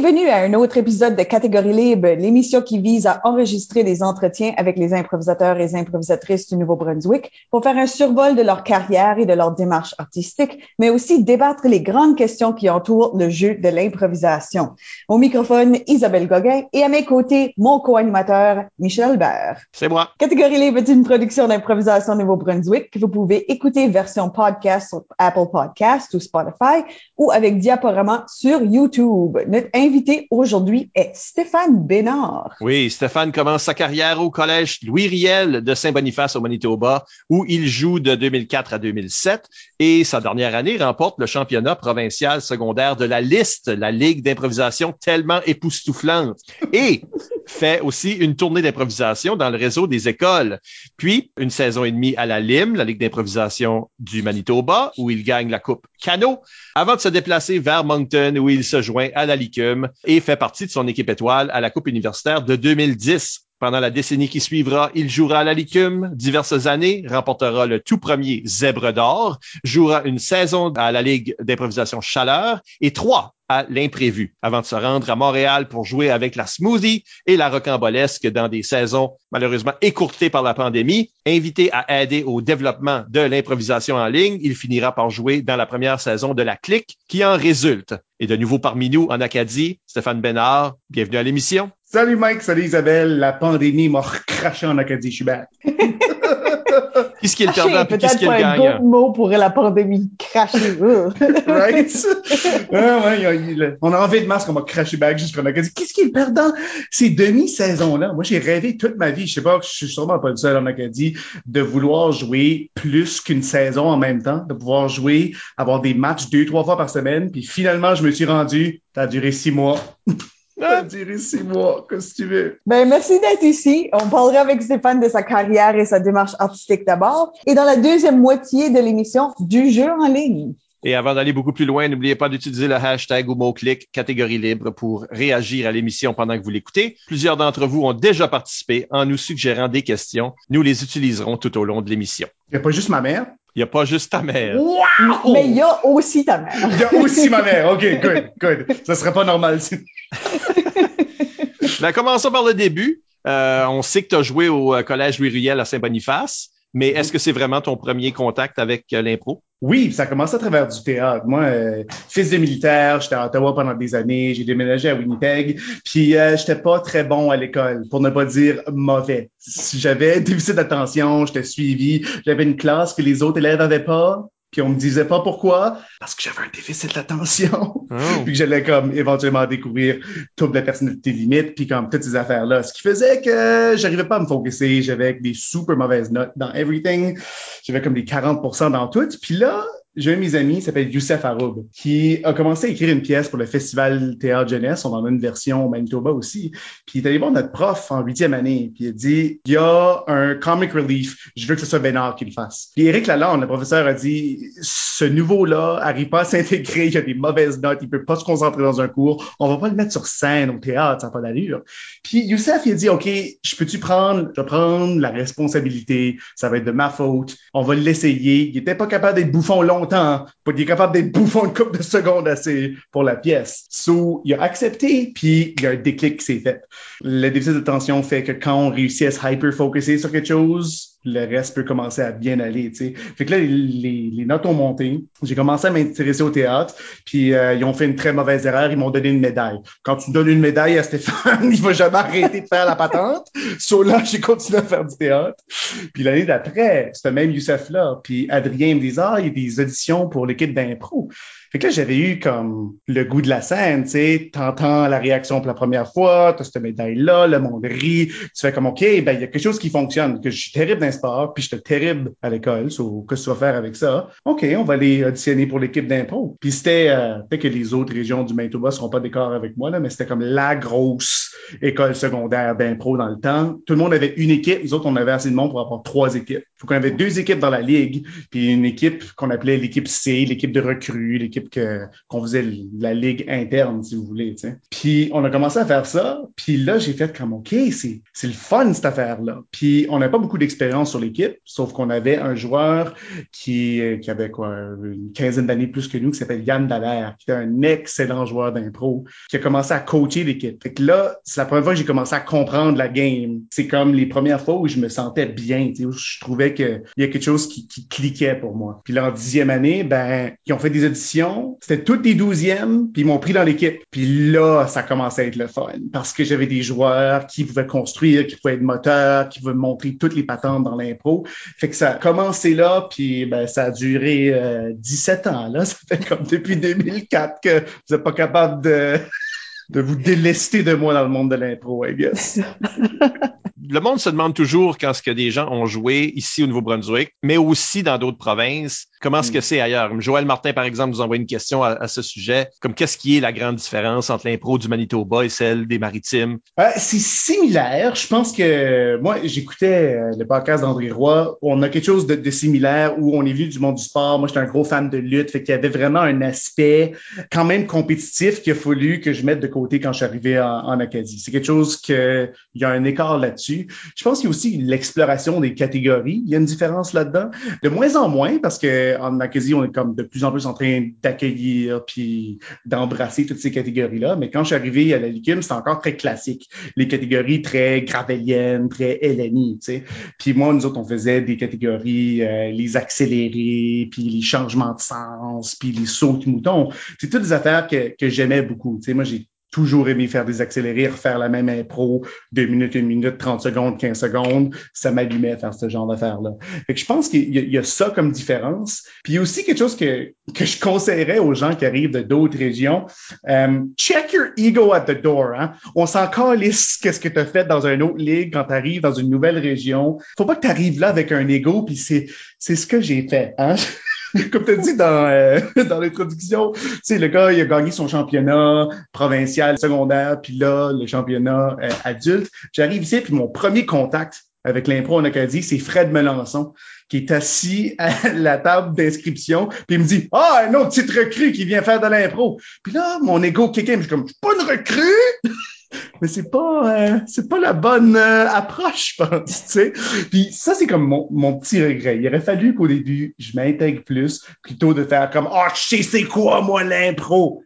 Bienvenue à un autre épisode de Catégorie Libre, l'émission qui vise à enregistrer des entretiens avec les improvisateurs et les improvisatrices du Nouveau-Brunswick pour faire un survol de leur carrière et de leur démarche artistique, mais aussi débattre les grandes questions qui entourent le jeu de l'improvisation. Au microphone, Isabelle Gauguin et à mes côtés, mon co-animateur, Michel Albert. C'est moi. Catégorie Libre est une production d'improvisation Nouveau-Brunswick que vous pouvez écouter version podcast sur Apple Podcast ou Spotify ou avec diaporama sur YouTube. Notre invité aujourd'hui est Stéphane Bénard. Oui, Stéphane commence sa carrière au collège Louis Riel de Saint-Boniface au Manitoba, où il joue de 2004 à 2007 et sa dernière année remporte le championnat provincial secondaire de la liste, la ligue d'improvisation tellement époustouflante et fait aussi une tournée d'improvisation dans le réseau des écoles. Puis, une saison et demie à la LIM, la ligue d'improvisation du Manitoba, où il gagne la coupe Cano, avant de se déplacer vers Moncton, où il se joint à la Licum et fait partie de son équipe étoile à la Coupe universitaire de 2010. Pendant la décennie qui suivra, il jouera à la Licume diverses années, remportera le tout premier Zèbre d'or, jouera une saison à la Ligue d'improvisation Chaleur et trois à l'imprévu avant de se rendre à Montréal pour jouer avec la Smoothie et la Rocambolesque dans des saisons malheureusement écourtées par la pandémie. Invité à aider au développement de l'improvisation en ligne, il finira par jouer dans la première saison de la Clique qui en résulte. Et de nouveau parmi nous en Acadie, Stéphane Bénard, bienvenue à l'émission. Salut Mike, salut Isabelle. La pandémie m'a recraché en Acadie, je suis back. Qu'est-ce qui est le perdant et qu'est-ce qui est le gagnant? Peut-être un bon mot pour la pandémie cracher. right? ah, ouais, on a envie de masque, on m'a craché back juste pour Acadie. Qu'est-ce qui est le perdant? Ces demi-saisons-là. Moi, j'ai rêvé toute ma vie. Je sais pas, je suis sûrement pas le seul en Acadie de vouloir jouer plus qu'une saison en même temps, de pouvoir jouer, avoir des matchs deux, trois fois par semaine. Puis finalement, je me suis rendu. Ça a duré six mois. Ça qu'est-ce. Ben, merci d'être ici. On parlera avec Stéphane de sa carrière et sa démarche artistique d'abord. Et dans la deuxième moitié de l'émission, du jeu en ligne. Et avant d'aller beaucoup plus loin, n'oubliez pas d'utiliser le hashtag ou mot-clic catégorie libre pour réagir à l'émission pendant que vous l'écoutez. Plusieurs d'entre vous ont déjà participé en nous suggérant des questions. Nous les utiliserons tout au long de l'émission. Il n'y a pas juste ma mère? Il n'y a pas juste ta mère. Wow! Mais il y a aussi ta mère. Il y a aussi ma mère. OK, good, good. Ça serait pas normal. ben, commençons par le début. Euh, on sait que tu as joué au collège Louis Riel à Saint-Boniface, mais est-ce que c'est vraiment ton premier contact avec euh, l'impro? Oui, ça a commencé à travers du théâtre. Moi, euh, fils de militaire, j'étais à Ottawa pendant des années, j'ai déménagé à Winnipeg, puis euh, j'étais pas très bon à l'école, pour ne pas dire mauvais. J'avais déficit d'attention, j'étais suivi, j'avais une classe que les autres élèves avaient pas, puis on me disait pas pourquoi, parce que j'avais un déficit d'attention. Oh. puis que j'allais comme éventuellement découvrir toute la personnalité limite, puis comme toutes ces affaires-là. Ce qui faisait que j'arrivais pas à me focuser, j'avais des super mauvaises notes dans everything, j'avais comme des 40% dans tout. Puis là, j'ai un de mes amis qui s'appelle Youssef Aroub, qui a commencé à écrire une pièce pour le Festival Théâtre Jeunesse. On en a une version au Manitoba aussi. Puis il est allé voir notre prof en huitième année. Puis il a dit, il y a un comic relief. Je veux que ce soit Bénard qui le fasse. Puis Éric Lalande, le professeur, a dit, ce nouveau-là arrive pas à s'intégrer. Il a des mauvaises notes. Il peut pas se concentrer dans un cours. On va pas le mettre sur scène au théâtre. Ça n'a pas d'allure. Puis Youssef, il a dit, OK, je peux-tu prendre, je prendre la responsabilité. Ça va être de ma faute. On va l'essayer. Il était pas capable d'être bouffon longtemps temps pour être capable d'être bouffon une couple de secondes assez pour la pièce. So, il a accepté, puis il y a un déclic qui s'est fait. Le déficit de tension fait que quand on réussit à se hyper-focuser sur quelque chose, le reste peut commencer à bien aller, tu sais. Fait que là, les, notes ont monté. J'ai commencé à m'intéresser au théâtre, puis euh, ils ont fait une très mauvaise erreur, ils m'ont donné une médaille. Quand tu donnes une médaille à Stéphane, il va jamais arrêter de faire la patente. So là, j'ai continué à faire du théâtre. Puis l'année d'après, c'était même Youssef-là, puis Adrien me disait, ah, il y a des auditions pour l'équipe d'impro. Fait que là, j'avais eu comme le goût de la scène, tu sais, t'entends la réaction pour la première fois, t'as cette médaille-là, le monde rit, tu fais comme, OK, ben, il y a quelque chose qui fonctionne, que je suis terrible dans le sport, puis j'étais terrible à l'école, so, que tu vas faire avec ça? OK, on va aller auditionner pour l'équipe d'impro. Puis c'était, euh, peut-être que les autres régions du Manitoba seront pas d'accord avec moi, là, mais c'était comme la grosse école secondaire d'impro dans le temps. Tout le monde avait une équipe, les autres, on avait assez de monde pour avoir trois équipes. Faut qu'on avait deux équipes dans la ligue, puis une équipe qu'on appelait l'équipe C, l'équipe de recrues, l'équipe qu'on faisait la ligue interne, si vous voulez. Puis on a commencé à faire ça. Puis là, j'ai fait comme OK, c'est c'est le fun cette affaire-là. Puis on n'a pas beaucoup d'expérience sur l'équipe, sauf qu'on avait un joueur qui qui avait quoi une quinzaine d'années plus que nous, qui s'appelle Yann Dallaire, qui était un excellent joueur d'impro, qui a commencé à coacher l'équipe. Fait que là, c'est la première fois que j'ai commencé à comprendre la game. C'est comme les premières fois où je me sentais bien, où je trouvais qu'il y a quelque chose qui, qui cliquait pour moi. Puis là, en dixième année, ben, ils ont fait des auditions. C'était toutes des douzièmes, puis ils m'ont pris dans l'équipe. Puis là, ça commençait à être le fun parce que j'avais des joueurs qui pouvaient construire, qui pouvaient être moteurs, qui pouvaient montrer toutes les patentes dans l'impro. Fait que ça a commencé là, puis ben, ça a duré euh, 17 ans. Là, ça fait comme depuis 2004 que vous n'êtes pas capable de de vous délester de moi dans le monde de l'impro, I guess. le monde se demande toujours quand ce que des gens ont joué ici au Nouveau-Brunswick, mais aussi dans d'autres provinces, comment est-ce que c'est ailleurs? Joël Martin, par exemple, nous envoie une question à, à ce sujet, comme qu'est-ce qui est la grande différence entre l'impro du Manitoba et celle des Maritimes? Euh, c'est similaire. Je pense que moi, j'écoutais euh, le podcast d'André Roy. On a quelque chose de, de, similaire où on est venu du monde du sport. Moi, j'étais un gros fan de lutte, fait qu'il y avait vraiment un aspect quand même compétitif qu'il a fallu que je mette de côté quand je suis arrivé en, en Acadie. C'est quelque chose que il y a un écart là-dessus. Je pense qu'il y a aussi l'exploration des catégories. Il y a une différence là-dedans. De moins en moins, parce que en Acadie, on est comme de plus en plus en train d'accueillir puis d'embrasser toutes ces catégories-là. Mais quand je suis arrivé à la Licume, c'était encore très classique. Les catégories très gravelliennes, très LNI, tu sais. Puis moi, nous autres, on faisait des catégories, euh, les accélérés, puis les changements de sens, puis les sauts de mouton. C'est toutes des affaires que, que j'aimais beaucoup. Tu sais, moi, j'ai toujours aimé faire des accélérés, refaire la même impro, deux minutes, une minute, 30 secondes, 15 secondes. Ça m'allumait à faire ce genre d'affaires-là. Je pense qu'il y, a ça comme différence. Puis aussi quelque chose que, que je conseillerais aux gens qui arrivent de d'autres régions. Um, check your ego at the door. Hein? On s'en calisse qu'est-ce que tu as fait dans une autre ligue quand tu arrives dans une nouvelle région. Faut pas que tu arrives là avec un ego, puis c'est, c'est ce que j'ai fait. Hein? comme tu as dit dans, euh, dans l'introduction, le gars, il a gagné son championnat provincial, secondaire, puis là, le championnat euh, adulte. J'arrive ici, puis mon premier contact avec l'impro en Acadie, c'est Fred Melançon, qui est assis à la table d'inscription, puis il me dit « Ah, un autre petit recrue qui vient faire de l'impro! » Puis là, mon ego kick je suis comme « Je suis pas une recrue! » mais c'est pas euh, c'est pas la bonne euh, approche, je pense, tu sais. Puis ça, c'est comme mon, mon petit regret. Il aurait fallu qu'au début, je m'intègre plus, plutôt de faire comme « Oh, je sais c'est quoi, moi, l'impro! ».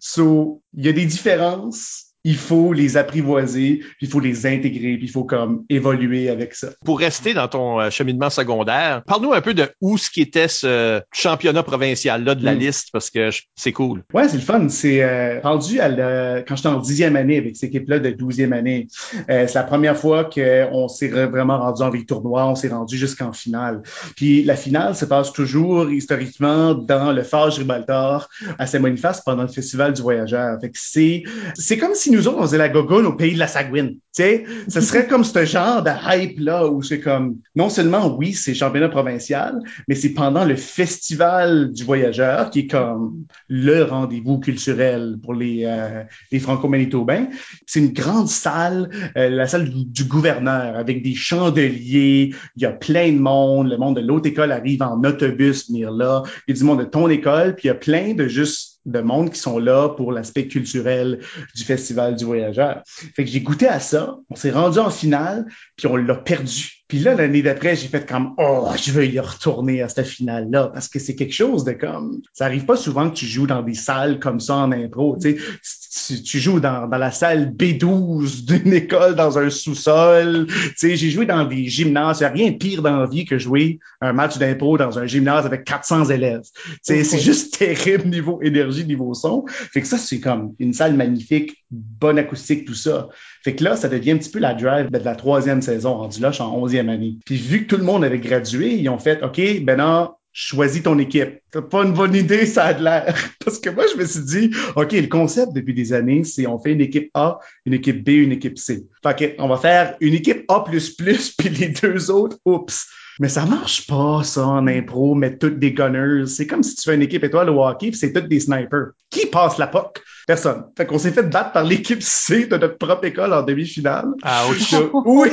So, il y a des différences, il faut les apprivoiser, puis il faut les intégrer, puis il faut comme évoluer avec ça. Pour rester dans ton euh, cheminement secondaire, parle-nous un peu de où ce qui était ce championnat provincial là de la mm. liste parce que c'est cool. Ouais, c'est le fun. C'est euh, rendu à la, quand j'étais en dixième année avec cette équipe-là de douzième année. Euh, c'est la première fois qu'on s'est vraiment rendu en vie tournoi, on s'est rendu jusqu'en finale. Puis la finale se passe toujours historiquement dans le phare Gibraltar à Saint-Boniface pendant le festival du voyageur. Fait que c'est c'est comme si nous autres, on faisait la gogoune au pays de la Sagouine. Tu sais, ce serait comme ce genre de hype-là où c'est comme, non seulement, oui, c'est championnat provincial, mais c'est pendant le festival du voyageur qui est comme le rendez-vous culturel pour les, euh, les franco-manitobains. C'est une grande salle, euh, la salle du, du, gouverneur avec des chandeliers. Il y a plein de monde. Le monde de l'autre école arrive en autobus venir là. Il y a du monde de ton école, puis il y a plein de juste de monde qui sont là pour l'aspect culturel du Festival du Voyageur. Fait que j'ai goûté à ça, on s'est rendu en finale, puis on l'a perdu. Puis là, l'année d'après, j'ai fait comme Oh, je veux y retourner à cette finale-là parce que c'est quelque chose de comme. Ça arrive pas souvent que tu joues dans des salles comme ça en impro. Tu sais, tu joues dans, dans la salle B12 d'une école dans un sous-sol. Tu sais, j'ai joué dans des gymnases. Il n'y a rien de pire dans la vie que jouer un match d'impro dans un gymnase avec 400 élèves. Tu sais, c'est juste terrible niveau énergie, niveau son. Fait que ça, c'est comme une salle magnifique, bonne acoustique, tout ça. Fait que là, ça devient un petit peu la drive de la troisième saison, rendu là, je en onzième année. Puis vu que tout le monde avait gradué, ils ont fait, OK, ben non, choisis ton équipe. T'as pas une bonne idée, ça a de l'air. Parce que moi, je me suis dit, OK, le concept depuis des années, c'est on fait une équipe A, une équipe B, une équipe C. Fait que, on va faire une équipe A++, puis les deux autres, oups. Mais ça marche pas, ça, en impro, mettre toutes des gunners. C'est comme si tu fais une équipe étoile au hockey, puis c'est toutes des snipers. Qui passe la POC? Personne. Fait qu'on s'est fait battre par l'équipe C de notre propre école en demi-finale. Ouch. Oui.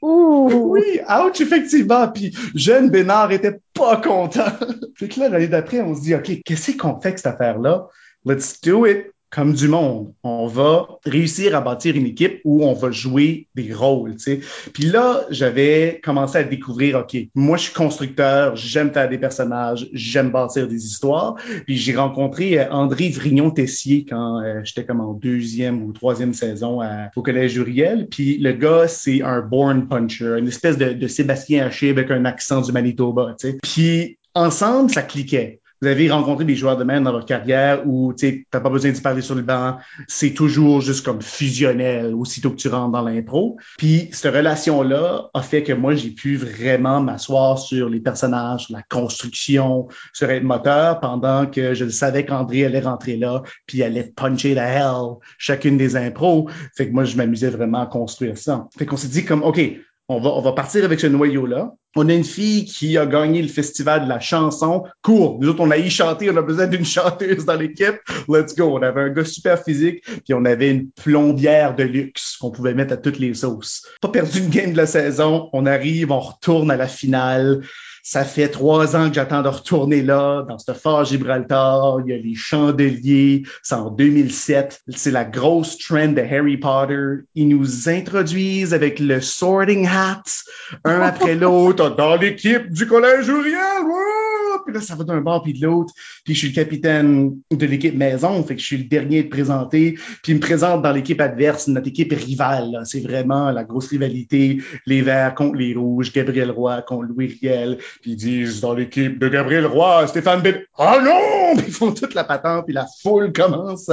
Ouh. Oui, ouch, effectivement. Puis jeune Bénard était pas content. fait que là, l'année d'après, on se dit, OK, qu'est-ce qu'on fait avec cette affaire-là? Let's do it comme du monde. On va réussir à bâtir une équipe où on va jouer des rôles, tu sais. Puis là, j'avais commencé à découvrir, OK, moi, je suis constructeur, j'aime faire des personnages, j'aime bâtir des histoires. Puis j'ai rencontré euh, André Vrignon-Tessier quand euh, j'étais comme en deuxième ou troisième saison à- au Collège Uriel. Puis le gars, c'est un born puncher, une espèce de, Sébastien Haché avec un accent du Manitoba, tu sais. Puis ensemble, ça cliquait. Vous avez rencontré des joueurs de même dans votre carrière où tu n'as pas besoin d'y parler sur le banc. C'est toujours juste comme fusionnel aussitôt que tu rentres dans l'impro. Puis cette relation-là a fait que moi, j'ai pu vraiment m'asseoir sur les personnages, la construction, sur être moteur pendant que je savais qu'André allait rentrer là puis allait puncher la hell chacune des impros. Fait que moi, je m'amusais vraiment à construire ça. Fait qu'on s'est dit comme, OK, on va, on va partir avec ce noyau-là. On a une fille qui a gagné le festival de la chanson. Cours. Nous autres, on a y chanté. On a besoin d'une chanteuse dans l'équipe. Let's go. On avait un gars super physique. Puis on avait une plombière de luxe qu'on pouvait mettre à toutes les sauces. Pas perdu une game de la saison. On arrive, on retourne à la finale. Ça fait trois ans que j'attends de retourner là, dans ce fort Gibraltar. Il y a les chandeliers. C'est en 2007. C'est la grosse trend de Harry Potter. Ils nous introduisent avec le sorting hat, un après l'autre, dans l'équipe du Collège Uriel. Là, ça va d'un bord puis de l'autre. Puis je suis le capitaine de l'équipe maison, fait que je suis le dernier de présenter. Puis il me présente dans l'équipe adverse, notre équipe rivale. C'est vraiment la grosse rivalité. Les Verts contre les Rouges, Gabriel Roy contre Louis Riel. Puis ils disent dans l'équipe de Gabriel Roy, Stéphane Bell. Oh non! Ils font toute la patente, puis la foule commence.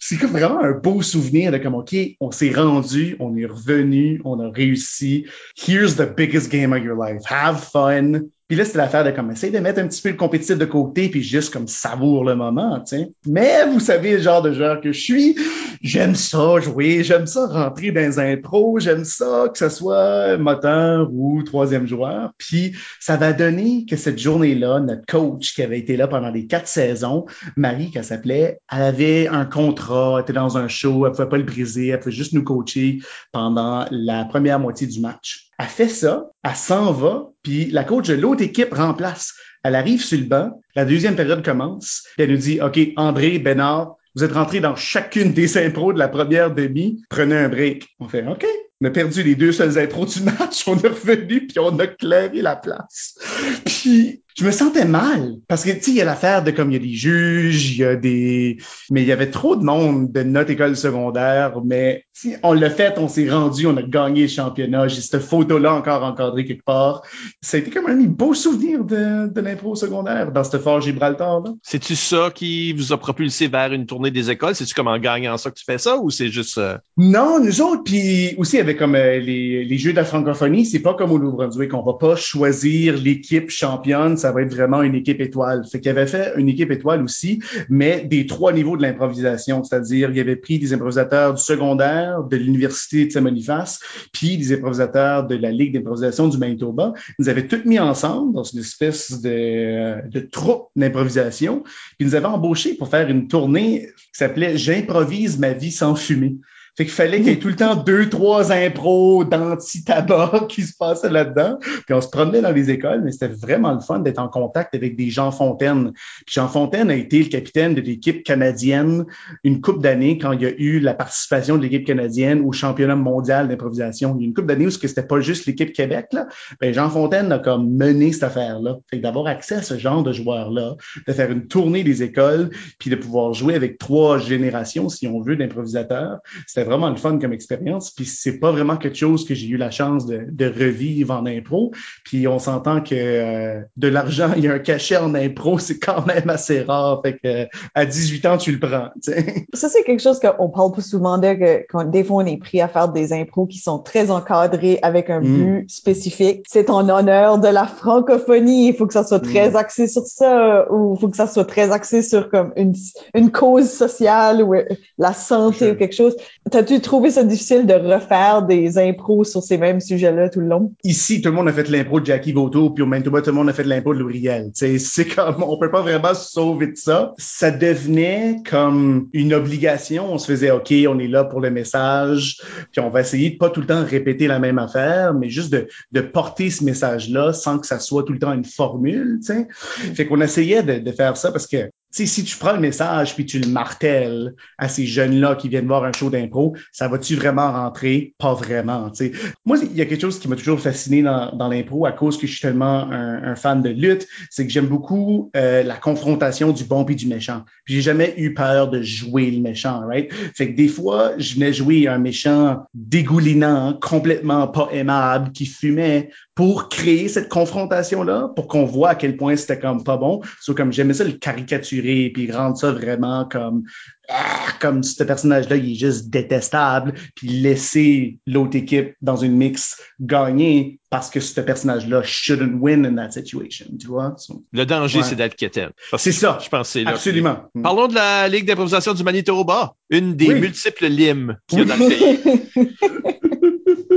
C'est comme vraiment un beau souvenir de comme, OK, on s'est rendu, on est revenu, on a réussi. Here's the biggest game of your life. Have fun. Puis là, c'est l'affaire de comme essayer de mettre un petit peu le compétitif de côté, puis juste comme savoure le moment, tu. Mais vous savez le genre de joueur que je suis. J'aime ça jouer, j'aime ça rentrer dans un intro, j'aime ça que ce soit moteur ou troisième joueur. Puis ça va donner que cette journée-là, notre coach qui avait été là pendant les quatre saisons, Marie, qu'elle s'appelait, elle avait un contrat, elle était dans un show, elle pouvait pas le briser, elle pouvait juste nous coacher pendant la première moitié du match. Elle fait ça, elle s'en va, puis la coach de l'autre équipe remplace. Elle arrive sur le banc, la deuxième période commence, puis elle nous dit, OK, André, Bénard, vous êtes rentrés dans chacune des impros de la première demi, prenez un break. On fait, OK. On a perdu les deux seules intros du match, on est revenu, puis on a clairé la place. Puis je me sentais mal, parce que, tu sais, il y a l'affaire de comme il y a des juges, il y a des... Mais il y avait trop de monde de notre école secondaire, mais on l'a fait, on s'est rendu, on a gagné le championnat, j'ai cette photo-là encore encadrée quelque part. Ça a été comme un beau souvenir de, de l'impro secondaire dans ce fort Gibraltar-là. C'est-tu ça qui vous a propulsé vers une tournée des écoles? C'est-tu comme en gagnant ça que tu fais ça ou c'est juste... euh, Non, nous autres, puis aussi avec comme euh, les, les Jeux de la francophonie, c'est pas comme au Nouveau-Brunswick, on va pas choisir l'équipe championne, ça va être vraiment une équipe étoile. Fait qu'il avait fait une équipe étoile aussi, mais des trois niveaux de l'improvisation, c'est-à-dire il avait pris des improvisateurs du secondaire, de l'université de Saint-Boniface, puis des improvisateurs de la Ligue d'improvisation du Manitoba. Ils nous avaient tous mis ensemble dans une espèce de, de troupe d'improvisation, puis ils nous avaient embauchés pour faire une tournée qui s'appelait J'improvise ma vie sans fumer. Fait qu'il fallait qu'il y ait tout le temps deux, trois impros d'anti-tabac qui se passaient là-dedans. Puis on se promenait dans les écoles, mais c'était vraiment le fun d'être en contact avec des Jean Fontaine. Puis Jean Fontaine a été le capitaine de l'équipe canadienne une coupe d'années quand il y a eu la participation de l'équipe canadienne au championnat mondial d'improvisation. Il y a une coupe d'années où ce que c'était pas juste l'équipe Québec, là. Ben, Jean Fontaine a comme mené cette affaire-là. Fait d'avoir accès à ce genre de joueurs-là, de faire une tournée des écoles, puis de pouvoir jouer avec trois générations, si on veut, d'improvisateurs, c'était vraiment le fun comme expérience. Puis c'est pas vraiment quelque chose que j'ai eu la chance de, de revivre en impro. Puis on s'entend que euh, de l'argent, il y a un cachet en impro, c'est quand même assez rare. Fait que euh, à 18 ans, tu le prends. t'sais. Ça, c'est quelque chose qu'on parle pas souvent de, que quand des fois on est pris à faire des impros qui sont très encadrés avec un Mm. but spécifique. C'est en honneur de la francophonie. Il faut que ça soit très Mm. axé sur ça ou il faut que ça soit très axé sur comme une, une cause sociale ou euh, la santé ou quelque chose. Tu T'as-tu trouvé ça difficile de refaire des impros sur ces mêmes sujets-là tout le long? Ici, tout le monde a fait l'impro de Jackie Voto, puis au Manitoba, tout le monde a fait l'impro de Louriel. C'est comme, on peut pas vraiment se sauver de ça. Ça devenait comme une obligation. On se faisait, OK, on est là pour le message, puis on va essayer de pas tout le temps répéter la même affaire, mais juste de, porter ce message-là sans que ça soit tout le temps une formule, tu. Fait qu'on essayait de faire ça parce que si tu prends le message puis tu le martèles à ces jeunes-là qui viennent voir un show d'impro, ça va-tu vraiment rentrer? Pas vraiment. sais. Moi, il y a quelque chose qui m'a toujours fasciné dans, l'impro à cause que je suis tellement un, fan de lutte, c'est que j'aime beaucoup euh, la confrontation du bon puis du méchant. J'ai jamais eu peur de jouer le méchant, right? Fait que des fois, je venais jouer un méchant dégoulinant, complètement pas aimable, qui fumait pour créer cette confrontation-là, pour qu'on voit à quel point c'était comme pas bon. So, comme j'aimais ça le caricaturer puis rendre ça vraiment comme ah, comme ce personnage-là, il est juste détestable, puis laisser l'autre équipe dans une mix gagner parce que ce personnage-là shouldn't win in that situation, tu vois? So, Le danger, Ouais. c'est d'être quétaine. C'est ça. Je pense là. absolument. Parlons de la Ligue d'improvisation du Manitoba, une des Oui. multiples limes qu'il y a dans le pays.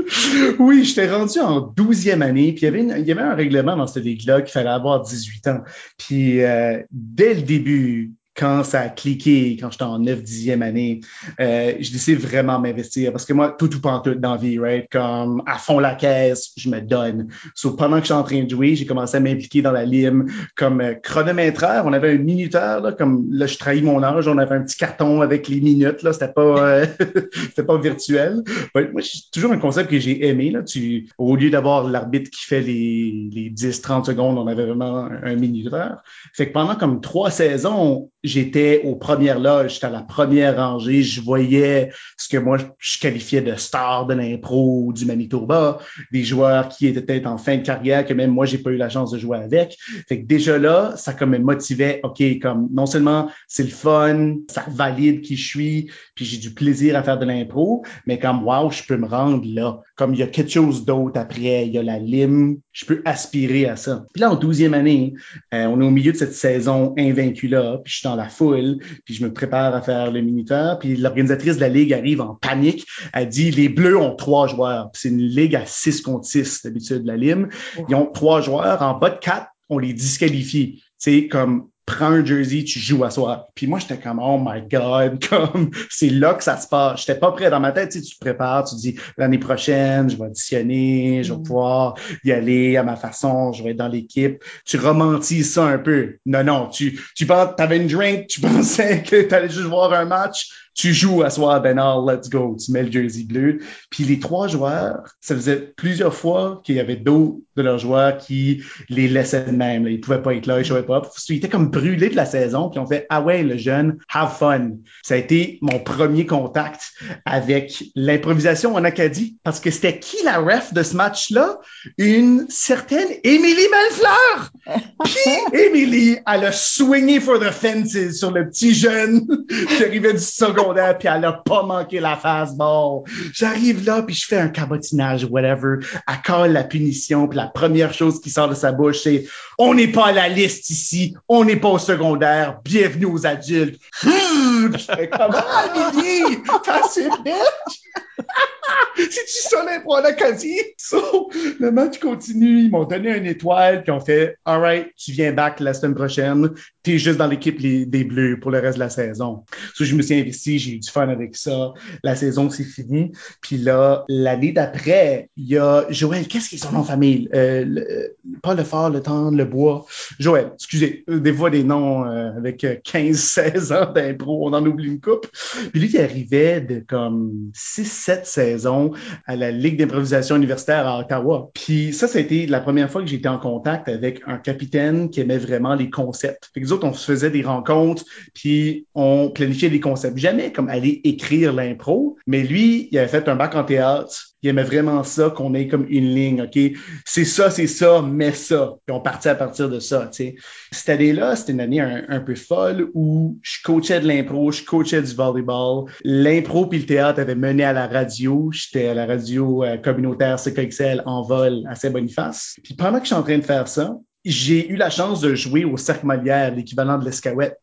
oui, j'étais rendu en 12e année, puis il y avait, une- il y avait un règlement dans cette ligue-là qu'il fallait avoir 18 ans. Puis euh, dès le début, quand ça a cliqué, quand j'étais en 9 10e année, euh, je décidé vraiment m'investir parce que moi, tout ou pas tout dans la vie, right? Comme à fond la caisse, je me donne. So, pendant que j'étais en train de jouer, j'ai commencé à m'impliquer dans la lime comme euh, chronométreur. On avait un minuteur, là, comme là, je trahis mon âge, on avait un petit carton avec les minutes, là, c'était pas, euh, c'était pas virtuel. Moi, c'est toujours un concept que j'ai aimé. Là. Tu, au lieu d'avoir l'arbitre qui fait les, les 10-30 secondes, on avait vraiment un minuteur. Fait que pendant comme trois saisons, j'étais aux premières loges, j'étais à la première rangée, je voyais ce que moi je qualifiais de star de l'impro du Manitoba, des joueurs qui étaient peut-être en fin de carrière que même moi j'ai pas eu la chance de jouer avec. Fait que déjà là, ça comme me motivait, OK, comme non seulement c'est le fun, ça valide qui je suis, puis j'ai du plaisir à faire de l'impro, mais comme wow, je peux me rendre là. Comme il y a quelque chose d'autre après, il y a la lime, je peux aspirer à ça. Puis là, en douzième année, euh, on est au milieu de cette saison invaincue là, puis je suis dans la foule, puis je me prépare à faire le minuteur, puis l'organisatrice de la ligue arrive en panique. Elle dit les Bleus ont trois joueurs. C'est une ligue à 6 contre 6 d'habitude la lime. Ils ont trois joueurs en bas de quatre, on les disqualifie. C'est comme prends un jersey, tu joues à soir. Puis moi, j'étais comme, oh my God, comme, c'est là que ça se passe. J'étais pas prêt dans ma tête, tu sais, tu te prépares, tu te dis, l'année prochaine, je vais auditionner, je vais Mm. pouvoir y aller à ma façon, je vais être dans l'équipe. Tu romantises ça un peu. Non, non, tu, tu penses, t'avais une drink, tu pensais que t'allais juste voir un match, tu joues à soir, Benal, let's go. Tu mets le jersey bleu. Puis les trois joueurs, ça faisait plusieurs fois qu'il y avait d'autres de leurs joueurs qui les laissaient de même. Là. Ils pouvaient pas être là, ils jouaient pas. Ils étaient comme brûlés de la saison, puis on fait Ah ouais, le jeune, have fun. Ça a été mon premier contact avec l'improvisation en Acadie. Parce que c'était qui la ref de ce match-là? Une certaine Émilie Malfleur! Puis Émilie, elle a swingé for the fences sur le petit jeune qui arrivait du secondaire, puis elle a pas manqué la fastball. J'arrive là, puis je fais un cabotinage, whatever. Elle colle la punition, puis la première chose qui sort de sa bouche, c'est « On n'est pas à la liste ici, on n'est pas au secondaire, bienvenue aux adultes. » Je fais comme « Ah, Émilie, t'as bitch! » C'est-tu ça en Acadie? So, le match continue, ils m'ont donné une étoile, puis on fait « Alright, tu viens back la semaine prochaine, t'es juste dans l'équipe des Bleus pour le reste de la saison. » So, je me suis investi, j'ai eu du fun avec ça. La saison, c'est fini. Puis là, l'année d'après, il y a Joël, qu'est-ce qu'il est son nom de famille? Euh, le- pas le fort, le temps, le bois. Joël, excusez, euh, des fois des noms euh, avec euh, 15-16 ans d'impro, on en oublie une coupe. Puis lui, il arrivait de comme 6-7 saisons à la Ligue d'improvisation universitaire à Ottawa. Puis ça, ça a été la première fois que j'étais en contact avec un capitaine qui aimait vraiment les concepts. Fait que nous autres, on se faisait des rencontres, puis on planifiait des concepts. Jamais comme aller écrire l'impro, mais lui, il avait fait un bac en théâtre. Il aimait vraiment ça, qu'on ait comme une ligne, OK? C'est ça, c'est ça, mais ça. Puis on partait à partir de ça, tu sais. Cette année-là, c'était une année un, peu folle où je coachais de l'impro, je coachais du volleyball. L'impro puis le théâtre avaient mené à la radio. J'étais à la radio euh, communautaire CKXL en vol à Saint-Boniface. Puis pendant que je suis en train de faire ça, j'ai eu la chance de jouer au Cercle Molière, l'équivalent de l'escouette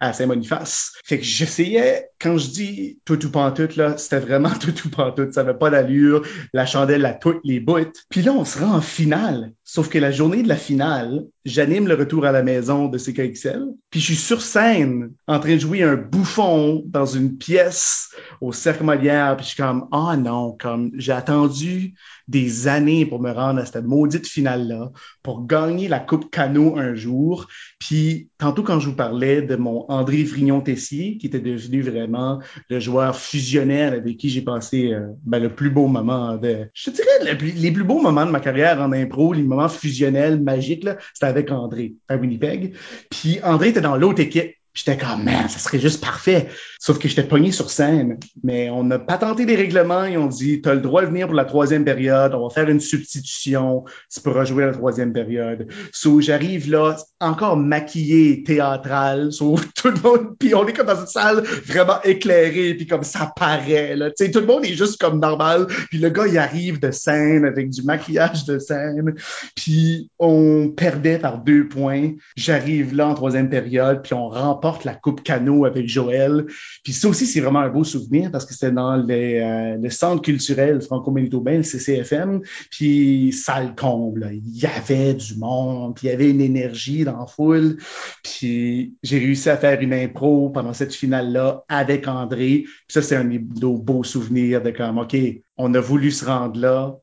à Saint-Boniface. Fait que j'essayais, quand je dis tout ou pantoute, là, c'était vraiment tout ou pantoute. Ça avait pas d'allure, la chandelle à toutes les bouts. Puis là, on se rend en finale. Sauf que la journée de la finale, j'anime le retour à la maison de CKXL. Puis je suis sur scène, en train de jouer un bouffon dans une pièce au Cercle Molière. Puis je suis comme, oh non, comme j'ai attendu des années pour me rendre à cette maudite finale-là, pour gagner la Coupe Cano un jour. Puis tantôt quand je vous parlais de mon André Vrignon-Tessier, qui était devenu vraiment le joueur fusionnel avec qui j'ai passé euh, ben, le plus beau moment de, je dirais, les plus beaux moments de ma carrière en impro, les moments fusionnels, magiques, c'était avec André à Winnipeg. Puis André était dans l'autre équipe. J'étais comme, man, ça serait juste parfait. Sauf que j'étais pogné sur scène. Mais on n'a pas tenté des règlements. Ils ont dit, tu as le droit de venir pour la troisième période. On va faire une substitution. Tu pourras jouer la troisième période. So, j'arrive là, encore maquillé, théâtral. So, tout le monde, puis on est comme dans une salle vraiment éclairée, puis comme ça paraît, là. Tu sais, tout le monde est juste comme normal. Puis le gars, il arrive de scène avec du maquillage de scène. Puis on perdait par deux points. J'arrive là en troisième période, puis on remporte la Coupe Cano avec Joël. Puis ça aussi, c'est vraiment un beau souvenir parce que c'était dans les, euh, le centre culturel franco-manitobain, le CCFM. Puis ça le comble. Il y avait du monde, puis il y avait une énergie dans la foule. Puis j'ai réussi à faire une impro pendant cette finale-là avec André. Puis ça, c'est un de nos beaux souvenirs de comme, OK, on a voulu se rendre là,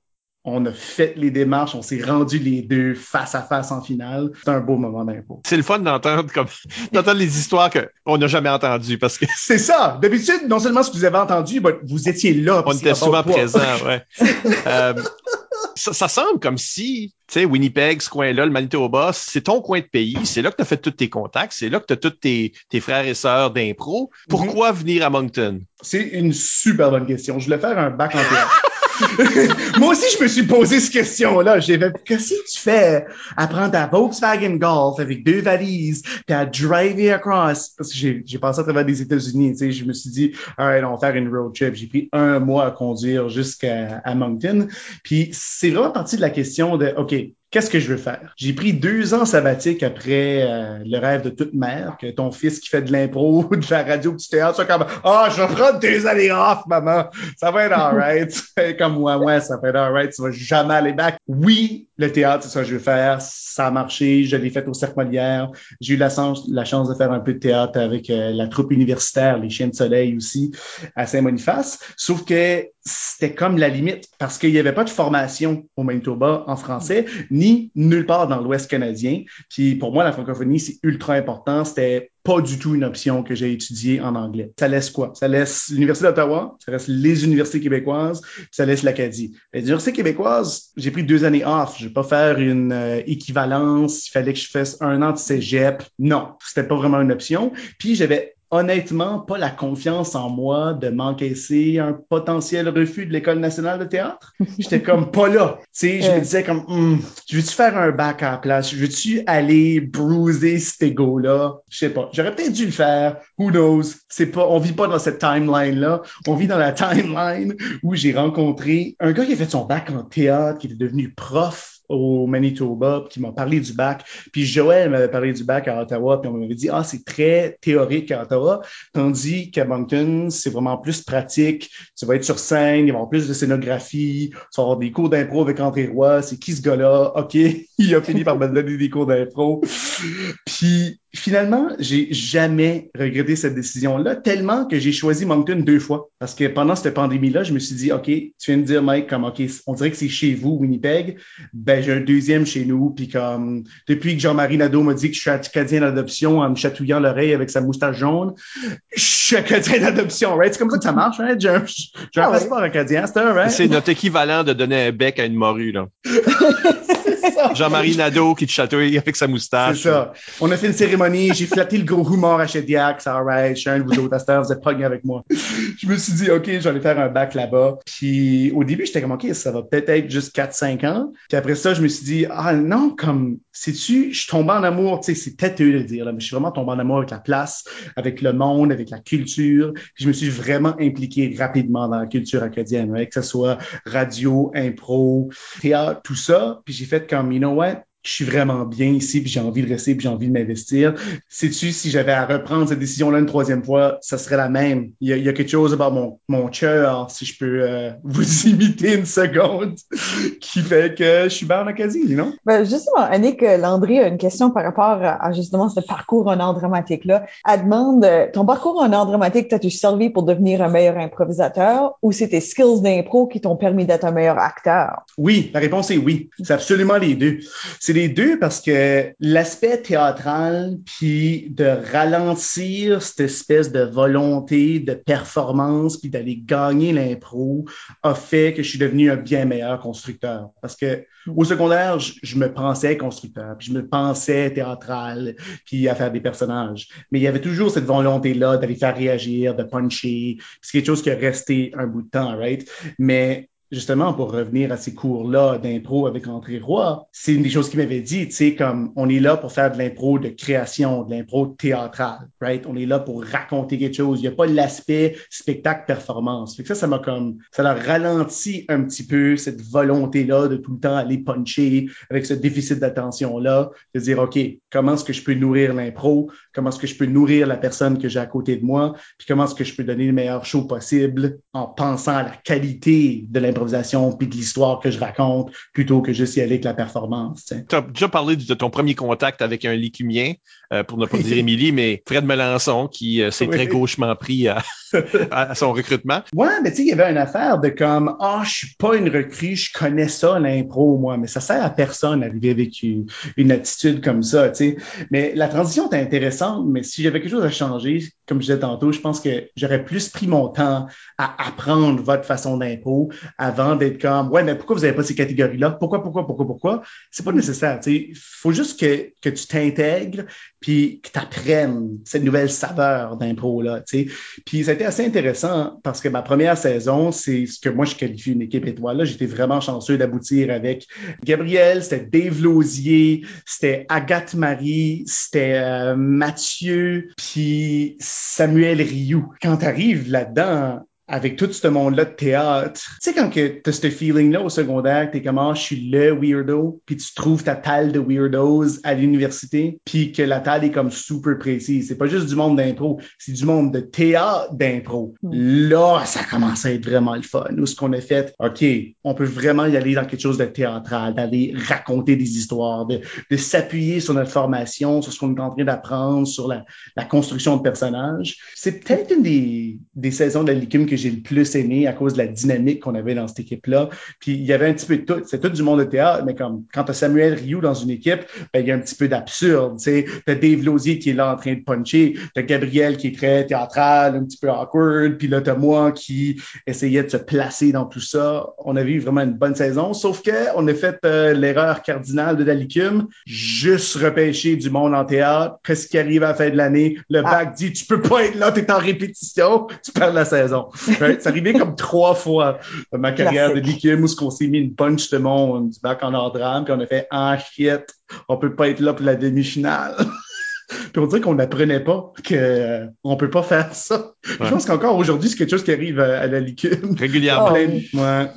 on a fait les démarches, on s'est rendu les deux face à face en finale. C'est un beau moment d'impôt. C'est le fun d'entendre comme d'entendre les histoires qu'on n'a jamais entendues parce que c'est ça. D'habitude, non seulement ce que vous avez entendu, mais vous étiez là. On était souvent présents, ouais. euh, ça, ça, semble comme si, tu sais, Winnipeg, ce coin-là, le Manitoba, c'est ton coin de pays, c'est là que tu as fait tous tes contacts, c'est là que tu as tous tes, tes, frères et sœurs d'impro. Pourquoi mm-hmm. venir à Moncton? C'est une super bonne question. Je voulais faire un bac en théâtre. Moi aussi, je me suis posé cette question-là. J'ai fait, qu'est-ce que tu fais à prendre ta Volkswagen Golf avec deux valises, puis à driver across? Parce que j'ai passé à travers des États-Unis, tu sais, je me suis dit, alright, on va faire une road trip. J'ai pris un mois à conduire jusqu'à Moncton. Puis c'est vraiment parti de la question de, OK, Qu'est-ce que je veux faire? J'ai pris deux ans sabbatiques après euh, le rêve de toute mère, que ton fils qui fait de l'impro de la radio du théâtre soit comme Ah, oh, je vais prendre deux années off, maman. Ça va être alright. comme moi, ouais, ça va être alright. Tu vas jamais aller back. Oui, le théâtre, c'est ça que je veux faire. Ça a marché. Je l'ai fait au Cercle Molière. J'ai eu la chance, de faire un peu de théâtre avec euh, la troupe universitaire, les Chiens de Soleil aussi, à Saint-Boniface. Sauf que c'était comme la limite parce qu'il n'y avait pas de formation au Manitoba en français, ni nulle part dans l'Ouest canadien. Puis pour moi, la francophonie, c'est ultra important. C'était pas du tout une option que j'ai étudiée en anglais. Ça laisse quoi? Ça laisse l'Université d'Ottawa, ça laisse les universités québécoises, ça laisse l'Acadie. L'Université québécoise, j'ai pris deux années off. Je vais pas faire une euh, équivalence. Il fallait que je fasse un an de cégep. Non, c'était pas vraiment une option. Puis j'avais honnêtement pas la confiance en moi de m'encaisser un potentiel refus de l'École nationale de théâtre. J'étais comme pas là. Tu sais, je me disais comme, hmm, je veux-tu faire un bac à la place? Je veux-tu aller bruiser cet ego-là? Je sais pas. J'aurais peut-être dû le faire. Who knows? C'est pas, on vit pas dans cette timeline-là. On vit dans la timeline où j'ai rencontré un gars qui a fait son bac en théâtre, qui était devenu prof au Manitoba, qui m'a parlé du bac. Puis Joël m'avait parlé du bac à Ottawa, puis on m'avait dit, ah, c'est très théorique à Ottawa, tandis qu'à Moncton, c'est vraiment plus pratique. Tu vas être sur scène, il va y avoir plus de scénographie, tu vas avoir des cours d'impro avec André Roy, c'est qui ce gars-là? OK, il a fini par me donner des cours d'impro. Puis finalement, j'ai jamais regretté cette décision-là, tellement que j'ai choisi Moncton deux fois. Parce que pendant cette pandémie-là, je me suis dit, OK, tu viens de dire, Mike, comme, OK, on dirait que c'est chez vous, Winnipeg. Ben, j'ai un deuxième chez nous. Puis comme, depuis que Jean-Marie Nadeau m'a dit que je suis acadien d'adoption en me chatouillant l'oreille avec sa moustache jaune, je suis acadien d'adoption, right? C'est comme ça que ça marche, right? J'ai un, j'ai un ah passeport acadien, c'est right? C'est notre équivalent de donner un bec à une morue, là. Jean-Marie Nadeau qui te chatouille avec sa moustache. C'est ça. On a fait une cérémonie, j'ai flatté le gros humor à Chediac, c'est alright, je suis un de vous autres à vous êtes pogné avec moi. je me suis dit, OK, j'allais faire un bac là-bas. Puis au début, j'étais comme, OK, ça va peut-être être juste 4-5 ans. Puis après ça, je me suis dit, ah non, comme, sais-tu, je suis tombé en amour, tu sais, c'est têteux de le dire, là, mais je suis vraiment tombé en amour avec la place, avec le monde, avec la culture. Puis je me suis vraiment impliqué rapidement dans la culture acadienne, que ce soit radio, impro, théâtre, tout ça. Puis j'ai fait comme, you know what? Je suis vraiment bien ici, puis j'ai envie de rester, puis j'ai envie de m'investir. Sais-tu, si j'avais à reprendre cette décision-là une troisième fois, ça serait la même. Il y a, il y a quelque chose about mon, mon cœur, si je peux euh, vous imiter une seconde, qui fait que je suis bien en Acadie, non? Ben, justement, Annick euh, Landry a une question par rapport à, justement ce parcours en art dramatique-là. Elle demande, euh, ton parcours en art dramatique, t'as-tu servi pour devenir un meilleur improvisateur ou c'est tes skills d'impro qui t'ont permis d'être un meilleur acteur? Oui, la réponse est oui. C'est absolument les deux. C'est les deux parce que l'aspect théâtral, puis de ralentir cette espèce de volonté de performance, puis d'aller gagner l'impro, a fait que je suis devenu un bien meilleur constructeur. Parce que au secondaire, je, je me pensais constructeur, puis je me pensais théâtral, puis à faire des personnages. Mais il y avait toujours cette volonté-là d'aller faire réagir, de puncher. C'est quelque chose qui a resté un bout de temps, right? Mais justement, pour revenir à ces cours-là d'impro avec André Roy, c'est une des choses qu'il m'avait dit, tu sais, comme on est là pour faire de l'impro de création, de l'impro théâtrale, right? On est là pour raconter quelque chose. Il n'y a pas l'aspect spectacle-performance. Fait que ça, ça m'a comme, ça a ralenti un petit peu cette volonté-là de tout le temps aller puncher avec ce déficit d'attention-là, de dire, OK, comment est-ce que je peux nourrir l'impro? Comment est-ce que je peux nourrir la personne que j'ai à côté de moi? Puis comment est-ce que je peux donner le meilleur show possible en pensant à la qualité de l'impro l'improvisation puis de l'histoire que je raconte plutôt que juste y aller avec la performance. Tu as déjà parlé de ton premier contact avec un lécumien, euh, pour ne pas dire Émilie, mais Fred Melançon qui euh, s'est Oui. très gauchement pris à, à son recrutement. Ouais, mais tu sais, il y avait une affaire de comme, ah, je suis pas une recrue, je connais ça, l'impro, moi, mais ça sert à personne d'arriver avec une, une attitude comme ça, tu sais. Mais la transition était intéressante, mais si j'avais quelque chose à changer, comme je disais tantôt, je pense que j'aurais plus pris mon temps à apprendre votre façon d'impro avant d'être comme, ouais, mais pourquoi vous avez pas ces catégories-là? Pourquoi, pourquoi, pourquoi, pourquoi? C'est pas nécessaire, tu sais. Faut juste que, que tu t'intègres puis que tu apprennes cette nouvelle saveur d'impro-là, tu sais. Puis été assez intéressant parce que ma première saison, c'est ce que moi je qualifie une équipe étoile. J'étais vraiment chanceux d'aboutir avec Gabriel, c'était Dave Lausier, c'était Agathe Marie, c'était euh, Mathieu, puis Samuel Rioux. Quand tu arrives là-dedans, avec tout ce monde-là de théâtre, tu sais, quand que t'as ce feeling-là au secondaire, t'es comme, ah, je suis le weirdo, puis tu trouves ta talle de weirdos à l'université, puis que la talle est comme super précise. C'est pas juste du monde d'impro, c'est du monde de théâtre d'impro. Là, ça commence à être vraiment le fun. Nous, ce qu'on a fait, OK, on peut vraiment y aller dans quelque chose de théâtral, d'aller raconter des histoires, de, de s'appuyer sur notre formation, sur ce qu'on est en train d'apprendre, sur la, la construction de personnages. C'est peut-être une des, des saisons de la Licume que j'ai le plus aimé à cause de la dynamique qu'on avait dans cette équipe-là. Puis il y avait un petit peu de tout. C'est tout du monde de théâtre, mais comme quand tu as Samuel Rioux dans une équipe, ben, il y a un petit peu d'absurde. Tu t'as Dave Lausier qui est là en train de puncher, t'as Gabriel qui est très théâtral, un petit peu awkward, puis là t'as moi qui essayait de se placer dans tout ça. On avait eu vraiment une bonne saison, sauf que on a fait euh, l'erreur cardinale de la licume, juste repêcher du monde en théâtre. Qu'est-ce qui arrive à la fin de l'année? Le bac dit, tu peux pas être là, t'es en répétition, tu perds la saison. C'est arrivé comme trois fois dans ma carrière de licume où on s'est mis une bunch de monde du bac en art drame, puis on a fait, ah shit, on peut pas être là pour la demi-finale. Puis on dirait qu'on n'apprenait pas que euh, on peut pas faire ça. Je pense qu'encore aujourd'hui, c'est quelque chose qui arrive à, à la licume. Régulièrement. Oh. De- ouais.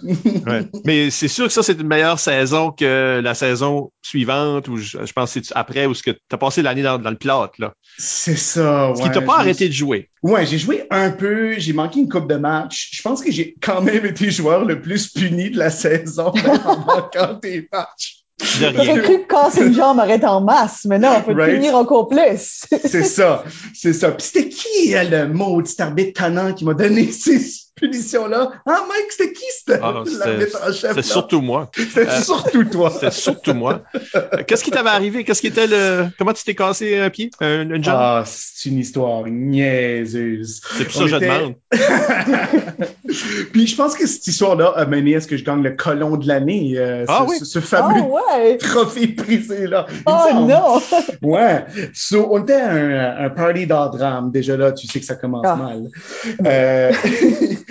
Ouais. Mais c'est sûr que ça, c'est une meilleure saison que la saison suivante, ou je, je pense que c'est après, où ce que t'as passé l'année dans, dans le plâtre, là. C'est ça, Ce qui t'a pas arrêté de jouer. Ouais, j'ai joué un peu, j'ai manqué une coupe de match. Je pense que j'ai quand même été joueur le plus puni de la saison en manquant des matchs. J'aurais cru que casser une jambe arrête en masse, mais non, on peut Right. punir encore plus. C'est ça, c'est ça. Puis c'était qui le maudit arbitre tannant qui m'a donné ces punitions-là? Ah, Mike, c'était qui c'était Ah, c'était- l'arbitre en chef? C'était là? surtout moi. C'était euh, surtout toi. C'était surtout moi. Qu'est-ce qui t'avait arrivé? Qu'est-ce qui était le. Comment tu t'es cassé un pied? Un, une jambe? Ah, c'est une histoire niaiseuse. c'est pour ça que je était- demande. Puis je pense que cette histoire-là a mené à ce que je gagne le colon de l'année, euh, Ah ce, oui? ce- ce fameux Oh ouais! trophée prisé-là. Oh non! Ouais. So, on était à un, un party d'art drame. Déjà là, tu sais que ça commence Ah. mal. Euh,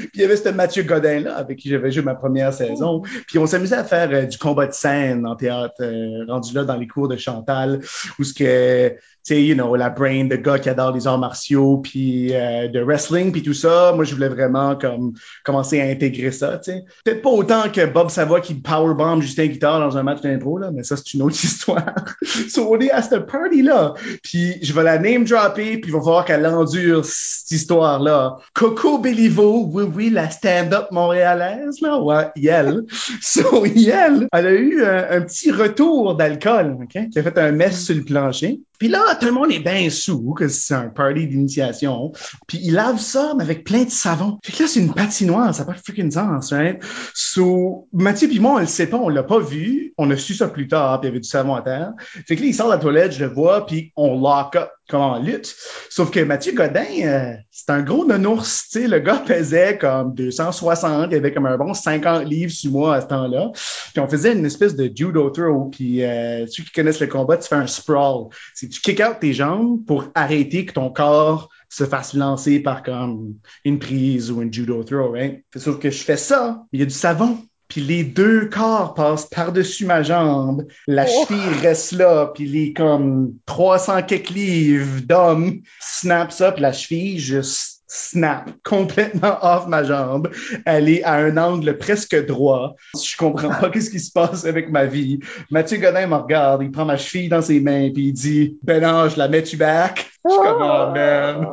Puis il y avait ce Mathieu Godin-là avec qui j'avais joué ma première saison. Puis on s'amusait à faire euh, du combat de scène en théâtre, euh, rendu là dans les cours de Chantal, où ce que sais, you know, la brain de gars qui adore les arts martiaux, puis euh, de wrestling, puis tout ça. Moi, je voulais vraiment comme commencer à intégrer ça, tu sais. Peut-être pas autant que Bob Savoie qui powerbomb Justin Guitare dans un match d'intro, là, mais ça, c'est une autre histoire. so, on est à cette party-là. Puis, je vais la name dropper, puis il va falloir qu'elle endure cette histoire-là. Coco Bellivo, oui, oui, la stand-up montréalaise, là, ouais, Yel. So, Yel, elle a eu un, un petit retour d'alcool, OK, qui a fait un mess sur le plancher. Puis là, tout le monde est bien sous, que c'est un party d'initiation. Puis il lave ça, mais avec plein de savon. Fait que là, c'est une patinoire, ça n'a pas de freaking sens, right? So, Mathieu puis moi, on le sait pas, on l'a pas vu. On a su ça plus tard, puis il y avait du savon à terre. Fait que là, il sort de la toilette, je le vois, puis on lock up comme lutte. Sauf que Mathieu Godin, euh, c'est un gros nounours. Tu sais, le gars pesait comme 260, il avait comme un bon 50 livres sur moi à ce temps-là. Puis on faisait une espèce de judo throw. Puis euh, ceux qui connaissent le combat, tu fais un sprawl. C'est tu kick out tes jambes pour arrêter que ton corps se fasse lancer par comme une prise ou un judo throw, right? Sauf que je fais ça, il y a du savon puis les deux corps passent par-dessus ma jambe, la Oh. cheville reste là, puis les comme 300 quelques livres d'hommes snap ça, puis la cheville juste snap complètement off ma jambe. Elle est à un angle presque droit. Je comprends pas qu'est-ce qui se passe avec ma vie. Mathieu Godin me regarde, il prend ma cheville dans ses mains, puis il dit « Ben non, je la mets-tu back? » Je suis comme « Oh man,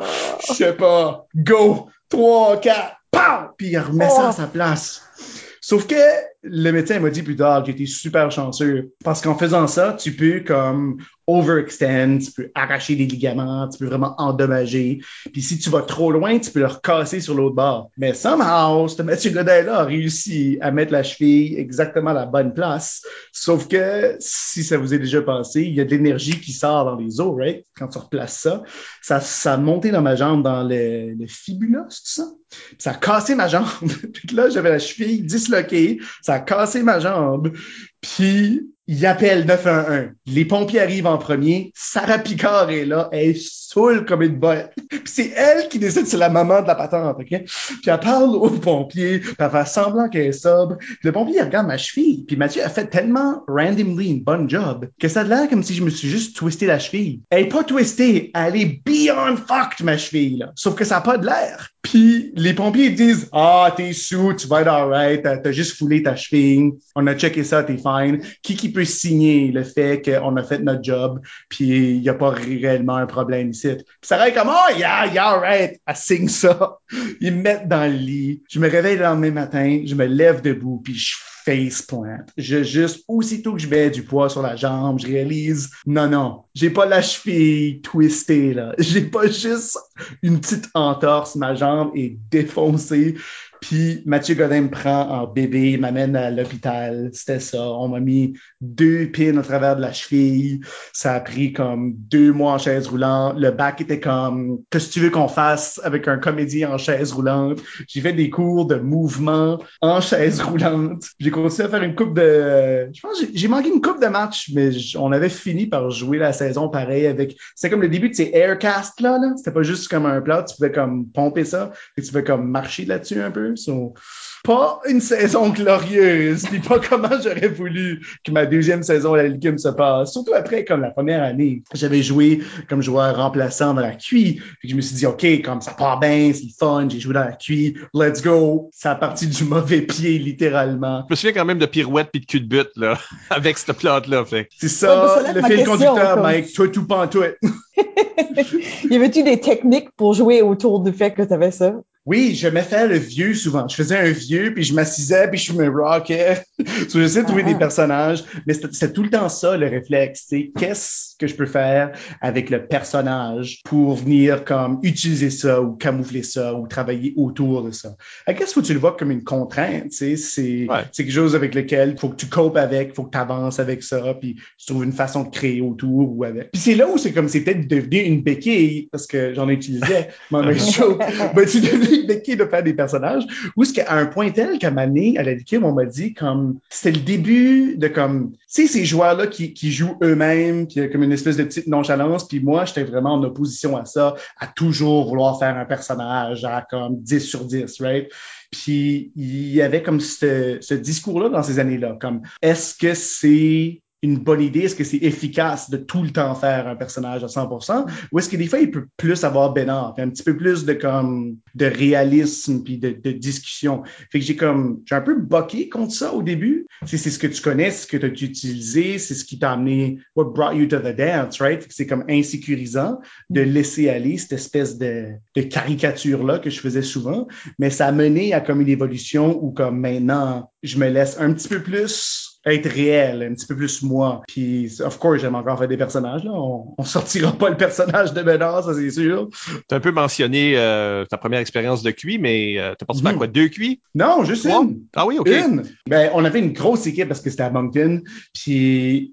je sais pas. Go! 3, 4, pow! » Puis il remet ça à sa place. Sauf que le médecin m'a dit plus tard que j'étais super chanceux parce qu'en faisant ça, tu peux comme overextend, tu peux arracher des ligaments, tu peux vraiment endommager. Puis si tu vas trop loin, tu peux le recasser sur l'autre bord. Mais somehow, ce Mathieu Godin-là a réussi à mettre la cheville exactement à la bonne place. Sauf que si ça vous est déjà passé, il y a de l'énergie qui sort dans les os, right? Quand tu replaces ça, ça, a monté dans ma jambe dans le, le fibula, c'est ça? Puis ça a cassé ma jambe. Puis là, j'avais la cheville disloquée. Ça cassé ma jambe. Puis il appelle 911. Les pompiers arrivent en premier. Sarah Picard est là. Elle est saoule comme une botte. Puis c'est elle qui décide, c'est la maman de la patente, OK? Puis elle parle aux pompiers, puis elle fait semblant qu'elle est sobre. Puis le pompier regarde ma cheville. Puis Mathieu a fait tellement randomly une bonne job que ça a l'air comme si je me suis juste twisté la cheville. Elle est pas twistée. Elle est beyond fucked, ma cheville. Sauf que ça a pas de l'air. Puis les pompiers disent Ah, t'es sous, tu vas être alright, t'as juste foulé ta cheville, on a checké ça, t'es fine. Qui qui peut signer le fait qu'on a fait notre job, puis il n'y a pas réellement un problème ici? Puis ça reste comme Oh, yeah, yeah, alright, elle signe ça. Ils me mettent dans le lit. Je me réveille le lendemain matin, je me lève debout, puis je face plant. Je juste, aussitôt que je mets du poids sur la jambe, je réalise, non, non, j'ai pas la cheville twistée, là. J'ai pas juste une petite entorse, ma jambe est défoncée. Puis Mathieu Godin me prend en bébé, m'amène à l'hôpital. C'était ça. On m'a mis deux pins au travers de la cheville. Ça a pris comme deux mois en chaise roulante. Le bac était comme, qu'est-ce que tu veux qu'on fasse avec un comédien en chaise roulante? J'ai fait des cours de mouvement en chaise roulante. J'ai continué à faire une coupe de, je pense, j'ai- manqué une coupe de match, mais on avait fini par jouer la saison pareil avec, c'était comme le début de ces aircasts là, là. C'était pas juste comme un plat, tu pouvais comme pomper ça et tu pouvais comme marcher là-dessus un peu. So, pas une saison glorieuse, puis pas comment j'aurais voulu que ma deuxième saison à la Ligue se passe. Surtout après, comme la première année, j'avais joué comme joueur remplaçant dans la QI. Puis je me suis dit, OK, comme ça part bien, c'est le fun, j'ai joué dans la QI, let's go. Ça a parti du mauvais pied, littéralement. Je me souviens quand même de pirouette puis de cul de but, là, avec cette plate-là. Fait. C'est ça, lève le fil question, conducteur, comme- Mike, toi tout. y avait-tu des techniques pour jouer autour du fait que tu avais ça? Oui, je me fais le vieux souvent. Je faisais un vieux, puis je m'assisais, puis je me rockais. so, J'essayais de trouver Ah. des personnages, mais c'était tout le temps ça, le réflexe. C'est qu'est-ce que je peux faire avec le personnage pour venir comme utiliser ça ou camoufler ça ou travailler autour de ça. À qu'est-ce que tu le vois comme une contrainte, tu sais, c'est Ouais. c'est quelque chose avec lequel il faut que tu copes avec, faut que tu avances avec ça, puis tu trouves une façon de créer autour ou avec. Puis c'est là où c'est comme c'est peut-être devenu une béquille parce que j'en utilisais, mon show. Ben, tu devenais Becky de faire des personnages. Ou est-ce qu'à un point tel qu'à Mané, à la liquide, on m'a dit comme, c'était le début de comme, tu sais, ces joueurs-là qui, qui jouent eux-mêmes, puis comme une espèce de petite nonchalance. Puis moi, j'étais vraiment en opposition à ça, à toujours vouloir faire un personnage à comme 10 sur 10, right? Puis il y avait comme ce, ce discours-là dans ces années-là, comme est-ce que c'est une bonne idée? Est-ce que c'est efficace de tout le temps faire un personnage à 100%? Ou est-ce que des fois, il peut plus avoir bénard, un petit peu plus de comme de réalisme puis de, de discussion? Fait que j'ai comme j'ai un peu boqué contre ça au début. C'est, c'est ce que tu connais, c'est ce que tu as utilisé, c'est ce qui t'a amené what brought you to the dance, right? C'est comme insécurisant de laisser aller cette espèce de, de caricature-là que je faisais souvent, mais ça a mené à comme une évolution où comme maintenant, je me laisse un petit peu plus être réel, un petit peu plus moi. Puis, of course, j'aime encore faire des personnages. Là. On, on sortira pas le personnage de Bénard, ça c'est sûr. Tu as un peu mentionné euh, ta première expérience de QI, mais euh, tu as participé Mhm. à quoi? Deux QI? Non, juste Trois? une. Ah oui, OK. Une. Ben, on avait une grosse équipe parce que c'était à Moncton. Puis,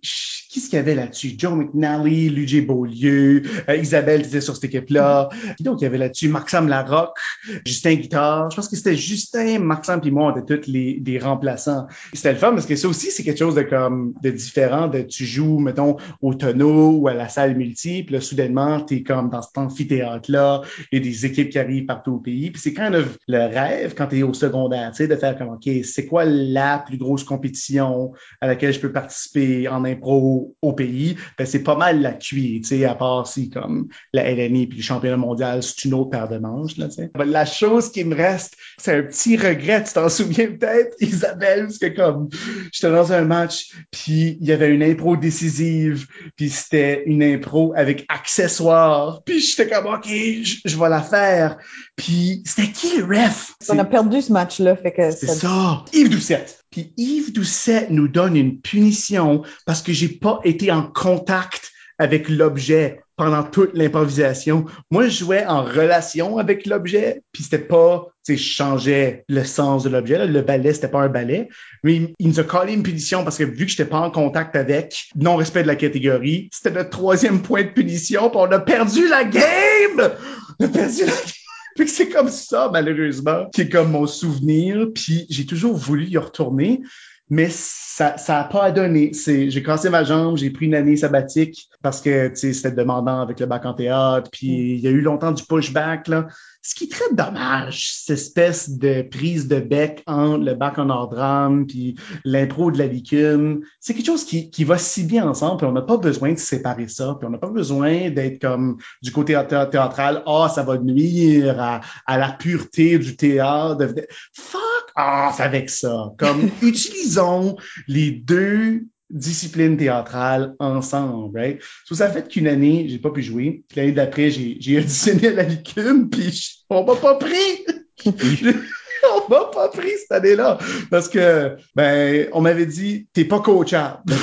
qu'est-ce qu'il y avait là-dessus? Joe McNally, Luigi Beaulieu, euh, Isabelle était sur cette équipe-là. Qui donc il y avait là-dessus? Maxime Larocque, Justin Guitard. Je pense que c'était Justin, Maxime puis moi, on était tous les, des remplaçants. C'était le fun parce que ça aussi, c'est quelque chose de comme, de différent de tu joues, mettons, au tonneau ou à la salle multi. Puis là, soudainement, t'es comme dans cet amphithéâtre-là. Il y a des équipes qui arrivent partout au pays. Puis c'est of le rêve quand tu es au secondaire, tu sais, de faire comme, OK, c'est quoi la plus grosse compétition à laquelle je peux participer en impro au pays? Ben, c'est pas mal la QI, tu sais, à part si comme la LNI puis le championnat mondial, c'est une autre paire de manches, là, tu. Ben, la chose qui me reste, c'est un petit regret, tu t'en souviens peut-être, Isabelle, parce que comme, j'étais dans un match, puis il y avait une impro décisive, puis c'était une impro avec accessoires, puis j'étais comme, OK, je je vais la faire. Puis c'était qui le ref? On a perdu ce match-là, fait que C'est ça- ça. Yves Doucette. Puis Yves Doucette nous donne une punition parce que j'ai pas été en contact avec l'objet pendant toute l'improvisation. Moi, je jouais en relation avec l'objet, puis c'était pas, tu sais, je changeais le sens de l'objet. Le ballet, c'était pas un ballet. Mais il, nous a collé une punition parce que vu que j'étais pas en contact avec, non-respect de la catégorie, c'était notre troisième point de punition, puis on a perdu la game! On a perdu la game! Que c'est comme ça, malheureusement, qui est comme mon souvenir. Puis j'ai toujours voulu y retourner, mais ça ça a pas donné. C'est j'ai cassé ma jambe, j'ai pris une année sabbatique parce que tu sais c'était demandant avec le bac en théâtre. Puis il y a eu longtemps du pushback là. Ce qui est très dommage, cette espèce de prise de bec entre le bac en art drame puis l'impro de la licume. C'est quelque chose qui, qui va si bien ensemble, puis on n'a pas besoin de séparer ça, puis on n'a pas besoin d'être comme du côté thé- théâtral, ah, ça va nuire à, à la pureté du théâtre. Fuck off avec ça. Comme, utilisons les deux disciplines théâtrales ensemble, right? So, ça fait qu'une année, j'ai pas pu jouer. Puis L'année d'après, j'ai, auditionné à la licume, puis on m'a pas pris! on m'a pas pris cette année-là. Parce que, ben, on m'avait dit, t'es pas coachable.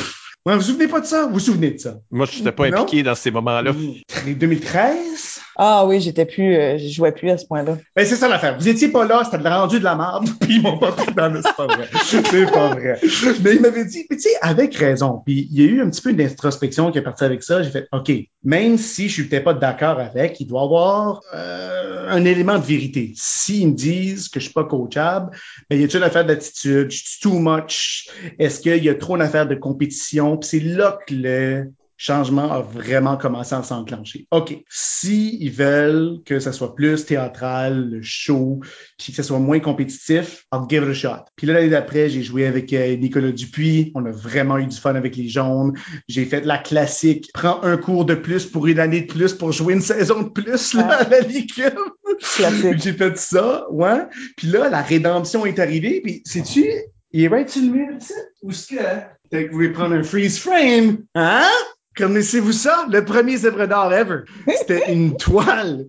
Vous vous souvenez pas de ça? Vous vous souvenez de ça? Moi, je n'étais pas Non? impliqué dans ces moments-là. Mm. 2013? Ah oui, j'étais plus, euh, je jouais plus à ce point-là. Ben, c'est ça l'affaire. Vous étiez pas là, c'était rendu de la merde, puis ils m'ont pas pris dans le... C'est pas vrai. C'est pas vrai. Mais il m'avait dit, mais tu sais, avec raison. Puis il y a eu un petit peu d'introspection qui est partie avec ça. J'ai fait, OK, même si je suis peut-être pas d'accord avec, il doit y avoir euh, un élément de vérité. S'ils me disent que je suis pas coachable, ben, y a-t-il une affaire d'attitude? Je suis too much? Est-ce qu'il y a trop une affaire de compétition? Puis c'est là que le changement a vraiment commencé à s'enclencher. OK, si ils veulent que ça soit plus théâtral, le show, puis que ça soit moins compétitif, I'll give it a shot. Puis là, l'année d'après, j'ai joué avec euh, Nicolas Dupuis. On a vraiment eu du fun avec les jaunes. J'ai fait la classique. Prends un cours de plus pour une année de plus pour jouer une saison de plus là, Ah. à la Ligue. Classique. J'ai fait ça, ouais. Puis là, la rédemption est arrivée. Puis, sais-tu, il est right sur le mur? Où est-ce que? Peut-être que vous voulez prendre un freeze frame. Hein? Connaissez-vous ça? Le premier zèbre d'or ever. C'était une toile.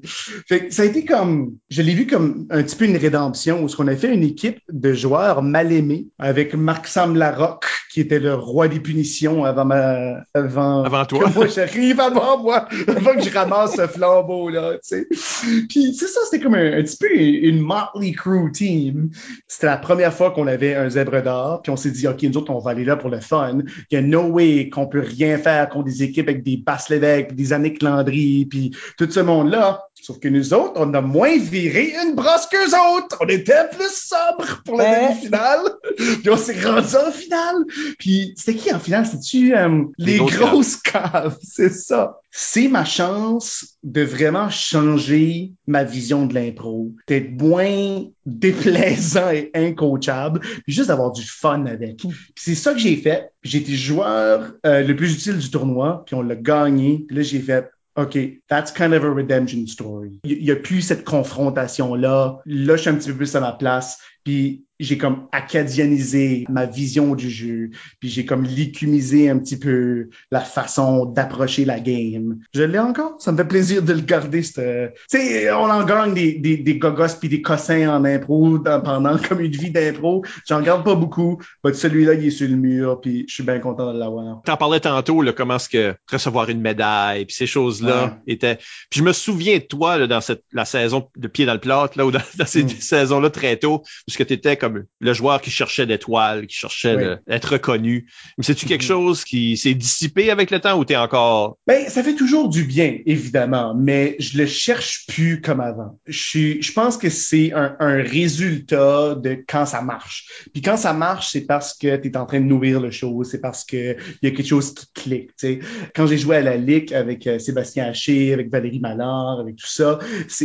Fait que ça a été comme, je l'ai vu comme un petit peu une rédemption où ce qu'on a fait une équipe de joueurs mal aimés avec Marc-Sam Larocque, qui était le roi des punitions avant ma, avant, Avant toi. que moi j'arrive avant moi, avant que je ramasse ce flambeau-là, tu sais. Puis c'est ça, c'était comme un, un petit peu une Motley Crue team. C'était la première fois qu'on avait un zèbre d'or, puis on s'est dit, OK, nous autres, on va aller là pour le fun. Il y a no way qu'on peut rien faire contre des équipes avec des Basse Lévesque, des Annick Landry, puis tout ce monde-là. Sauf que nous autres, on a moins viré une brosse qu'eux autres. On était plus sobre pour la Ouais. demi-finale. Puis on s'est rendu en finale. Puis c'était qui en finale? C'est-tu euh, Les grosses caves? C'est ça. C'est ma chance de vraiment changer ma vision de l'impro, d'être moins déplaisant et incoachable, puis juste d'avoir du fun avec. Puis c'est ça que j'ai fait. J'ai été joueur euh, le plus utile du tournoi, puis on l'a gagné. Puis là, j'ai fait OK, that's kind of a redemption story. Il n'y a plus cette confrontation-là. Là, je suis un petit peu plus à ma place. Puis j'ai comme acadianisé ma vision du jeu. Puis j'ai comme licumisé un petit peu la façon d'approcher la game. Je l'ai encore. Ça me fait plaisir de le garder. Tu sais, on en gagne des, des, des gogos puis des cossins en impro dans- pendant comme une vie d'impro. J'en garde pas beaucoup. Mais celui-là, il est sur le mur. Puis je suis bien content de l'avoir. T'en parlais tantôt, là, comment est-ce que recevoir une médaille, puis ces choses-là étaient. Puis je me souviens de toi là, dans cette la saison de pied dans le plâtre, là, ou dans, dans ces Mm. saisons-là très tôt, puisque tu étais comme le joueur qui cherchait l'étoile, qui cherchait Oui. d'être reconnu. Mais c'est-tu quelque Mhm. chose qui s'est dissipé avec le temps ou t'es encore. Ben, ça fait toujours du bien, évidemment, mais je le cherche plus comme avant. Je, suis, je pense que c'est un, un résultat de quand ça marche. Puis quand ça marche, c'est parce que tu es en train de nourrir le show, c'est parce que il y a quelque chose qui clique. tu sais. Quand j'ai joué à la Ligue avec euh, Sébastien Haché, avec Valérie Malard, avec tout ça,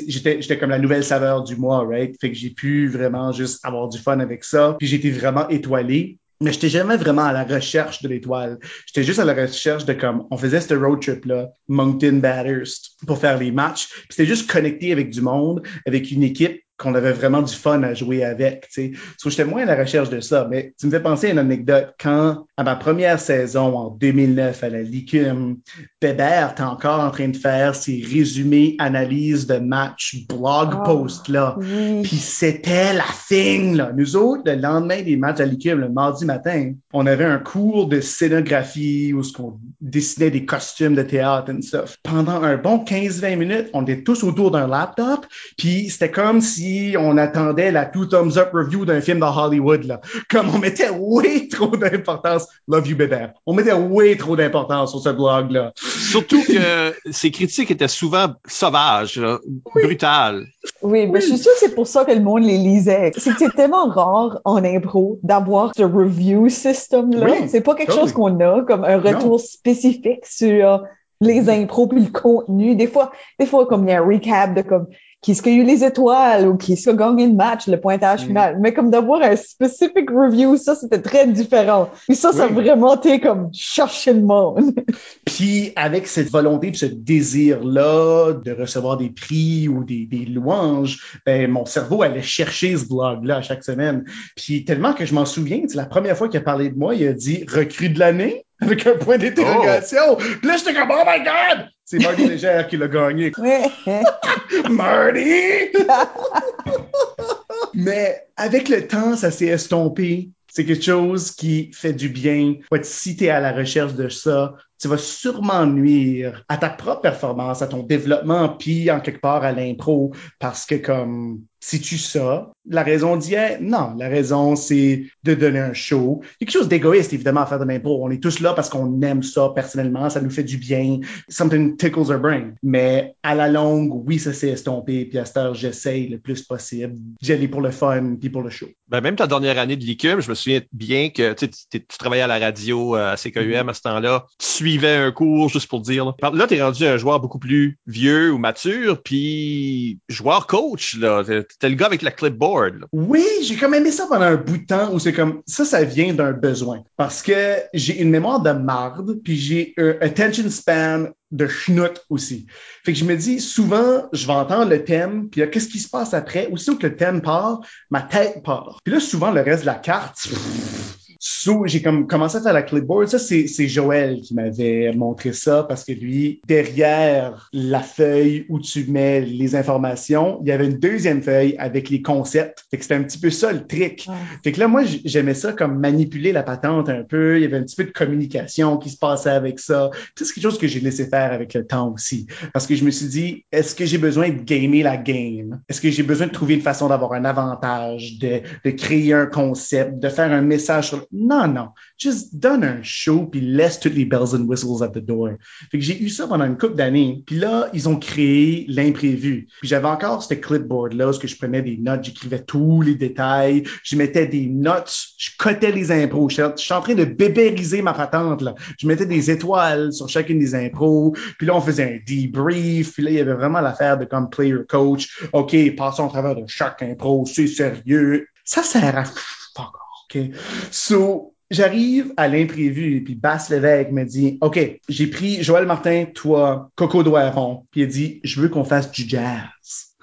j'étais comme la nouvelle saveur du mois, right? Fait que j'ai pu vraiment juste avoir du fun avec ça. Puis été vraiment étoilé. Mais j'étais jamais vraiment à la recherche de l'étoile. J'étais juste à la recherche de comme, on faisait ce road trip-là, Moncton Bathurst, pour faire les matchs. Puis C'était juste connecté avec du monde, avec une équipe qu'on avait vraiment du fun à jouer avec, tu sais. So, j'étais moins à la recherche de ça. Mais tu me fais penser à une anecdote. Quand, à ma première saison en 2009 à la Licume, Bébert était encore en train de faire ses résumés, analyses de matchs, blog Oh. posts, là. Oui. Puis c'était la thing, là. Nous autres, le lendemain des matchs à l'équipe, le mardi matin, on avait un cours de scénographie où qu'on dessinait des costumes de théâtre and stuff. Pendant un bon 15-20 minutes, on était tous autour d'un laptop, puis c'était comme si on attendait la two thumbs up review d'un film dans Hollywood, là. Comme on mettait way trop d'importance, Love You Bébert. On mettait way trop d'importance sur ce blog-là. Surtout que ces critiques étaient souvent sauvages, là, brutales. Oui, mais je suis sûre que c'est pour ça que le monde les lisait. C'est que c'est tellement rare en impro d'avoir ce review system-là. Oui, c'est pas quelque totally. chose qu'on a comme un retour spécifique sur les impros puis le contenu. Des fois, des fois, comme il y a un recap de comme qui a eu les étoiles ou qui a gagné le match, le pointage Mm. final. Mais comme d'avoir un specific review, ça, c'était très différent. Puis ça, ça a vraiment été comme chercher le monde. Puis avec cette volonté, puis ce désir-là de recevoir des prix ou des, des louanges, ben, mon cerveau allait chercher ce blog-là à chaque semaine. Puis tellement que je m'en souviens, c'est la première fois qu'il a parlé de moi, il a dit recrue de l'année avec un point d'interrogation. Puis là, j'étais comme oh my god, c'est Marty Légère qui l'a gagné. Marty! Mais avec le temps, ça s'est estompé. C'est quelque chose qui fait du bien. Si tu es à la recherche de ça, tu vas sûrement nuire à ta propre performance, à ton développement, puis en quelque part à l'impro, parce que comme si tu ça, la raison d'y être, non, la raison c'est de donner un show. Il y a quelque chose d'égoïste évidemment à faire de l'impro. On est tous là parce qu'on aime ça personnellement, ça nous fait du bien. Something tickles our brain. Mais à la longue, oui, ça s'est estompé. Puis à cette heure, j'essaye le plus possible d'y aller pour le fun puis pour le show. Ben, même ta dernière année de l'ICUM, je me souviens bien que tu, tu, tu travaillais à la radio euh, à CKUM à ce temps-là. Tu suivais un cours juste pour dire. Là, là tu es rendu un joueur beaucoup plus vieux ou mature, puis joueur coach. là. T'es le gars avec la clipboard. Oui, j'ai même aimé ça pendant un bout de temps où c'est comme ça, ça vient d'un besoin. Parce que j'ai une mémoire de marde, puis j'ai un attention span de schnout aussi. Fait que je me dis, souvent, je vais entendre le thème, puis qu'est-ce qui se passe après? Aussitôt que le thème part, ma tête part. Puis là, souvent, le reste de la carte, j'ai comme commencé à faire la clipboard. Ça, c'est, Joël qui m'avait montré ça parce que lui, derrière la feuille où tu mets les informations, il y avait une deuxième feuille avec les concepts. Fait que c'était un petit peu ça le trick. Ouais. Fait que là, moi, j'aimais ça comme manipuler la patente un peu. Il y avait un petit peu de communication qui se passait avec ça. C'est quelque chose que j'ai laissé faire avec le temps aussi. Parce que je me suis dit, est-ce que j'ai besoin de gamer la game? Est-ce que j'ai besoin de trouver une façon d'avoir un avantage, de, de créer un concept, de faire un message sur... non, non, juste donne un show puis laisse toutes les bells and whistles at the door. Fait que j'ai eu ça pendant une couple d'années. Puis là, ils ont créé l'imprévu. Puis j'avais encore ce clipboard-là où je prenais des notes, j'écrivais tous les détails, je mettais des notes, je cotais les impros. Je, suis en train de bébériser ma patente, là. Je mettais des étoiles sur chacune des impros. Puis là, on faisait un debrief. Puis là, il y avait vraiment l'affaire de comme player coach. OK, passons au travers de chaque impro, c'est sérieux. Ça sert à So, J'arrive à l'imprévu, puis Basse Lévesque me dit, OK, j'ai pris Joël Martin, toi, Coco Doiron, puis il dit, je veux qu'on fasse du jazz.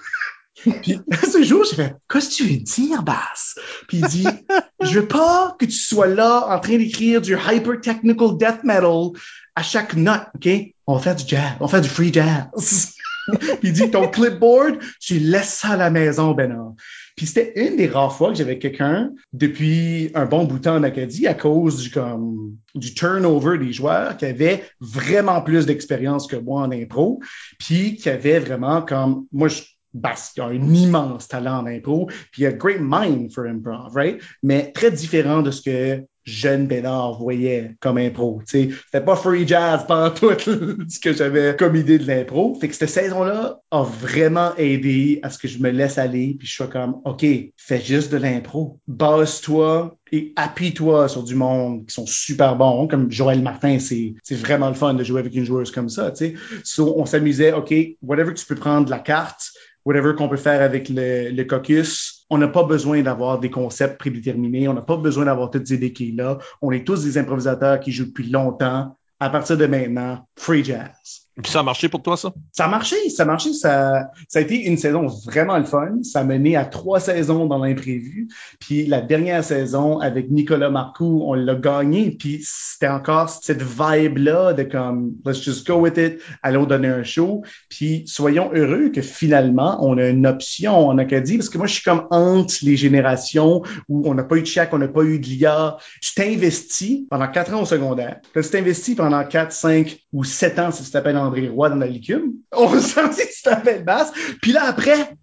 puis ce jour, j'ai fait, qu'est-ce que tu veux dire, Basse? Puis il dit, je veux pas que tu sois là en train d'écrire du hyper technical death metal à chaque note, OK? On va faire du jazz, on va faire du free jazz. puis il dit, ton clipboard, tu laisses ça à la maison, Bernard. Puis c'était une des rares fois que j'avais quelqu'un depuis un bon bout de temps en Acadie à cause du, comme, du turnover des joueurs qui avait vraiment plus d'expérience que moi en impro, puis qui avait vraiment comme, moi, je, Bas, il a un immense talent en impro, puis il a great mind for improv, right? Mais très différent de ce que jeune Bénard voyait comme impro. C'était pas free jazz pendant tout ce que j'avais comme idée de l'impro. Fait que cette saison-là a vraiment aidé à ce que je me laisse aller, puis je sois comme, OK, fais juste de l'impro. Base-toi et appuie-toi sur du monde qui sont super bons, comme Joël Martin, c'est vraiment le fun de jouer avec une joueuse comme ça. sais. So, on s'amusait, OK, whatever tu peux prendre la carte, whatever qu'on peut faire avec le, le caucus, on n'a pas besoin d'avoir des concepts prédéterminés, on n'a pas besoin d'avoir toutes ces idées-là. On est tous des improvisateurs qui jouent depuis longtemps. À partir de maintenant, free jazz. Puis ça a marché pour toi, ça? Ça a marché, ça a marché. Ça, ça a été une saison vraiment le fun. Ça a mené à trois saisons dans l'imprévu. Puis la dernière saison, avec Nicolas Marcoux, on l'a gagné. Puis c'était encore cette vibe-là de comme, let's just go with it, allons donner un show. Puis soyons heureux que finalement, on a une option en Acadie. Parce que moi, je suis comme entre les générations où on n'a pas eu de chèque, on n'a pas eu de l'IA. Tu t'investis pendant quatre ans au secondaire. Tu t'investis pendant quatre, cinq ou sept ans, si tu t'appelles André Roy dans la licume. On sentit que t'appelles basse. Puis là, après,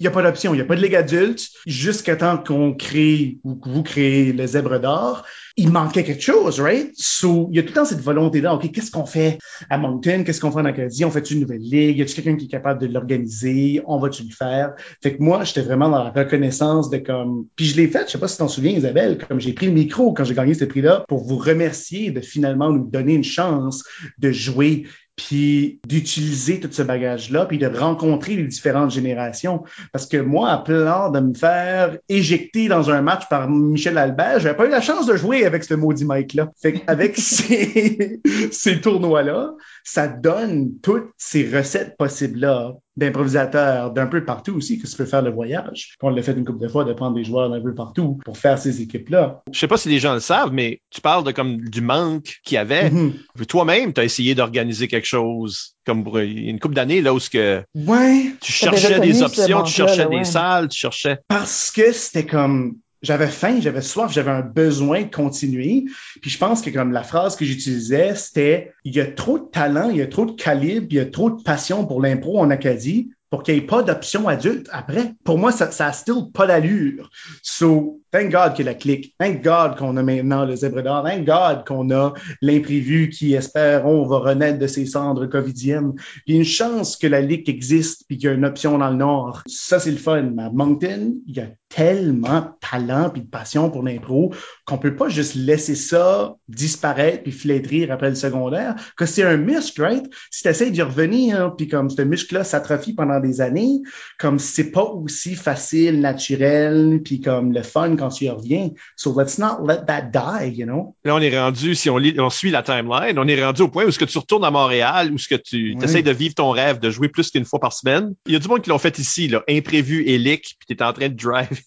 il n'y a pas d'option, il n'y a pas de ligue adulte jusqu'à temps qu'on crée ou que vous créez le zèbre d'or. Il manquait quelque chose, right? So, il y a tout le temps cette volonté-là. OK, qu'est-ce qu'on fait à Moncton? Qu'est-ce qu'on fait en Acadie? On fait une nouvelle ligue? Y a-t-il quelqu'un qui est capable de l'organiser? On va-tu le faire? Fait que moi, j'étais vraiment dans la reconnaissance de comme, puis je l'ai fait, je sais pas si tu t'en souviens, Isabelle, comme j'ai pris le micro quand j'ai gagné ce prix-là pour vous remercier de finalement nous donner une chance de jouer puis d'utiliser tout ce bagage-là, puis de rencontrer les différentes générations. Parce que moi, à plan de me faire éjecter dans un match par Michel Albert, j'avais pas eu la chance de jouer avec ce maudit Mike-là. Fait qu'avec ces, ces tournois-là, ça donne toutes ces recettes possibles-là d'improvisateurs d'un peu partout aussi que tu peux faire le voyage. On l'a fait une couple de fois de prendre des joueurs d'un peu partout pour faire ces équipes-là. Je sais pas si les gens le savent, mais tu parles de comme du manque qu'il y avait. Mm -hmm. Toi-même, tu as essayé d'organiser quelque chose comme pour une couple d'années là où ce que ouais, tu cherchais des options, tu cherchais là, ouais. des salles, tu cherchais. Parce que c'était comme j'avais faim, j'avais soif, j'avais un besoin de continuer. Puis je pense que comme la phrase que j'utilisais, c'était il y a trop de talent, il y a trop de calibre, il y a trop de passion pour l'impro en Acadie pour qu'il n'y ait pas d'option adulte après. Pour moi, ça, ça a still pas d'allure. So, thank God qu'il a la clique. Thank God qu'on a maintenant le zèbre d'or. Thank God qu'on a l'imprévu qui, espérons, va renaître de ses cendres covidiennes. A une chance que la ligue existe puis qu'il y a une option dans le Nord. Ça, c'est le fun. Mais Moncton, il y a tellement de talent puis de passion pour l'impro qu'on peut pas juste laisser ça disparaître puis flétrir après le secondaire, que c'est un muscle, right? Si tu essaies d'y revenir puis comme ce muscle-là s'atrophie pendant des années, comme c'est pas aussi facile, naturel puis comme le fun quand tu y reviens. So let's not let that die, you know? Là, on est rendu, si on, lit, on suit la timeline, on est rendu au point où est-ce que tu retournes à Montréal, où est-ce que tu oui. essaies de vivre ton rêve, de jouer plus qu'une fois par semaine. Il y a du monde qui l'ont fait ici, là, imprévu et lick, puis tu es en train de drive.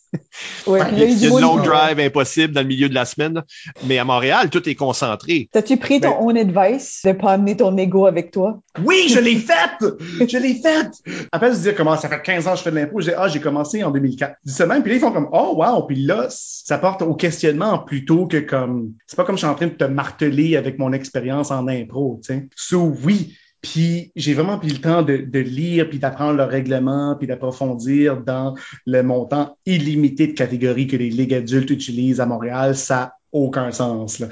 Ouais, il y a, il y a une long drive impossible dans le milieu de la semaine. Mais à Montréal, tout est concentré. T'as-tu pris ton own advice de pas amener ton ego avec toi? Oui, je l'ai fait! je l'ai fait! Après, de dire comment ça fait 15 ans que je fais de l'impôt, j'ai ah, j'ai commencé en 2004. Je dis ça même, puis là, ils font comme oh wow, puis là, ça porte au questionnement plutôt que comme c'est pas comme je suis en train de te marteler avec mon expérience en impro, tu sais. Oui, puis j'ai vraiment pris le temps de, de lire, puis d'apprendre le règlement, puis d'approfondir dans le montant illimité de catégories que les ligues adultes utilisent à Montréal. Ça aucun sens.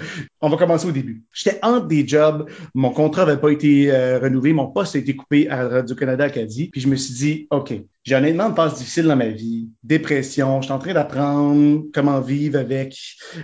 On va commencer au début. J'étais entre des jobs, mon contrat n'avait pas été euh, renouvelé, mon poste a été coupé à Radio-Canada Acadie, puis je me suis dit, OK, j'ai honnêtement une phase difficile dans ma vie, dépression, je suis en train d'apprendre comment vivre avec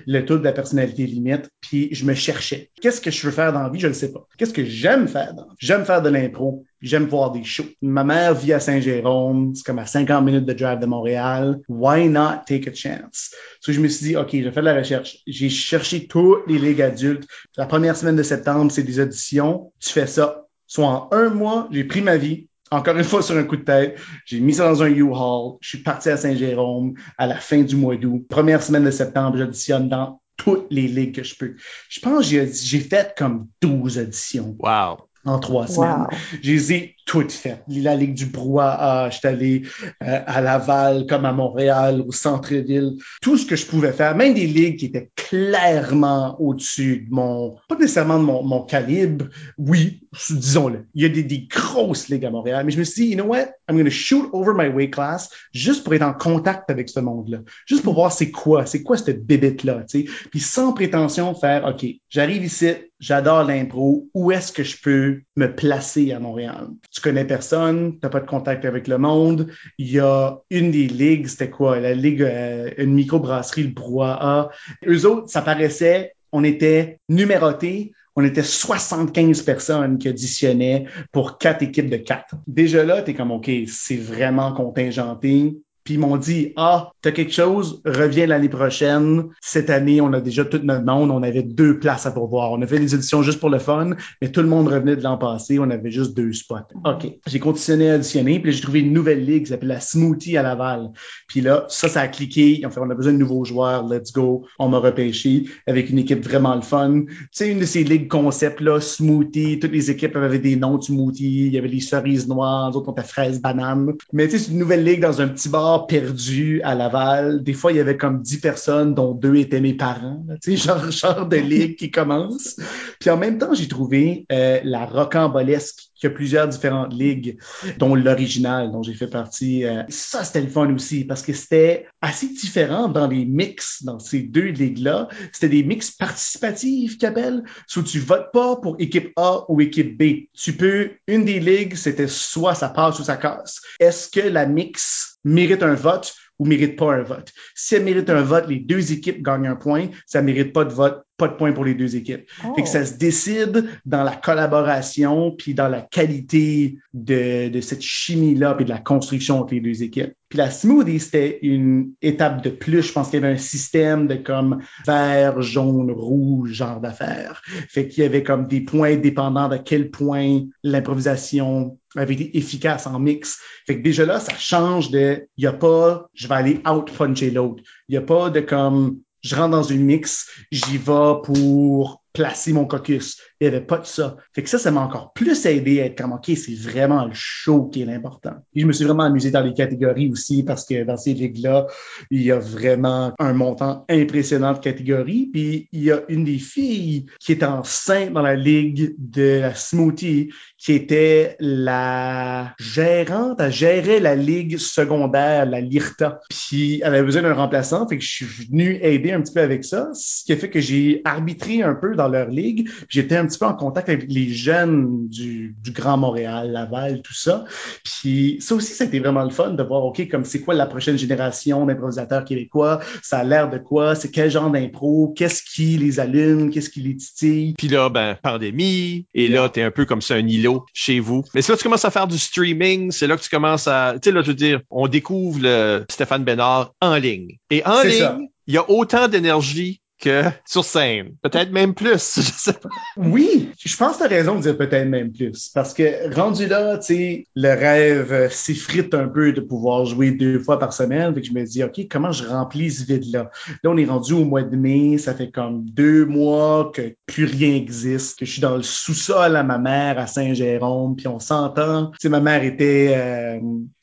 le taux de la personnalité limite, puis je me cherchais. Qu'est-ce que je veux faire dans la vie? Je ne sais pas. Qu'est-ce que j'aime faire dans la vie? J'aime faire de l'impro, j'aime voir des shows. Ma mère vit à Saint-Jérôme, c'est comme à 50 minutes de drive de Montréal. Why not take a chance? So, je me suis dit, OK, j'ai fait de la recherche. J'ai cherché toutes les ligues adultes. La première semaine de septembre, c'est des auditions. Tu fais ça. Soit en un mois, j'ai pris ma vie, encore une fois sur un coup de tête, j'ai mis ça dans un U-Haul, je suis parti à Saint-Jérôme à la fin du mois d'août. Première semaine de septembre, j'auditionne dans toutes les ligues que je peux. Je pense que j'ai fait comme 12 auditions. Wow. En trois semaines. J'ai tout fait. La Ligue du brouhaha, j'étais allé euh, à Laval comme à Montréal, au centre-ville. Tout ce que je pouvais faire, même des ligues qui étaient clairement au-dessus de mon, pas nécessairement de mon, mon calibre. Oui, disons-le. Il y a des, des, grosses ligues à Montréal, mais je me suis dit, you know what? I'm going to shoot over my weight class juste pour être en contact avec ce monde-là. Juste pour voir c'est quoi, c'est quoi cette bébête-là, tu sais. Puis sans prétention faire, OK, j'arrive ici, j'adore l'impro, où est-ce que je peux me placer à Montréal? tu connais personne, t'as pas de contact avec le monde. Il y a une des ligues, c'était quoi? La ligue, euh, une microbrasserie, le brouhaha. Eux autres, ça paraissait, on était numérotés, on était 75 personnes qui auditionnaient pour quatre équipes de quatre. Déjà là, tu es comme, OK, c'est vraiment contingenté. Puis ils m'ont dit, ah, t'as quelque chose, reviens l'année prochaine. Cette année, on a déjà tout notre monde, on avait deux places à pourvoir. On a fait des éditions juste pour le fun, mais tout le monde revenait de l'an passé, on avait juste deux spots. OK. J'ai continué à auditionner, puis j'ai trouvé une nouvelle ligue qui s'appelle la Smoothie à Laval. Puis là, ça, ça a cliqué. Ils ont fait, on a besoin de nouveaux joueurs, let's go. On m'a repêché avec une équipe vraiment le fun. Tu sais, une de ces ligues concept, là, Smoothie, toutes les équipes avaient des noms de Smoothie. Il y avait les cerises noires, d'autres ont fraises, bananes. Mais tu sais, c'est une nouvelle ligue dans un petit bar perdu à Laval. Des fois, il y avait comme dix personnes, dont deux étaient mes parents. Tu sais, genre, de ligue qui commence. Puis en même temps, j'ai trouvé euh, la rocambolesque plusieurs différentes ligues, dont l'original, dont j'ai fait partie. Euh, ça, c'était le fun aussi, parce que c'était assez différent dans les mix, dans ces deux ligues-là. C'était des mix participatifs qu'ils appellent, où tu votes pas pour équipe A ou équipe B. Tu peux, une des ligues, c'était soit ça passe ou ça casse. Est-ce que la mix mérite un vote? Ou mérite pas un vote. Si elle mérite un vote, les deux équipes gagnent un point. Ça mérite pas de vote, pas de point pour les deux équipes. Fait que ça oh. se décide dans la collaboration puis dans la qualité de, de cette chimie-là puis de la construction entre les deux équipes. Puis la smoothie, c'était une étape de plus. Je pense qu'il y avait un système de comme vert, jaune, rouge, genre d'affaires. Fait qu'il y avait comme des points dépendant de quel point l'improvisation avait été efficace en mix. Fait que déjà là, ça change de, il y a pas, je vais aller out-puncher l'autre. Il y a pas de comme, je rentre dans une mix, j'y vais pour placer mon caucus. Il n'y avait pas de ça. Fait que ça, ça m'a encore plus aidé à être comme, OK, c'est vraiment le show qui est l'important. Et je me suis vraiment amusé dans les catégories aussi parce que dans ces ligues-là, il y a vraiment un montant impressionnant de catégories. Puis il y a une des filles qui est enceinte dans la ligue de la smoothie qui était la gérante, elle gérait la ligue secondaire, la LIRTA. Puis elle avait besoin d'un remplaçant, fait que je suis venu aider un petit peu avec ça, ce qui a fait que j'ai arbitré un peu dans leur ligue. J'étais un petit peu en contact avec les jeunes du, du Grand Montréal, Laval, tout ça. Puis ça aussi, c'était vraiment le fun de voir, OK, comme c'est quoi la prochaine génération d'improvisateurs québécois, ça a l'air de quoi, c'est quel genre d'impro, qu'est-ce qui les allume, qu'est-ce qui les titille? Puis là, ben, pandémie, et là, t'es un peu comme ça, un îlot chez vous. Mais c'est là que tu commences à faire du streaming, c'est là que tu commences à, tu sais, là, je veux dire, on découvre le Stéphane Bénard en ligne. Et en ligne, il y a autant d'énergie que sur scène. Peut-être même plus, je sais pas. Oui, je pense que tu as raison de dire peut-être même plus. Parce que rendu là, tu sais, le rêve s'effrite un peu de pouvoir jouer deux fois par semaine. Fait que je me dis, OK, comment je remplis ce vide-là? Là, on est rendu au mois de mai. Ça fait comme deux mois que plus rien existe, que je suis dans le sous-sol à ma mère à Saint-Jérôme. Puis on s'entend. Tu sais, ma mère était, euh,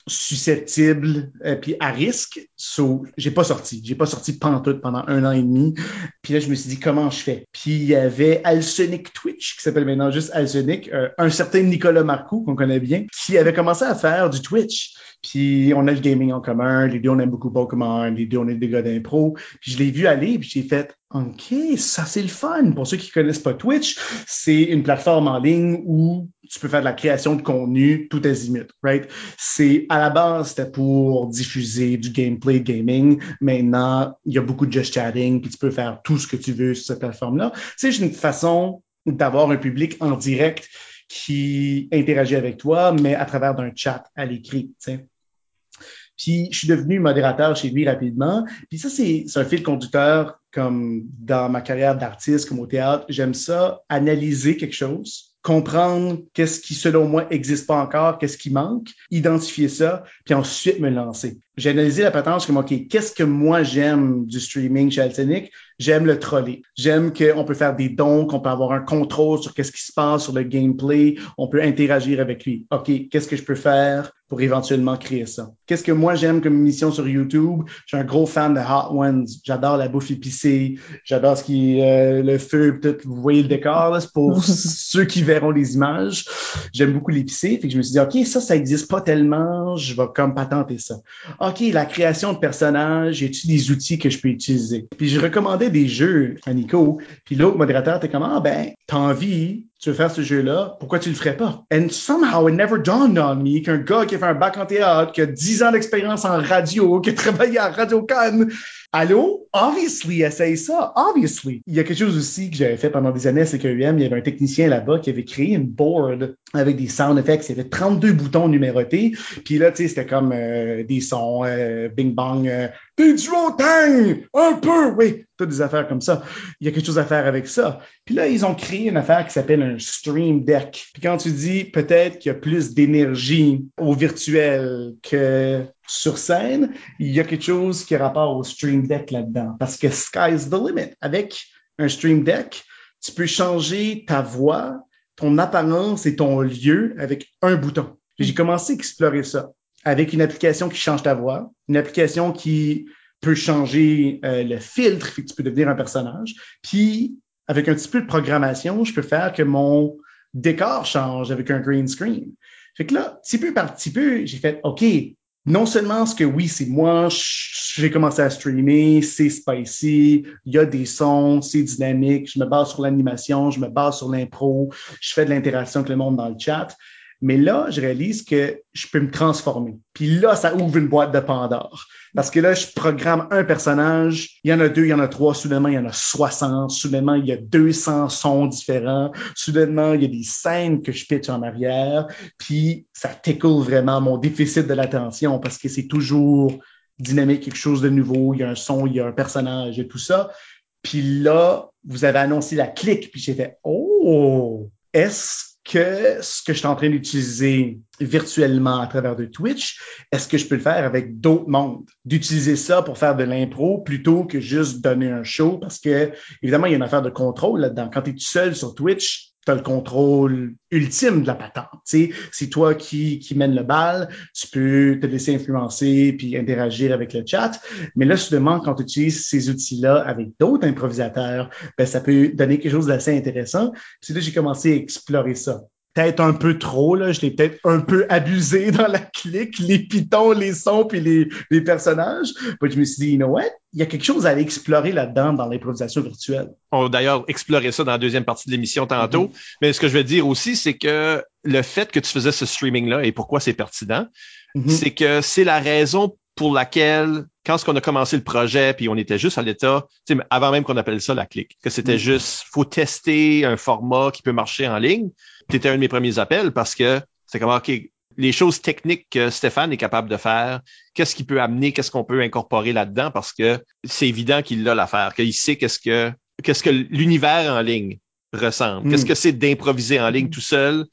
susceptible euh, puis à risque. So, j'ai pas sorti. J'ai pas sorti pantoute pendant un an et demi. Puis là, je me suis dit, comment je fais? Puis il y avait Alsonic Twitch, qui s'appelle maintenant juste Alsonic, euh, un certain Nicolas Marcoux, qu'on connaît bien, qui avait commencé à faire du Twitch. Puis on a le gaming en commun, les deux on aime beaucoup Pokémon, les deux on est des gars d'impro. Puis je l'ai vu aller, puis j'ai fait OK, ça c'est le fun. Pour ceux qui connaissent pas Twitch, c'est une plateforme en ligne où tu peux faire de la création de contenu tout azimut, right? C'est à la base c'était pour diffuser du gameplay gaming. Maintenant, il y a beaucoup de just chatting, puis tu peux faire tout ce que tu veux sur cette plateforme-là. C'est une façon d'avoir un public en direct qui interagit avec toi, mais à travers d'un chat à l'écrit. Puis je suis devenu modérateur chez lui rapidement. Puis ça, c'est un fil conducteur comme dans ma carrière d'artiste, comme au théâtre. J'aime ça, analyser quelque chose, comprendre qu'est-ce qui, selon moi, existe pas encore, qu'est-ce qui manque, identifier ça, puis ensuite me lancer. J'ai analysé la patente comme, OK, qu'est-ce que moi j'aime du streaming chez Altenic? J'aime le troller. J'aime qu'on peut faire des dons, qu'on peut avoir un contrôle sur qu'est-ce qui se passe sur le gameplay. On peut interagir avec lui. OK, qu'est-ce que je peux faire pour éventuellement créer ça? Qu'est-ce que moi j'aime comme émission sur YouTube? Je suis un gros fan de Hot Ones. J'adore la bouffe épicée. J'adore ce qui est euh, le feu. Peut-être vous voyez le décor. C'est pour ceux qui verront les images. J'aime beaucoup l'épicé. Fait que je me suis dit, OK, ça, ça existe pas tellement. Je vais comme patenter ça. OK, la création de personnages, j'ai-tu des outils que je peux utiliser? Puis je recommandais des jeux à Nico, puis l'autre modérateur était comme, ah ben, t'as envie, tu veux faire ce jeu-là, pourquoi tu le ferais pas? And somehow it never dawned on me qu'un gars qui a fait un bac en théâtre, qui a 10 ans d'expérience en radio, qui a travaillé à Radio Cannes, Allô? Obviously, essaye ça. Obviously. Il y a quelque chose aussi que j'avais fait pendant des années à CQM. Il y avait un technicien là-bas qui avait créé une board avec des sound effects. Il y avait 32 boutons numérotés. Puis là, tu sais, c'était comme euh, des sons, euh, bing bang, euh, des duotangs, un peu, oui, toutes des affaires comme ça. Il y a quelque chose à faire avec ça. Puis là, ils ont créé une affaire qui s'appelle un Stream Deck. Puis quand tu dis peut-être qu'il y a plus d'énergie au virtuel que sur scène, il y a quelque chose qui a rapport au Stream Deck là-dedans. Parce que sky's the limit. Avec un Stream Deck, tu peux changer ta voix, ton apparence et ton lieu avec un bouton. J'ai commencé à explorer ça avec une application qui change ta voix, une application qui peut changer euh, le filtre, fait que tu peux devenir un personnage. Puis, avec un petit peu de programmation, je peux faire que mon décor change avec un green screen. Fait que là, petit peu par petit peu, j'ai fait, OK, non seulement ce que oui, c'est moi, j'ai commencé à streamer, c'est spicy, il y a des sons, c'est dynamique, je me base sur l'animation, je me base sur l'impro, je fais de l'interaction avec le monde dans le chat. Mais là, je réalise que je peux me transformer. Puis là, ça ouvre une boîte de Pandore. Parce que là, je programme un personnage, il y en a deux, il y en a trois, soudainement, il y en a 60, soudainement, il y a 200 sons différents, soudainement, il y a des scènes que je pitch en arrière, puis ça tickle vraiment mon déficit de l'attention parce que c'est toujours dynamique, quelque chose de nouveau, il y a un son, il y a un personnage et tout ça. Puis là, vous avez annoncé la clique, puis j'ai fait, oh, est-ce que ce que je suis en train d'utiliser virtuellement à travers de Twitch, est-ce que je peux le faire avec d'autres mondes? D'utiliser ça pour faire de l'impro plutôt que juste donner un show parce que, évidemment, il y a une affaire de contrôle là-dedans. Quand tu es seul sur Twitch, tu as le contrôle ultime de la patente. C'est toi qui, qui mène le bal, tu peux te laisser influencer puis interagir avec le chat. Mais là, soudainement, quand tu utilises ces outils-là avec d'autres improvisateurs, ben, ça peut donner quelque chose d'assez intéressant. C'est là j'ai commencé à explorer ça peut-être un peu trop, là. Je l'ai peut-être un peu abusé dans la clique, les pitons, les sons, puis les, les personnages. Puis je me suis dit, you know what? Il y a quelque chose à aller explorer là-dedans dans l'improvisation virtuelle. On va d'ailleurs explorer ça dans la deuxième partie de l'émission tantôt. Mm-hmm. Mais ce que je veux dire aussi, c'est que le fait que tu faisais ce streaming-là et pourquoi c'est pertinent, mm-hmm. c'est que c'est la raison pour laquelle, quand on a commencé le projet, puis on était juste à l'état, avant même qu'on appelle ça la clique, que c'était mm-hmm. juste, faut tester un format qui peut marcher en ligne c'était un de mes premiers appels parce que c'est comme, OK, les choses techniques que Stéphane est capable de faire, qu'est-ce qu'il peut amener, qu'est-ce qu'on peut incorporer là-dedans parce que c'est évident qu'il a l'affaire, qu'il sait qu'est-ce que, qu'est-ce que l'univers en ligne ressemble, qu'est-ce hmm. que c'est d'improviser en ligne tout seul.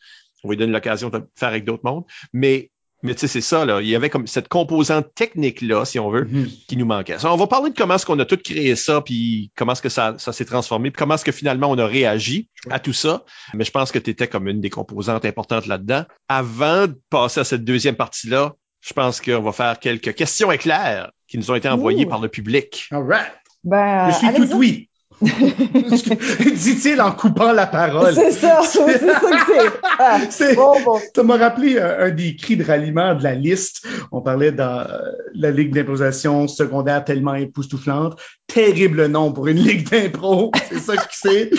On va lui donner l'occasion de le faire avec d'autres mondes, mais mais tu sais, c'est ça, là. Il y avait comme cette composante technique-là, si on veut, mm-hmm. qui nous manquait. on va parler de comment est-ce qu'on a tout créé ça, puis comment est-ce que ça, ça s'est transformé, puis comment est-ce que finalement on a réagi à tout ça. Mais je pense que tu étais comme une des composantes importantes là-dedans. Avant de passer à cette deuxième partie-là, je pense qu'on va faire quelques questions éclairs qui nous ont été envoyées Ouh. par le public. All right. Ben, Je suis Alexandre- tout oui. Dit-il en coupant la parole. C'est ça, c'est ça que c'est. Ah, C'est- bon, bon. Ça m'a rappelé un, un des cris de ralliement de la liste. On parlait dans euh, la ligue d'improvisation secondaire tellement époustouflante. Terrible nom pour une ligue d'impro. C'est ça que c'est.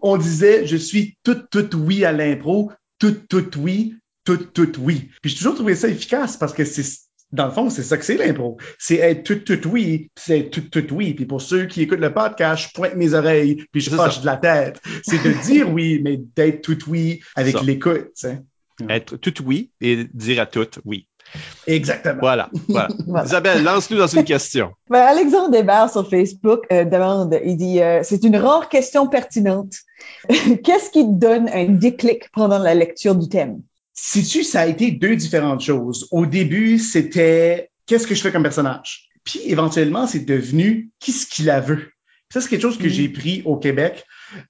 On disait, je suis tout, tout oui à l'impro. Tout, tout oui. Tout, tout oui. Puis j'ai toujours trouvé ça efficace parce que c'est, dans le fond, c'est ça que c'est l'impro. C'est être tout, tout oui, puis c'est être tout, tout oui. Puis pour ceux qui écoutent le podcast, je pointe mes oreilles, puis je ça. de la tête. C'est de dire oui, mais d'être tout oui avec l'écoute, tu sais. Être tout oui et dire à tout oui. Exactement. Voilà. voilà. Voilà. Isabelle, lance-nous dans une question. Ben, Alexandre Desbarres sur Facebook euh, demande, il dit, euh, c'est une rare question pertinente. Qu'est-ce qui te donne un déclic pendant la lecture du thème? Si-tu, ça a été deux différentes choses. Au début, c'était qu'est-ce que je fais comme personnage? Puis éventuellement, c'est devenu qu'est-ce qu'il a veut? Ça, c'est quelque chose que Mm. j'ai pris au Québec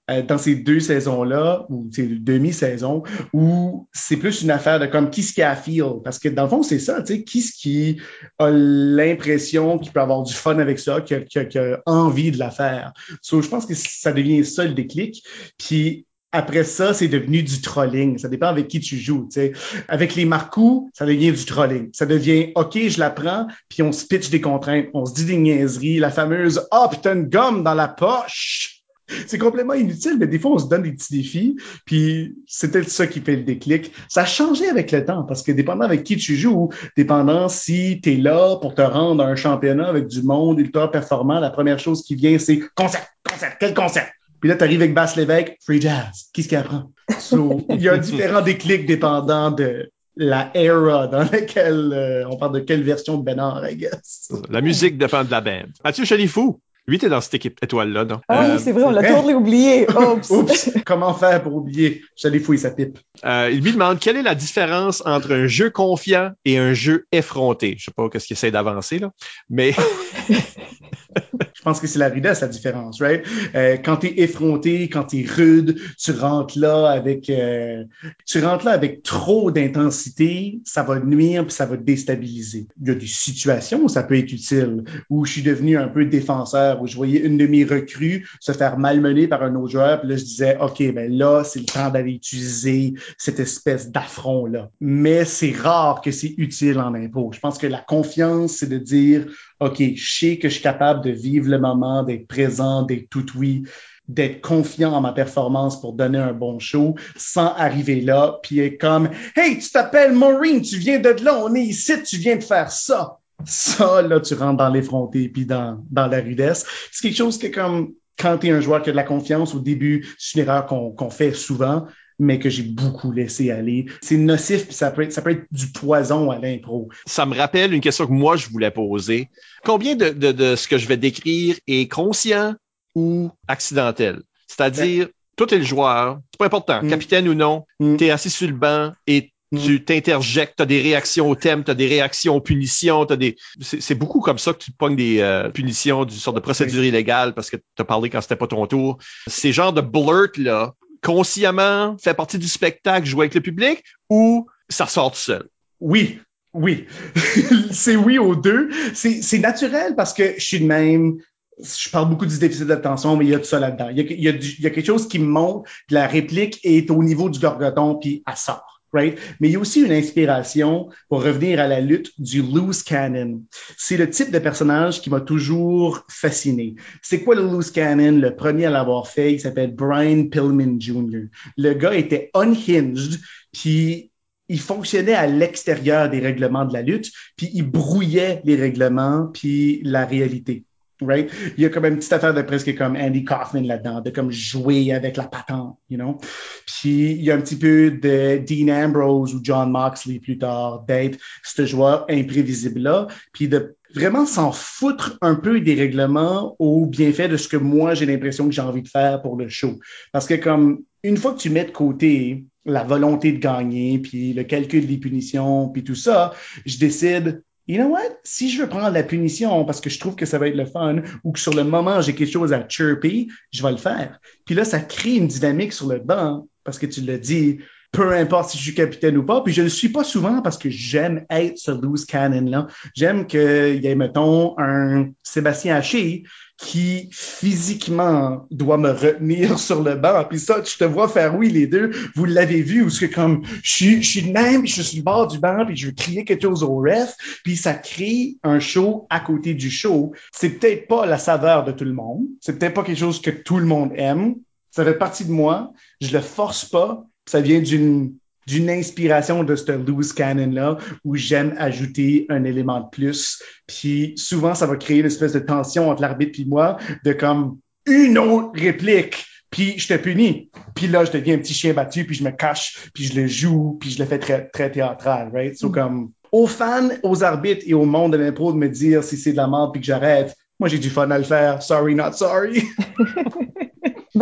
euh, dans ces deux saisons-là, ou ces demi-saisons, où c'est plus une affaire de comme qui ce qui a feel? Parce que dans le fond, c'est ça, tu sais, qui ce qui a l'impression qu'il peut avoir du fun avec ça, qui a, qui a- qui a envie de la faire. So, je pense que ça devient ça le déclic. Puis après ça, c'est devenu du trolling. Ça dépend avec qui tu joues. tu sais. Avec les marcous, ça devient du trolling. Ça devient OK, je la prends, puis on se pitch des contraintes, on se dit des niaiseries, la fameuse Ah, t'as une gomme dans la poche. C'est complètement inutile, mais des fois, on se donne des petits défis, puis peut-être ça qui fait le déclic. Ça a changé avec le temps, parce que dépendant avec qui tu joues, dépendant si tu es là pour te rendre à un championnat avec du monde ultra performant, la première chose qui vient, c'est concert, concert, quel concert? Puis là, tu arrives avec Bass Lévesque, free jazz. Qu'est-ce qu'il apprend? So, il y a différents déclics dépendant de la era dans laquelle euh, on parle de quelle version de Bénard, I guess. La musique dépend de la bande. Mathieu Chalifou, lui, t'es dans cette équipe étoile-là, non? Ah Euh, oui, c'est vrai, on l'a totally oublié. Oups. Oups, comment faire pour oublier? J'allais fouiller sa pipe? Euh, il lui demande quelle est la différence entre un jeu confiant et un jeu effronté? Je sais pas qu'est-ce qu'il essaie d'avancer là, mais Je pense que c'est la rudesse, la différence, right? Euh, quand tu es effronté, quand tu es rude, tu rentres là avec euh, tu rentres là avec trop d'intensité, ça va nuire puis ça va te déstabiliser. Il y a des situations où ça peut être utile, où je suis devenu un peu défenseur, où je voyais une de mes recrues se faire malmener par un autre joueur, puis là je disais OK, ben là, c'est le temps d'aller utiliser cette espèce d'affront-là. Mais c'est rare que c'est utile en impôt. Je pense que la confiance, c'est de dire OK, je sais que je suis capable de vivre le moment, d'être présent, d'être tout oui, d'être confiant en ma performance pour donner un bon show, sans arriver là, puis être comme Hey, tu t'appelles Maureen, tu viens de là, on est ici, tu viens de faire ça. Ça, là, tu rentres dans l'effronté puis dans, dans la rudesse. C'est quelque chose que comme quand tu es un joueur qui a de la confiance, au début, c'est une erreur qu'on qu'on fait souvent, mais que j'ai beaucoup laissé aller. C'est nocif, puis ça peut être, ça peut être du poison à l'impro. ça me rappelle une question que moi je voulais poser. Combien de, de, de ce que je vais décrire est conscient ou accidentel? C'est-à-dire, toi, t'es le joueur, c'est pas important, Mm. capitaine ou non, Mm. t'es assis sur le banc et tu t'interjectes, t'as des réactions au thème, t'as des réactions aux punitions, t'as des, c'est beaucoup comme ça que tu te pognes des euh, punitions du sort de procédure illégale parce que t'as parlé quand c'était pas ton tour. Ces genres de blurt là, consciemment fait partie du spectacle, jouer avec le public ou ça sort tout seul? Oui, oui. c'est oui aux deux. C'est naturel parce que je suis de même. Je parle beaucoup du déficit d'attention, mais il y a tout ça là-dedans. Il y a, il il y a quelque chose qui me montre, puis la réplique est au niveau du gorgoton, puis elle sort. Right? Mais il y a aussi une inspiration pour revenir à la lutte du loose cannon. C'est le type de personnage qui m'a toujours fasciné. C'est quoi le loose cannon? Le premier à l'avoir fait, il s'appelle Brian Pillman Jr. Le gars était unhinged, puis il fonctionnait à l'extérieur des règlements de la lutte, puis il brouillait les règlements, puis la réalité. Right? Il y a comme une petite affaire de presque comme Andy Kaufman là-dedans, de comme jouer avec la patente, you know? Puis il y a un petit peu de Dean Ambrose ou John Moxley plus tard, d'être ce joueur imprévisible-là, puis de vraiment s'en foutre un peu des règlements au bienfait de ce que moi j'ai l'impression que j'ai envie de faire pour le show. Parce que comme une fois que tu mets de côté la volonté de gagner, puis le calcul des punitions, puis tout ça, je décide, you know what, si je veux prendre la punition parce que je trouve que ça va être le fun, ou que sur le moment j'ai quelque chose à chirper, je vais le faire. Puis là, ça crée une dynamique sur le banc, parce que tu l'as dit, peu importe si je suis capitaine ou pas. Puis je ne le suis pas souvent parce que j'aime être ce loose cannon-là. J'aime qu'il y ait, mettons, un Sébastien Haché qui physiquement doit me retenir sur le banc. Puis ça, tu te vois faire oui les deux. Vous l'avez vu où c'est comme je suis, je suis de même, je suis le bord du banc, puis je veux crier quelque chose au ref, puis ça crée un show à côté du show. C'est peut-être pas la saveur de tout le monde. C'est peut-être pas quelque chose que tout le monde aime. Ça fait partie de moi. Je le force pas. Ça vient d'une d'une inspiration de ce loose cannon-là où j'aime ajouter un élément de plus. Puis souvent, ça va créer une espèce de tension entre l'arbitre et moi de comme une autre réplique. Puis je te punis. Puis là, je deviens un petit chien battu, puis je me cache, puis je le joue, puis je le fais très, très théâtral, right? So comme aux fans, aux arbitres et au monde de l'impro de me dire si c'est de la merde puis que j'arrête. Moi, j'ai du fun à le faire. Sorry, not sorry.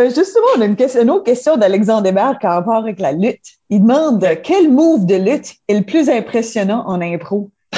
Ben justement, on a une, question, une autre question d'Alexandre Hébert qui a rapport avec la lutte. Il demande quel move de lutte est le plus impressionnant en impro?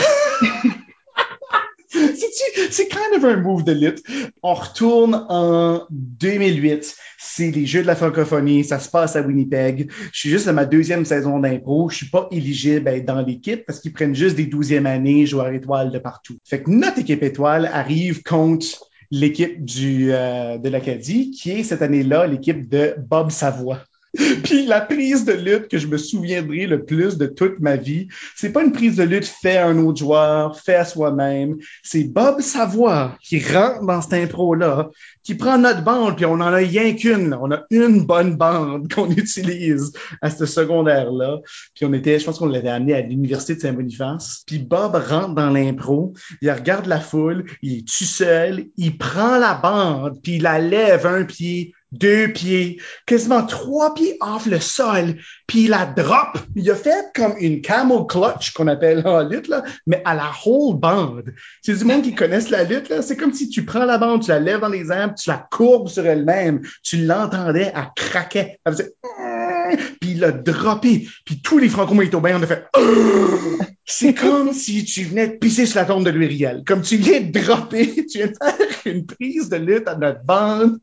c'est kind of un move de lutte. On retourne en 2008. C'est les Jeux de la francophonie. Ça se passe à Winnipeg. Je suis juste à ma deuxième saison d'impro. Je suis pas éligible à être dans l'équipe parce qu'ils prennent juste des douzièmes années, joueurs étoiles de partout. Fait que notre équipe étoile arrive contre l'équipe du euh, de l'Acadie, qui est cette année-là l'équipe de Bob Savoie. Puis la prise de lutte que je me souviendrai le plus de toute ma vie, c'est pas une prise de lutte fait à un autre joueur, fait à soi-même. C'est Bob Savoie qui rentre dans cette impro-là, qui prend notre bande, puis on en a rien qu'une. On a une bonne bande qu'on utilise à ce secondaire-là. Puis on était, je pense qu'on l'avait amené à l'Université de Saint-Boniface. Puis Bob rentre dans l'impro, il regarde la foule, il est tout seul, il prend la bande, puis il la lève un pied deux pieds, quasiment trois pieds off le sol, puis il la drop. Il a fait comme une camel clutch qu'on appelle en lutte, là, mais à la whole bande. C'est du monde qui connaissent la lutte, là. C'est comme si tu prends la bande, tu la lèves dans les airs, tu la courbes sur elle-même. Tu l'entendais, à craquer. Elle faisait... Puis il l'a droppé. Puis tous les franco-manitobains ont fait... C'est comme si tu venais de pisser sur la tombe de l'Uriel. Comme tu viens de dropper, tu viens faire une prise de lutte à notre bande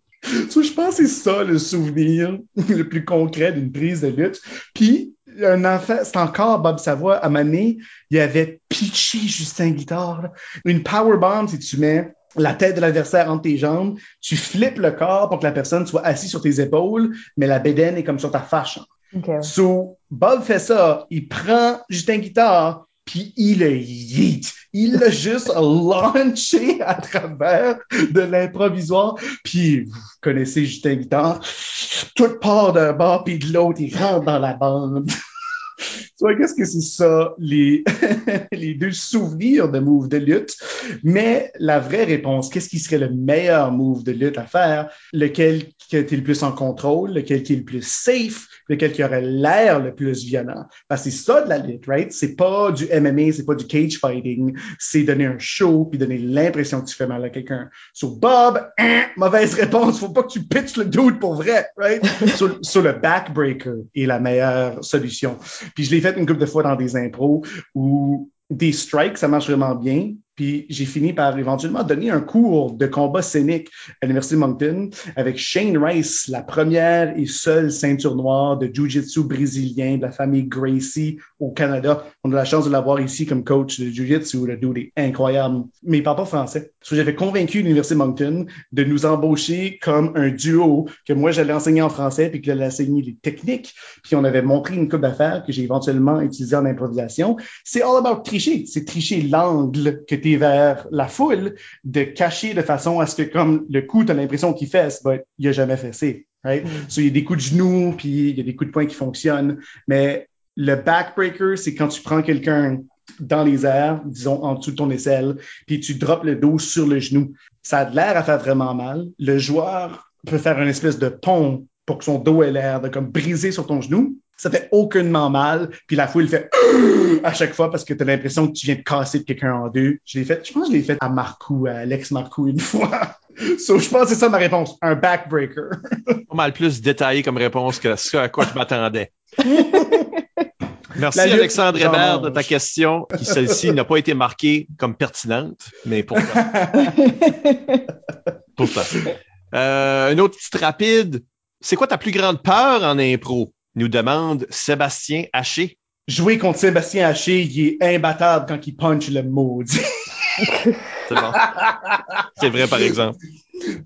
So, je pense que c'est ça le souvenir le plus concret d'une prise de lutte. Puis, un enfant, c'est encore Bob Savoie, à Mané, il avait pitché Justin Guitard. Une powerbomb, si tu mets la tête de l'adversaire entre tes jambes, tu flippes le corps pour que la personne soit assise sur tes épaules, mais la bédaine est comme sur ta fâche. Okay. So, Bob fait ça, il prend Justin Guitard, puis il le yeet. Il l'a juste launché à travers de l'improvisoire. Puis vous connaissez Justin Guitard, tout part d'un bord puis de l'autre, il rentre dans la bande. Tu vois, qu'est-ce que c'est ça, les, les deux souvenirs de move de lutte? Mais la vraie réponse, qu'est-ce qui serait le meilleur move de lutte à faire? Lequel qui le plus en contrôle? Lequel qui est le plus safe? Lequel qui aurait l'air le plus violent? Parce que c'est ça de la lutte, right? C'est pas du MMA, c'est pas du cage fighting. C'est donner un show puis donner l'impression que tu fais mal à quelqu'un. Sur Bob, hein, mauvaise réponse. Faut pas que tu pitches le dude pour vrai, right? sur, sur le backbreaker est la meilleure solution. Puis je l'ai fait une couple de fois dans des impros où des strikes, ça marche vraiment bien. Puis j'ai fini par éventuellement donner un cours de combat scénique à l'Université de Moncton avec Shane Rice, la première et seule ceinture noire de Jiu-Jitsu brésilien de la famille Gracie au Canada. On a la chance de l'avoir ici comme coach de Jiu-Jitsu. Le dude est incroyable. Mais il parle pas français. So, j'avais convaincu l'Université de Moncton de nous embaucher comme un duo que moi j'allais enseigner en français puis que j'allais enseigner les techniques. Puis on avait montré une coupe d'affaires que j'ai éventuellement utilisé en improvisation. C'est all about tricher. C'est tricher l'angle que tu vers la foule, de cacher de façon à ce que comme le coup, tu as l'impression qu'il fesse, ben, il a jamais fessé. Right? Mm. So, il y a des coups de genoux, puis il y a des coups de poing qui fonctionnent. Mais le backbreaker, c'est quand tu prends quelqu'un dans les airs, disons en dessous de ton aisselle, puis tu drops le dos sur le genou. Ça a l'air à faire vraiment mal. Le joueur peut faire une espèce de pont pour que son dos ait l'air de comme briser sur ton genou, ça fait aucunement mal. Puis la foule fait à chaque fois parce que tu as l'impression que tu viens de casser quelqu'un en deux. Je l'ai fait, je pense que je l'ai fait à Marcou, à Alex Marcou une fois. so, je pense que c'est ça ma réponse, un backbreaker. Pas mal plus détaillé comme réponse que ce à quoi je m'attendais. Merci Alexandre Hébert de ta question, qui celle-ci n'a pas été marquée comme pertinente, mais pourtant. pourtant. Euh, une autre petite rapide. C'est quoi ta plus grande peur en impro? Nous demande Sébastien Haché. Jouer contre Sébastien Haché, il est imbattable quand il punch le maudit. C'est bon. C'est vrai, par exemple.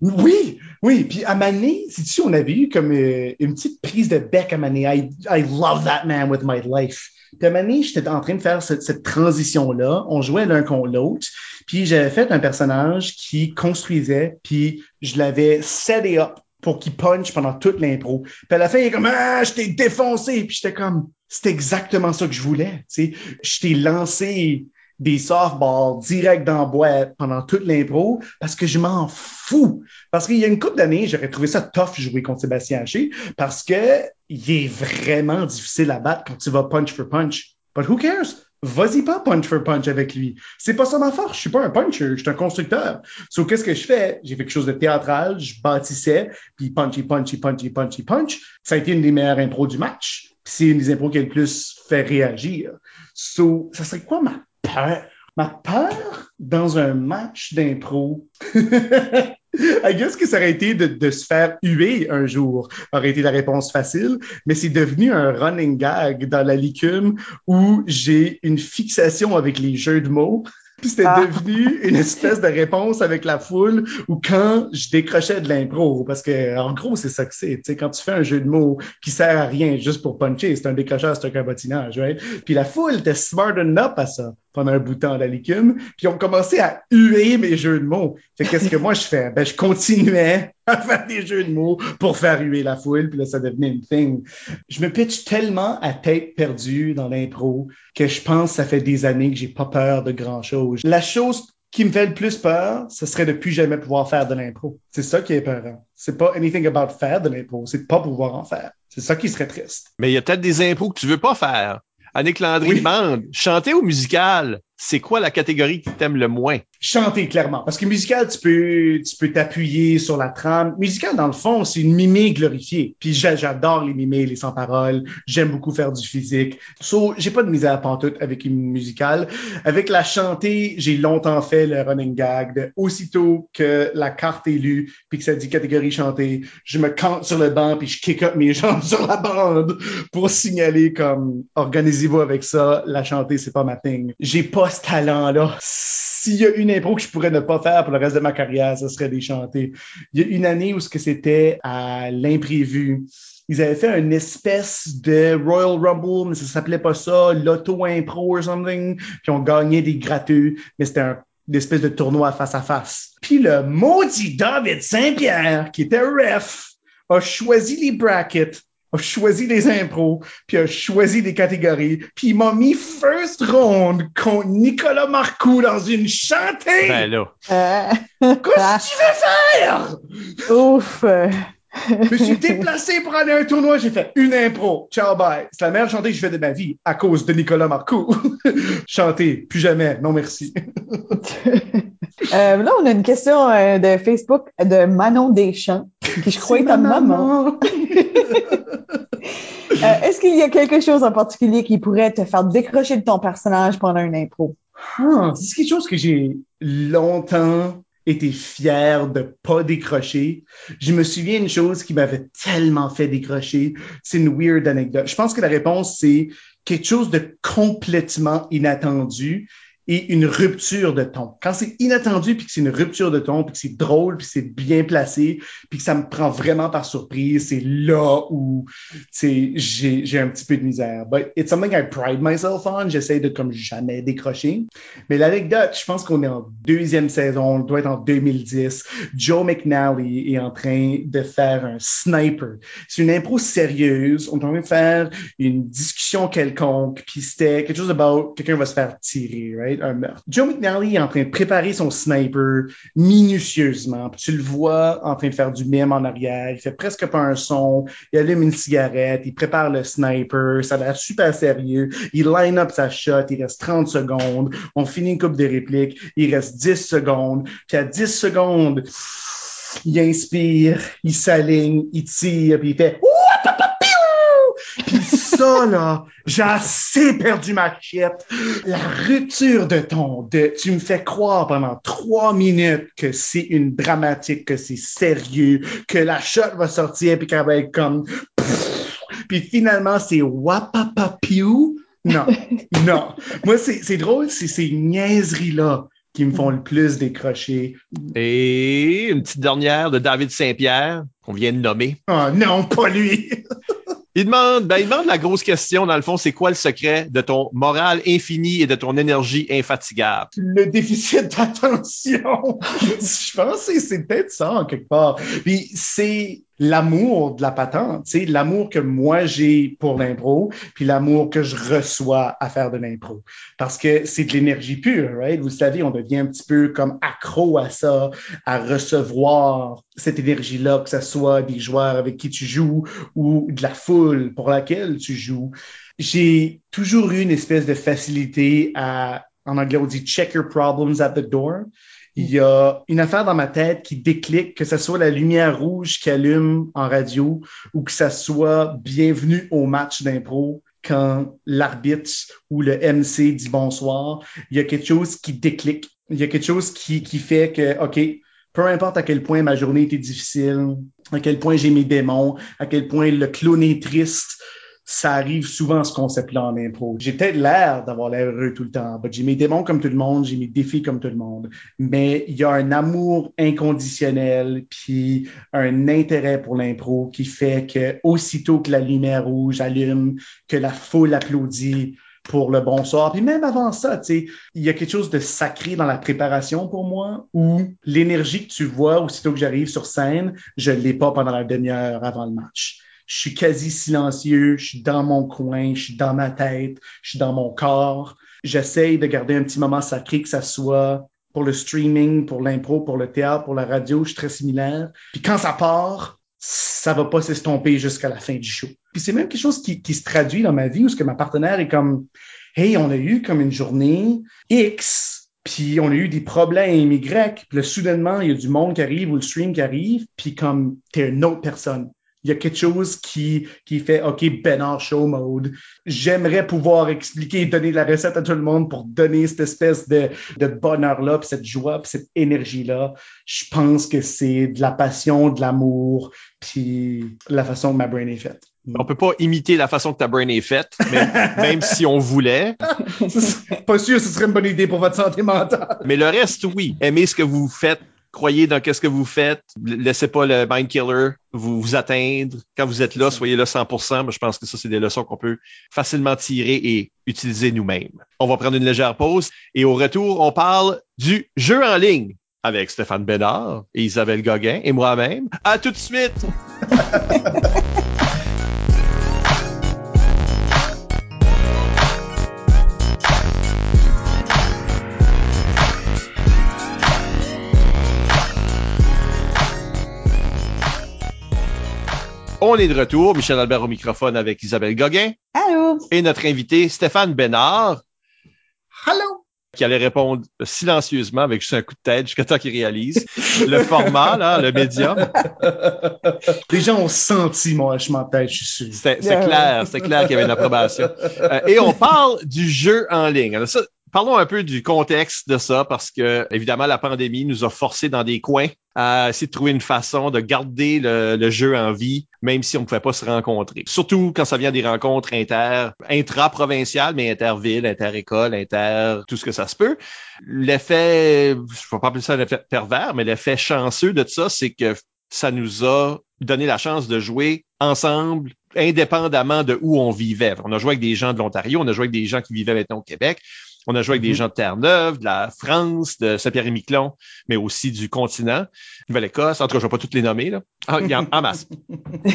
Oui, oui. Puis à Mané, si tu on avait eu comme euh, une petite prise de bec à Mané. I, I love that man with my life. Puis à Mané, j'étais en train de faire cette, cette transition-là. On jouait l'un contre l'autre. Puis j'avais fait un personnage qui construisait, puis je l'avais set up pour qu'il punch pendant toute l'impro. Puis à la fin, il est comme Ah, je t'ai défoncé. Puis j'étais comme C'est exactement ça que je voulais. Sais, je t'ai lancé des softballs direct dans la boîte pendant toute l'impro parce que je m'en fous. Parce qu'il y a une couple d'années, j'aurais trouvé ça tough jouer contre Sébastien Haché parce que il est vraiment difficile à battre quand tu vas punch for punch. But who cares? Vas-y pas punch for punch avec lui. C'est pas ça ma force. Je suis pas un puncher. Je suis un constructeur. So, qu'est-ce que je fais? J'ai fait quelque chose de théâtral. Je bâtissais. Puis punch, il punch, il punch. Ça a été une des meilleures impros du match. C'est une des impros qui a le plus fait réagir. So, ça serait quoi ma peur? Ma peur dans un match d'impro? I guess que ça aurait été de, de, se faire huer un jour, aurait été la réponse facile, mais c'est devenu un running gag dans la licume où j'ai une fixation avec les jeux de mots. Puis c'était ah. devenu une espèce de réponse avec la foule ou quand je décrochais de l'impro. Parce que, en gros, c'est ça que c'est. Tu sais, quand tu fais un jeu de mots qui sert à rien juste pour puncher, c'est un décrochage, c'est un cabotinage, right? Puis la foule était smart enough à ça pendant un bout de temps à la licume, puis ont commencé à huer mes jeux de mots. Fait qu'est-ce que moi je fais? Ben, je continuais à faire des jeux de mots pour faire huer la foule, puis là, ça devenait une thing. Je me pitch tellement à tête perdue dans l'impro que je pense que ça fait des années que j'ai pas peur de grand-chose. La chose qui me fait le plus peur, ce serait de plus jamais pouvoir faire de l'impro. C'est ça qui est peur. C'est pas anything about faire de l'impro, c'est de pas pouvoir en faire. C'est ça qui serait triste. Mais il y a peut-être des impros que tu veux pas faire. Annick Landry oui. demande, chanter ou musical, c'est quoi la catégorie que tu aimes le moins? Chanter, clairement. Parce que musical, tu peux, tu peux t'appuyer sur la trame. Musical, dans le fond, c'est une mimée glorifiée. Puis j'adore les mimées, les sans-paroles. J'aime beaucoup faire du physique. So, j'ai pas de misère pantoute avec une musicale. Avec la chanter, j'ai longtemps fait le running gag de aussitôt que la carte est lue puis que ça dit catégorie chantée, je me cante sur le banc puis je kick up mes jambes sur la bande pour signaler comme organisez-vous avec ça, la chanter, c'est pas ma thing. J'ai pas ce talent-là. S'il y a une impro que je pourrais ne pas faire pour le reste de ma carrière, ce serait des chanter. Il y a une année où ce que c'était à l'imprévu. Ils avaient fait une espèce de Royal Rumble, mais ça s'appelait pas ça, l'auto impro or something, puis on gagnait des gratteux, mais c'était un une espèce de tournoi face à face. Puis le maudit David Saint-Pierre, qui était ref, a choisi les brackets a choisi des impros, puis a choisi des catégories, puis il m'a mis first round contre Nicolas Marcoux dans une chantée. Ben là. Euh... Qu'est-ce que tu veux faire? Ouf. Je me suis déplacé pour aller à un tournoi, j'ai fait une impro. Ciao, bye. C'est la meilleure chantée que je fais de ma vie à cause de Nicolas Marcoux. Chanter, plus jamais. Non, merci. Euh, là, on a une question euh, de Facebook de Manon Deschamps, qui je crois est ta maman. maman. euh, Est-ce qu'il y a quelque chose en particulier qui pourrait te faire décrocher de ton personnage pendant une impro? Ah, c'est quelque chose que j'ai longtemps été fier de pas décrocher. Je me souviens d'une chose qui m'avait tellement fait décrocher. C'est une weird anecdote. Je pense que la réponse, c'est quelque chose de complètement inattendu et une rupture de ton. Quand c'est inattendu, puis que c'est une rupture de ton, puis que c'est drôle, puis c'est bien placé, puis que ça me prend vraiment par surprise, c'est là où j'ai, un petit peu de misère. But it's something I pride myself on. J'essaie de comme jamais décrocher. Mais l'anecdote, je pense qu'on est en deuxième saison, on doit être en 2010. Joe McNally est en train de faire un sniper. C'est une impro sérieuse. On est en train de faire une discussion quelconque, puis c'était quelque chose about quelqu'un va se faire tirer, right? Un meurtre. Joe McNally est en train de préparer son sniper minutieusement. Tu le vois en train de faire du mime en arrière. Il fait presque pas un son. Il allume une cigarette. Il prépare le sniper. Ça a l'air super sérieux. Il line up sa shot. Il reste 30 secondes. On finit une coupe de répliques. Il reste 10 secondes. Puis à 10 secondes, il inspire, il s'aligne, il tire, puis il fait ça, là, j'ai assez perdu ma chiette. La rupture de ton, de, tu me fais croire pendant trois minutes que c'est une dramatique, que c'est sérieux, que la shot va sortir puis qu'elle va être comme, pff, puis finalement, c'est wapapapiou. Non, non. Moi, c'est drôle, c'est ces niaiseries-là qui me font le plus décrocher. Et une petite dernière de David Saint-Pierre, qu'on vient de nommer. Oh non, pas lui! Il demande, ben, il demande la grosse question, dans le fond, c'est quoi le secret de ton moral infini et de ton énergie infatigable? Le déficit d'attention. Je pense que c'est peut-être ça, en quelque part. Puis c'est l'amour de la patente, sais, l'amour que moi j'ai pour l'impro, puis l'amour que je reçois à faire de l'impro. Parce que c'est de l'énergie pure, right? Vous savez, on devient un petit peu comme accro à ça, à recevoir cette énergie-là, que ce soit des joueurs avec qui tu joues ou de la foule pour laquelle tu joues. J'ai toujours eu une espèce de facilité à, en anglais on dit check your problems at the door. Il y a une affaire dans ma tête qui déclic, que ce soit la lumière rouge qui allume en radio ou que ça soit bienvenue au match d'impro quand l'arbitre ou le MC dit bonsoir. Il y a quelque chose qui déclic. Il y a quelque chose qui, qui fait que, OK, peu importe à quel point ma journée était difficile, à quel point j'ai mes démons, à quel point le clown est triste, ça arrive souvent ce concept-là en impro. J'ai peut-être l'air d'avoir l'air heureux tout le temps. J'ai mes démons comme tout le monde, j'ai mes défis comme tout le monde. Mais il y a un amour inconditionnel puis un intérêt pour l'impro qui fait que aussitôt que la lumière rouge allume, que la foule applaudit, pour le bonsoir. Puis même avant ça, tu sais, il y a quelque chose de sacré dans la préparation pour moi où l'énergie que tu vois aussitôt que j'arrive sur scène, je l'ai pas pendant la demi-heure avant le match je suis quasi silencieux, je suis dans mon coin, je suis dans ma tête, je suis dans mon corps. J'essaye de garder un petit moment sacré, que ça soit pour le streaming, pour l'impro, pour le théâtre, pour la radio, je suis très similaire. Puis quand ça part, ça va pas s'estomper jusqu'à la fin du show. Puis c'est même quelque chose qui, se traduit dans ma vie où ce que ma partenaire est comme, hey, on a eu comme une journée X, puis on a eu des problèmes Y, puis là, soudainement, il y a du monde qui arrive ou le stream qui arrive, puis comme t'es une autre personne il y a quelque chose qui, qui fait, OK, Benard Show mode. J'aimerais pouvoir expliquer, donner la recette à tout le monde pour donner cette espèce de, de bonheur-là, puis cette joie, puis cette énergie-là. Je pense que c'est de la passion, de l'amour, puis la façon que ma brain est faite. On peut pas imiter la façon que ta brain est faite, même si on voulait. pas sûr, ce serait une bonne idée pour votre santé mentale. Mais le reste, oui. Aimez ce que vous faites, croyez dans qu'est-ce que vous faites, laissez pas le mind killer vous, vous atteindre. Quand vous êtes là, soyez là 100%. je pense que ça, c'est des leçons qu'on peut facilement tirer et utiliser nous-mêmes. On va prendre une légère pause et au retour, on parle du jeu en ligne avec Stéphane Bédard et Isabelle Gauguin et moi-même. À tout de suite! On est de retour. Michel Albert au microphone avec Isabelle Gauguin. Allô? Et notre invité, Stéphane Bénard. Allô? Qui allait répondre silencieusement avec juste un coup de tête jusqu'à temps qu'il réalise le format, là, le médium. Les gens ont senti mon hochement de tête, je suis sûr. C'est clair, c'est clair qu'il y avait une approbation. Euh, et on parle du jeu en ligne. Alors ça, Parlons un peu du contexte de ça parce que, évidemment, la pandémie nous a forcés dans des coins à essayer de trouver une façon de garder le, jeu en vie, même si on ne pouvait pas se rencontrer. Surtout quand ça vient des rencontres inter, intra-provinciales, mais inter-ville, inter-école, inter, tout ce que ça se peut. L'effet, je ne vais pas appeler ça l'effet pervers, mais l'effet chanceux de ça, c'est que ça nous a donné la chance de jouer ensemble indépendamment de où on vivait. On a joué avec des gens de l'Ontario, on a joué avec des gens qui vivaient maintenant au Québec. On a joué avec des mhm. gens de Terre-Neuve, de la France, de Saint-Pierre-et-Miquelon, mais aussi du continent, Nouvelle-Écosse. En tout cas, je vais pas toutes les nommer, là. Ah, en, masse.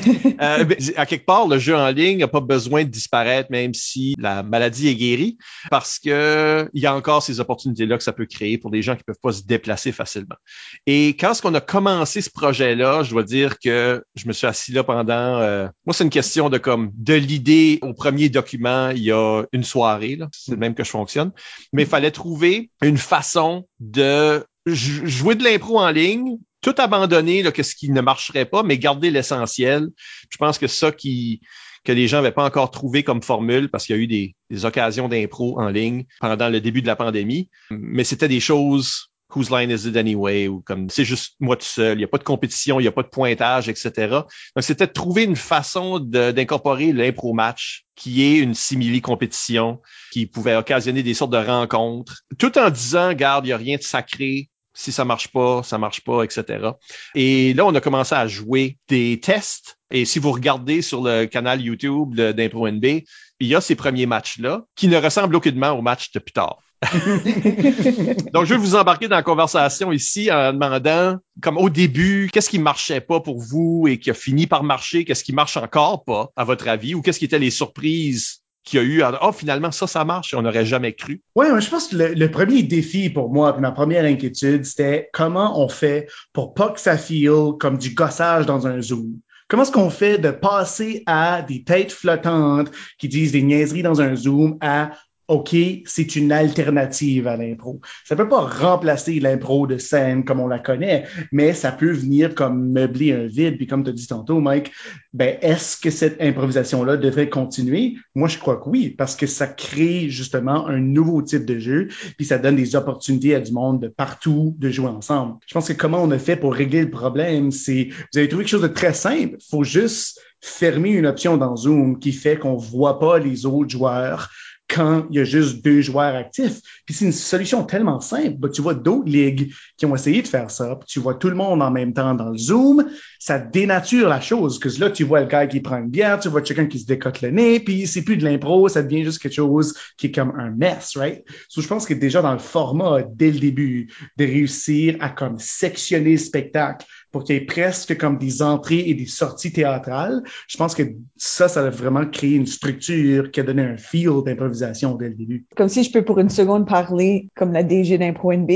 euh, à quelque part, le jeu en ligne n'a pas besoin de disparaître, même si la maladie est guérie, parce que il y a encore ces opportunités-là que ça peut créer pour des gens qui peuvent pas se déplacer facilement. Et quand ce qu'on a commencé ce projet-là, je dois dire que je me suis assis là pendant, euh, moi, c'est une question de comme, de l'idée au premier document, il y a une soirée, là. C'est le même que je fonctionne mais il fallait trouver une façon de jouer de l'impro en ligne, tout abandonner là, que ce qui ne marcherait pas, mais garder l'essentiel. Je pense que ça qui que les gens n'avaient pas encore trouvé comme formule parce qu'il y a eu des, des occasions d'impro en ligne pendant le début de la pandémie, mais c'était des choses Whose line is it anyway? Ou comme c'est juste moi tout seul, il n'y a pas de compétition, il n'y a pas de pointage, etc. Donc, c'était de trouver une façon d'incorporer l'impro match qui est une simili-compétition, qui pouvait occasionner des sortes de rencontres, tout en disant, garde, il n'y a rien de sacré, si ça marche pas, ça marche pas, etc. Et là, on a commencé à jouer des tests. Et si vous regardez sur le canal YouTube d'Impro NB, il y a ces premiers matchs-là qui ne ressemblent aucunement aux matchs de plus tard. Donc, je vais vous embarquer dans la conversation ici en demandant, comme au début, qu'est-ce qui marchait pas pour vous et qui a fini par marcher, qu'est-ce qui marche encore pas, à votre avis, ou qu'est-ce qui étaient les surprises qu'il y a eu, oh, finalement, ça, ça marche, on n'aurait jamais cru? Oui, je pense que le, premier défi pour moi, ma première inquiétude, c'était comment on fait pour pas que ça feel comme du gossage dans un Zoom. Comment est-ce qu'on fait de passer à des têtes flottantes qui disent des niaiseries dans un Zoom à OK, c'est une alternative à l'impro. Ça peut pas remplacer l'impro de scène comme on la connaît, mais ça peut venir comme meubler un vide. Puis comme tu as dit tantôt, Mike, ben, est-ce que cette improvisation-là devrait continuer? Moi, je crois que oui, parce que ça crée justement un nouveau type de jeu, puis ça donne des opportunités à du monde de partout de jouer ensemble. Je pense que comment on a fait pour régler le problème, c'est, vous avez trouvé quelque chose de très simple. faut juste fermer une option dans Zoom qui fait qu'on voit pas les autres joueurs quand il y a juste deux joueurs actifs. Puis c'est une solution tellement simple. Bah, tu vois d'autres ligues qui ont essayé de faire ça, puis tu vois tout le monde en même temps dans le Zoom, ça dénature la chose. Parce que là, tu vois le gars qui prend une bière, tu vois quelqu'un qui se décote le nez, puis c'est plus de l'impro, ça devient juste quelque chose qui est comme un mess, right? So, je pense que déjà dans le format, dès le début, de réussir à comme sectionner le spectacle pour qu'il y ait presque comme des entrées et des sorties théâtrales. Je pense que ça, ça a vraiment créé une structure qui a donné un feel d'improvisation dès le début. Comme si je peux pour une seconde parler comme la DG d'Impro NB.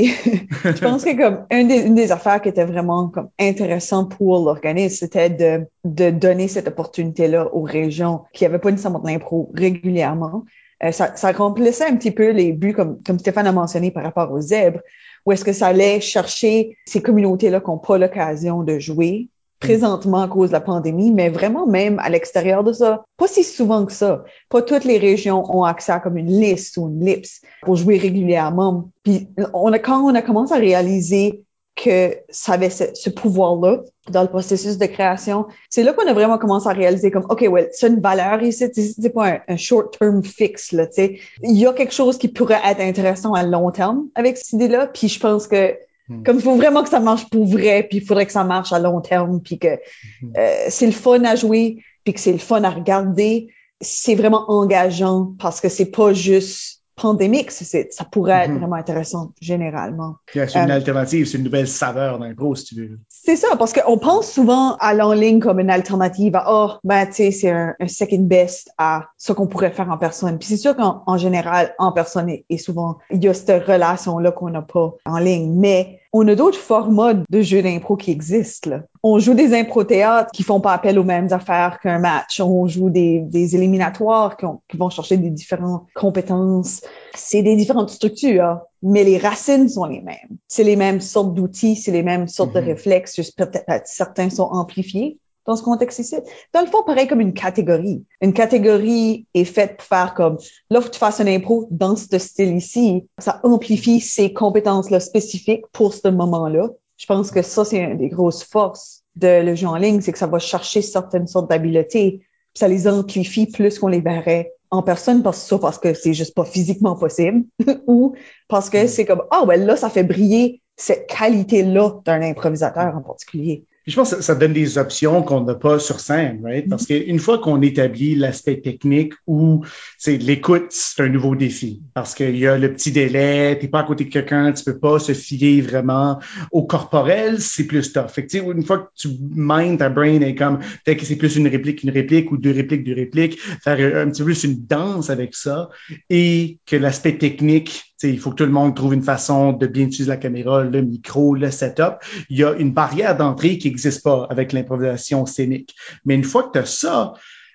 je pense que comme une des, affaires qui était vraiment comme intéressant pour l'organisme, c'était de, de donner cette opportunité-là aux régions qui n'avaient pas nécessairement de l'impro régulièrement. Euh, ça, ça remplissait un petit peu les buts, comme, comme Stéphane a mentionné par rapport aux zèbres, ou est-ce que ça allait chercher ces communautés-là qui n'ont pas l'occasion de jouer présentement à cause de la pandémie, mais vraiment même à l'extérieur de ça, pas si souvent que ça. Pas toutes les régions ont accès à comme une liste ou une lips pour jouer régulièrement. Puis on a, quand on a commencé à réaliser que ça avait ce, pouvoir-là dans le processus de création. C'est là qu'on a vraiment commencé à réaliser comme, OK, well, c'est une valeur ici, c'est pas un, short-term fix, là, tu sais. Il y a quelque chose qui pourrait être intéressant à long terme avec cette idée-là, puis je pense que hmm. comme il faut vraiment que ça marche pour vrai, puis il faudrait que ça marche à long terme, puis que hmm. euh, c'est le fun à jouer, puis que c'est le fun à regarder, c'est vraiment engageant parce que c'est pas juste pandémique, ça pourrait être mm-hmm. vraiment intéressant généralement. c'est une euh, alternative, c'est une nouvelle saveur d'impro, si tu veux. C'est ça, parce qu'on pense souvent à l'en ligne comme une alternative à, oh, ben, tu sais, c'est un, second best à ce qu'on pourrait faire en personne. Puis c'est sûr qu'en général, en personne, et, souvent, il y a cette relation-là qu'on n'a pas en ligne. Mais on a d'autres formats de jeux d'impro qui existent. Là. On joue des impro-théâtres qui font pas appel aux mêmes affaires qu'un match. On joue des, des éliminatoires qui, qui, vont chercher des différentes compétences. C'est des différentes structures, mais les racines sont les mêmes. C'est les mêmes sortes d'outils, c'est les mêmes sortes de mm-hmm. réflexes, juste peut-être certains sont amplifiés dans ce contexte-ci. Dans le fond, pareil comme une catégorie. Une catégorie est faite pour faire comme, là, tu fasses un impro dans ce style ici. Ça amplifie ces compétences-là spécifiques pour ce moment-là. Je pense que ça, c'est une des grosses forces de le jeu en ligne, c'est que ça va chercher certaines sortes d'habiletés, ça les amplifie plus qu'on les verrait en personne parce que parce que c'est juste pas physiquement possible ou parce que mm. c'est comme ah ouais là ça fait briller cette qualité là d'un improvisateur en particulier je pense que ça donne des options qu'on n'a pas sur scène, right? Parce qu'une fois qu'on établit l'aspect technique où c'est l'écoute, c'est un nouveau défi. Parce qu'il y a le petit délai, t'es pas à côté de quelqu'un, tu peux pas se fier vraiment au corporel, c'est plus tough. Fait que, une fois que tu minds ta brain est comme, peut-être que c'est plus une réplique qu'une réplique ou deux répliques, deux répliques, faire un petit peu plus une danse avec ça et que l'aspect technique il faut que tout le monde trouve une façon de bien utiliser la caméra, le micro, le setup. Il y a une barrière d'entrée qui n'existe pas avec l'improvisation scénique. Mais une fois que tu ça,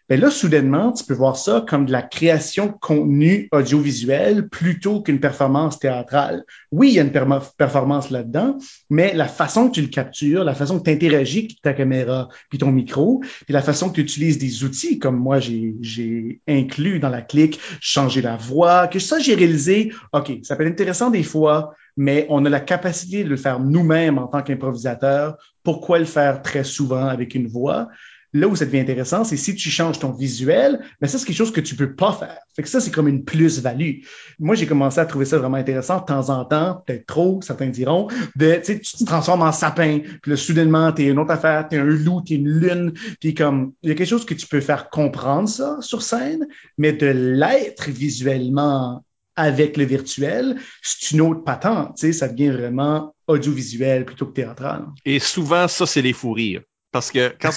Ben là, soudainement, tu peux voir ça comme de la création de contenu audiovisuel plutôt qu'une performance théâtrale. Oui, il y a une performance là-dedans, mais la façon que tu le captures, la façon que tu interagis avec ta caméra puis ton micro, puis la façon que tu utilises des outils, comme moi, j'ai inclus dans la clique, changer la voix, que ça, j'ai réalisé, OK, ça peut être intéressant des fois, mais on a la capacité de le faire nous-mêmes en tant qu'improvisateur. Pourquoi le faire très souvent avec une voix? Là où ça devient intéressant, c'est si tu changes ton visuel, mais ça, c'est quelque chose que tu peux pas faire. Fait que ça, c'est comme une plus-value. Moi, j'ai commencé à trouver ça vraiment intéressant de temps en temps, peut-être trop, certains diront, de, tu te transformes en sapin, puis là, soudainement, t'es une autre affaire, t'es un loup, t'es une lune, puis comme, il y a quelque chose que tu peux faire comprendre ça sur scène, mais de l'être visuellement avec le virtuel, c'est une autre patente, tu sais, ça devient vraiment audiovisuel plutôt que théâtral. Et souvent, ça, c'est les fous rires. Parce que quand,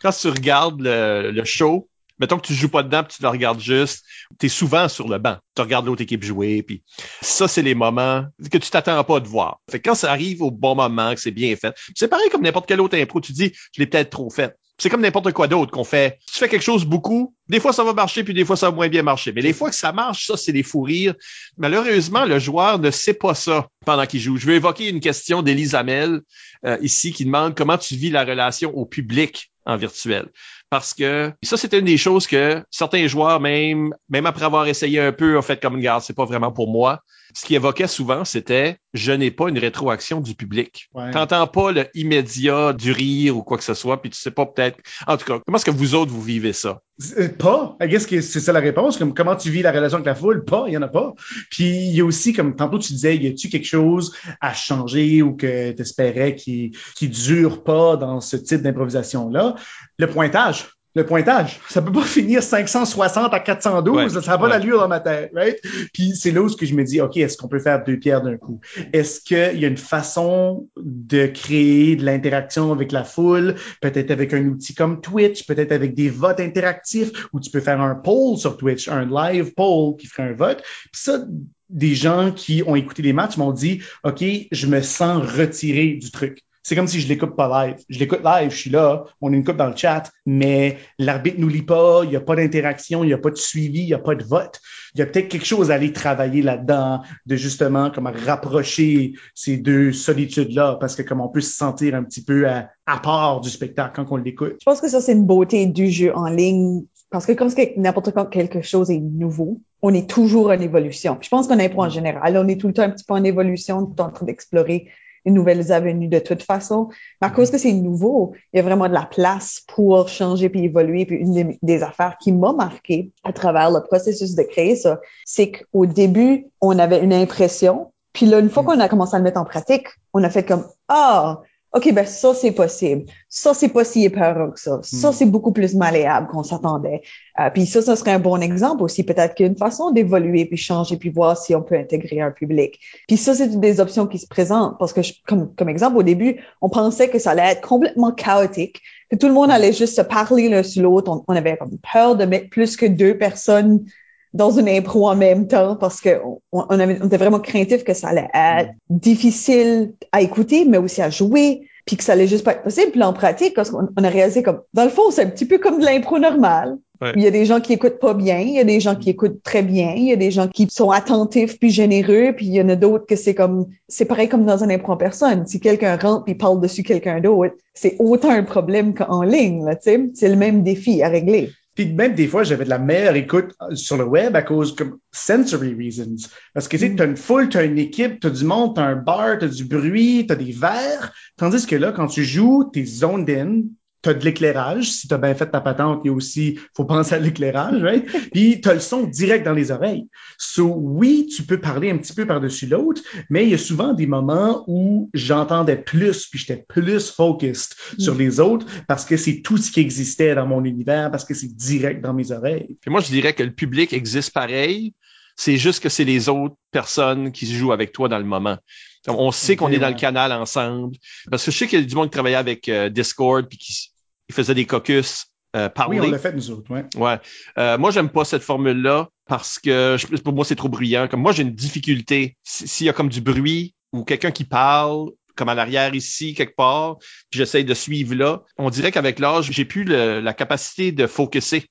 quand tu regardes le, show, mettons que tu joues pas dedans, puis tu le regardes juste, tu es souvent sur le banc. Tu regardes l'autre équipe jouer, puis ça, c'est les moments que tu t'attends pas de voir. Fait que quand ça arrive au bon moment, que c'est bien fait, c'est pareil comme n'importe quel autre impro, tu dis, je l'ai peut-être trop fait. C'est comme n'importe quoi d'autre qu'on fait. tu fais quelque chose beaucoup, des fois ça va marcher, puis des fois ça va moins bien marcher. Mais les fois que ça marche, ça, c'est des fous rires. Malheureusement, le joueur ne sait pas ça pendant qu'il joue. Je vais évoquer une question d'Élise Amel euh, ici qui demande comment tu vis la relation au public en virtuel. Parce que ça, c'était une des choses que certains joueurs, même, même après avoir essayé un peu, ont fait comme une garde, c'est pas vraiment pour moi. Ce qui évoquait souvent, c'était je n'ai pas une rétroaction du public. Tu T'entends pas le immédiat du rire ou quoi que ce soit, puis tu sais pas peut-être. En tout cas, comment est-ce que vous autres vous vivez ça? Euh, pas. Qu'est-ce que c'est ça la réponse? Comme comment tu vis la relation avec la foule? Pas, il y en a pas. Puis il y a aussi, comme tantôt tu disais, y a-tu quelque chose à changer ou que tu espérais qui qui dure pas dans ce type d'improvisation-là? Le pointage le pointage. Ça peut pas finir 560 à 412. ça n'a pas l'allure dans ma tête, right? Puis c'est là où que je me dis, OK, est-ce qu'on peut faire deux pierres d'un coup? Est-ce qu'il y a une façon de créer de l'interaction avec la foule, peut-être avec un outil comme Twitch, peut-être avec des votes interactifs, où tu peux faire un poll sur Twitch, un live poll qui ferait un vote? Puis ça, des gens qui ont écouté les matchs m'ont dit, OK, je me sens retiré du truc c'est comme si je l'écoute pas live. Je l'écoute live, je suis là, on est une coupe dans le chat, mais l'arbitre nous lit pas, il n'y a pas d'interaction, il n'y a pas de suivi, il n'y a pas de vote. Il y a peut-être quelque chose à aller travailler là-dedans, de justement comme rapprocher ces deux solitudes-là, parce que comme on peut se sentir un petit peu à, part du spectacle quand on l'écoute. Je pense que ça, c'est une beauté du jeu en ligne, parce que comme n'importe quand quelque chose est nouveau, on est toujours en évolution. je pense qu'on est en général, on est tout le temps un petit peu en évolution, tout en train d'explorer nouvelles avenues de toute façon. Mais à cause que c'est nouveau, il y a vraiment de la place pour changer puis évoluer. Puis une des, affaires qui m'a marqué à travers le processus de créer ça, c'est qu'au début, on avait une impression. Puis là, une fois mm. qu'on a commencé à le mettre en pratique, on a fait comme, ah, OK, ben ça, c'est possible. Ça, c'est pas si épeurant que ça. Ça, hmm. c'est beaucoup plus malléable qu'on s'attendait. Euh, puis ça, ça serait un bon exemple aussi. Peut-être qu'une façon d'évoluer, puis changer, puis voir si on peut intégrer un public. Puis ça, c'est des options qui se présentent. Parce que, comme, comme exemple, au début, on pensait que ça allait être complètement chaotique, que tout le monde allait juste se parler l'un sur l'autre. On, on, avait comme peur de mettre plus que deux personnes dans une impro en même temps parce que on, avait, on était vraiment craintif que ça allait être difficile à écouter, mais aussi à jouer, puis que ça allait juste pas être possible. Puis en pratique, parce qu'on on a réalisé comme, dans le fond, c'est un petit peu comme de l'impro normal. Il y a des gens qui écoutent pas bien, il y a des gens qui écoutent très bien, il y a des gens qui sont attentifs puis généreux, puis il y en a d'autres que c'est comme, c'est pareil comme dans un impro en personne. Si quelqu'un rentre puis parle dessus quelqu'un d'autre, c'est autant un problème qu'en ligne, tu sais. C'est le même défi à régler. Puis même des fois, j'avais de la meilleure écoute euh, sur le web à cause comme sensory reasons. Parce que tu sais, mm. as une foule, tu as une équipe, tu as du monde, tu as un bar, tu as du bruit, tu as des verres. Tandis que là, quand tu joues, tu es zoned in, tu as de l'éclairage. Si tu as bien fait ta patente, il y a aussi, faut penser à l'éclairage, right? Puis tu as le son direct dans les oreilles. So, oui, tu peux parler un petit peu par-dessus l'autre, mais il y a souvent des moments où j'entendais plus, puis j'étais plus focused mm. sur les autres parce que c'est tout ce qui existait dans mon univers, parce que c'est direct dans mes oreilles. Puis moi, je dirais que le public existe pareil. C'est juste que c'est les autres personnes qui jouent avec toi dans le moment. On sait qu'on est dans le canal ensemble. Parce que je sais qu'il y a du monde qui travaillait avec euh, Discord puis qui faisait des caucus euh, parler. Oui, on l'a fait nous autres, ouais. Ouais. Euh, moi, j'aime pas cette formule-là parce que pour moi, c'est trop bruyant. Comme moi, j'ai une difficulté. S'il y a comme du bruit ou quelqu'un qui parle, comme à l'arrière ici, quelque part, puis j'essaye de suivre là, on dirait qu'avec l'âge, j'ai plus la capacité de focuser.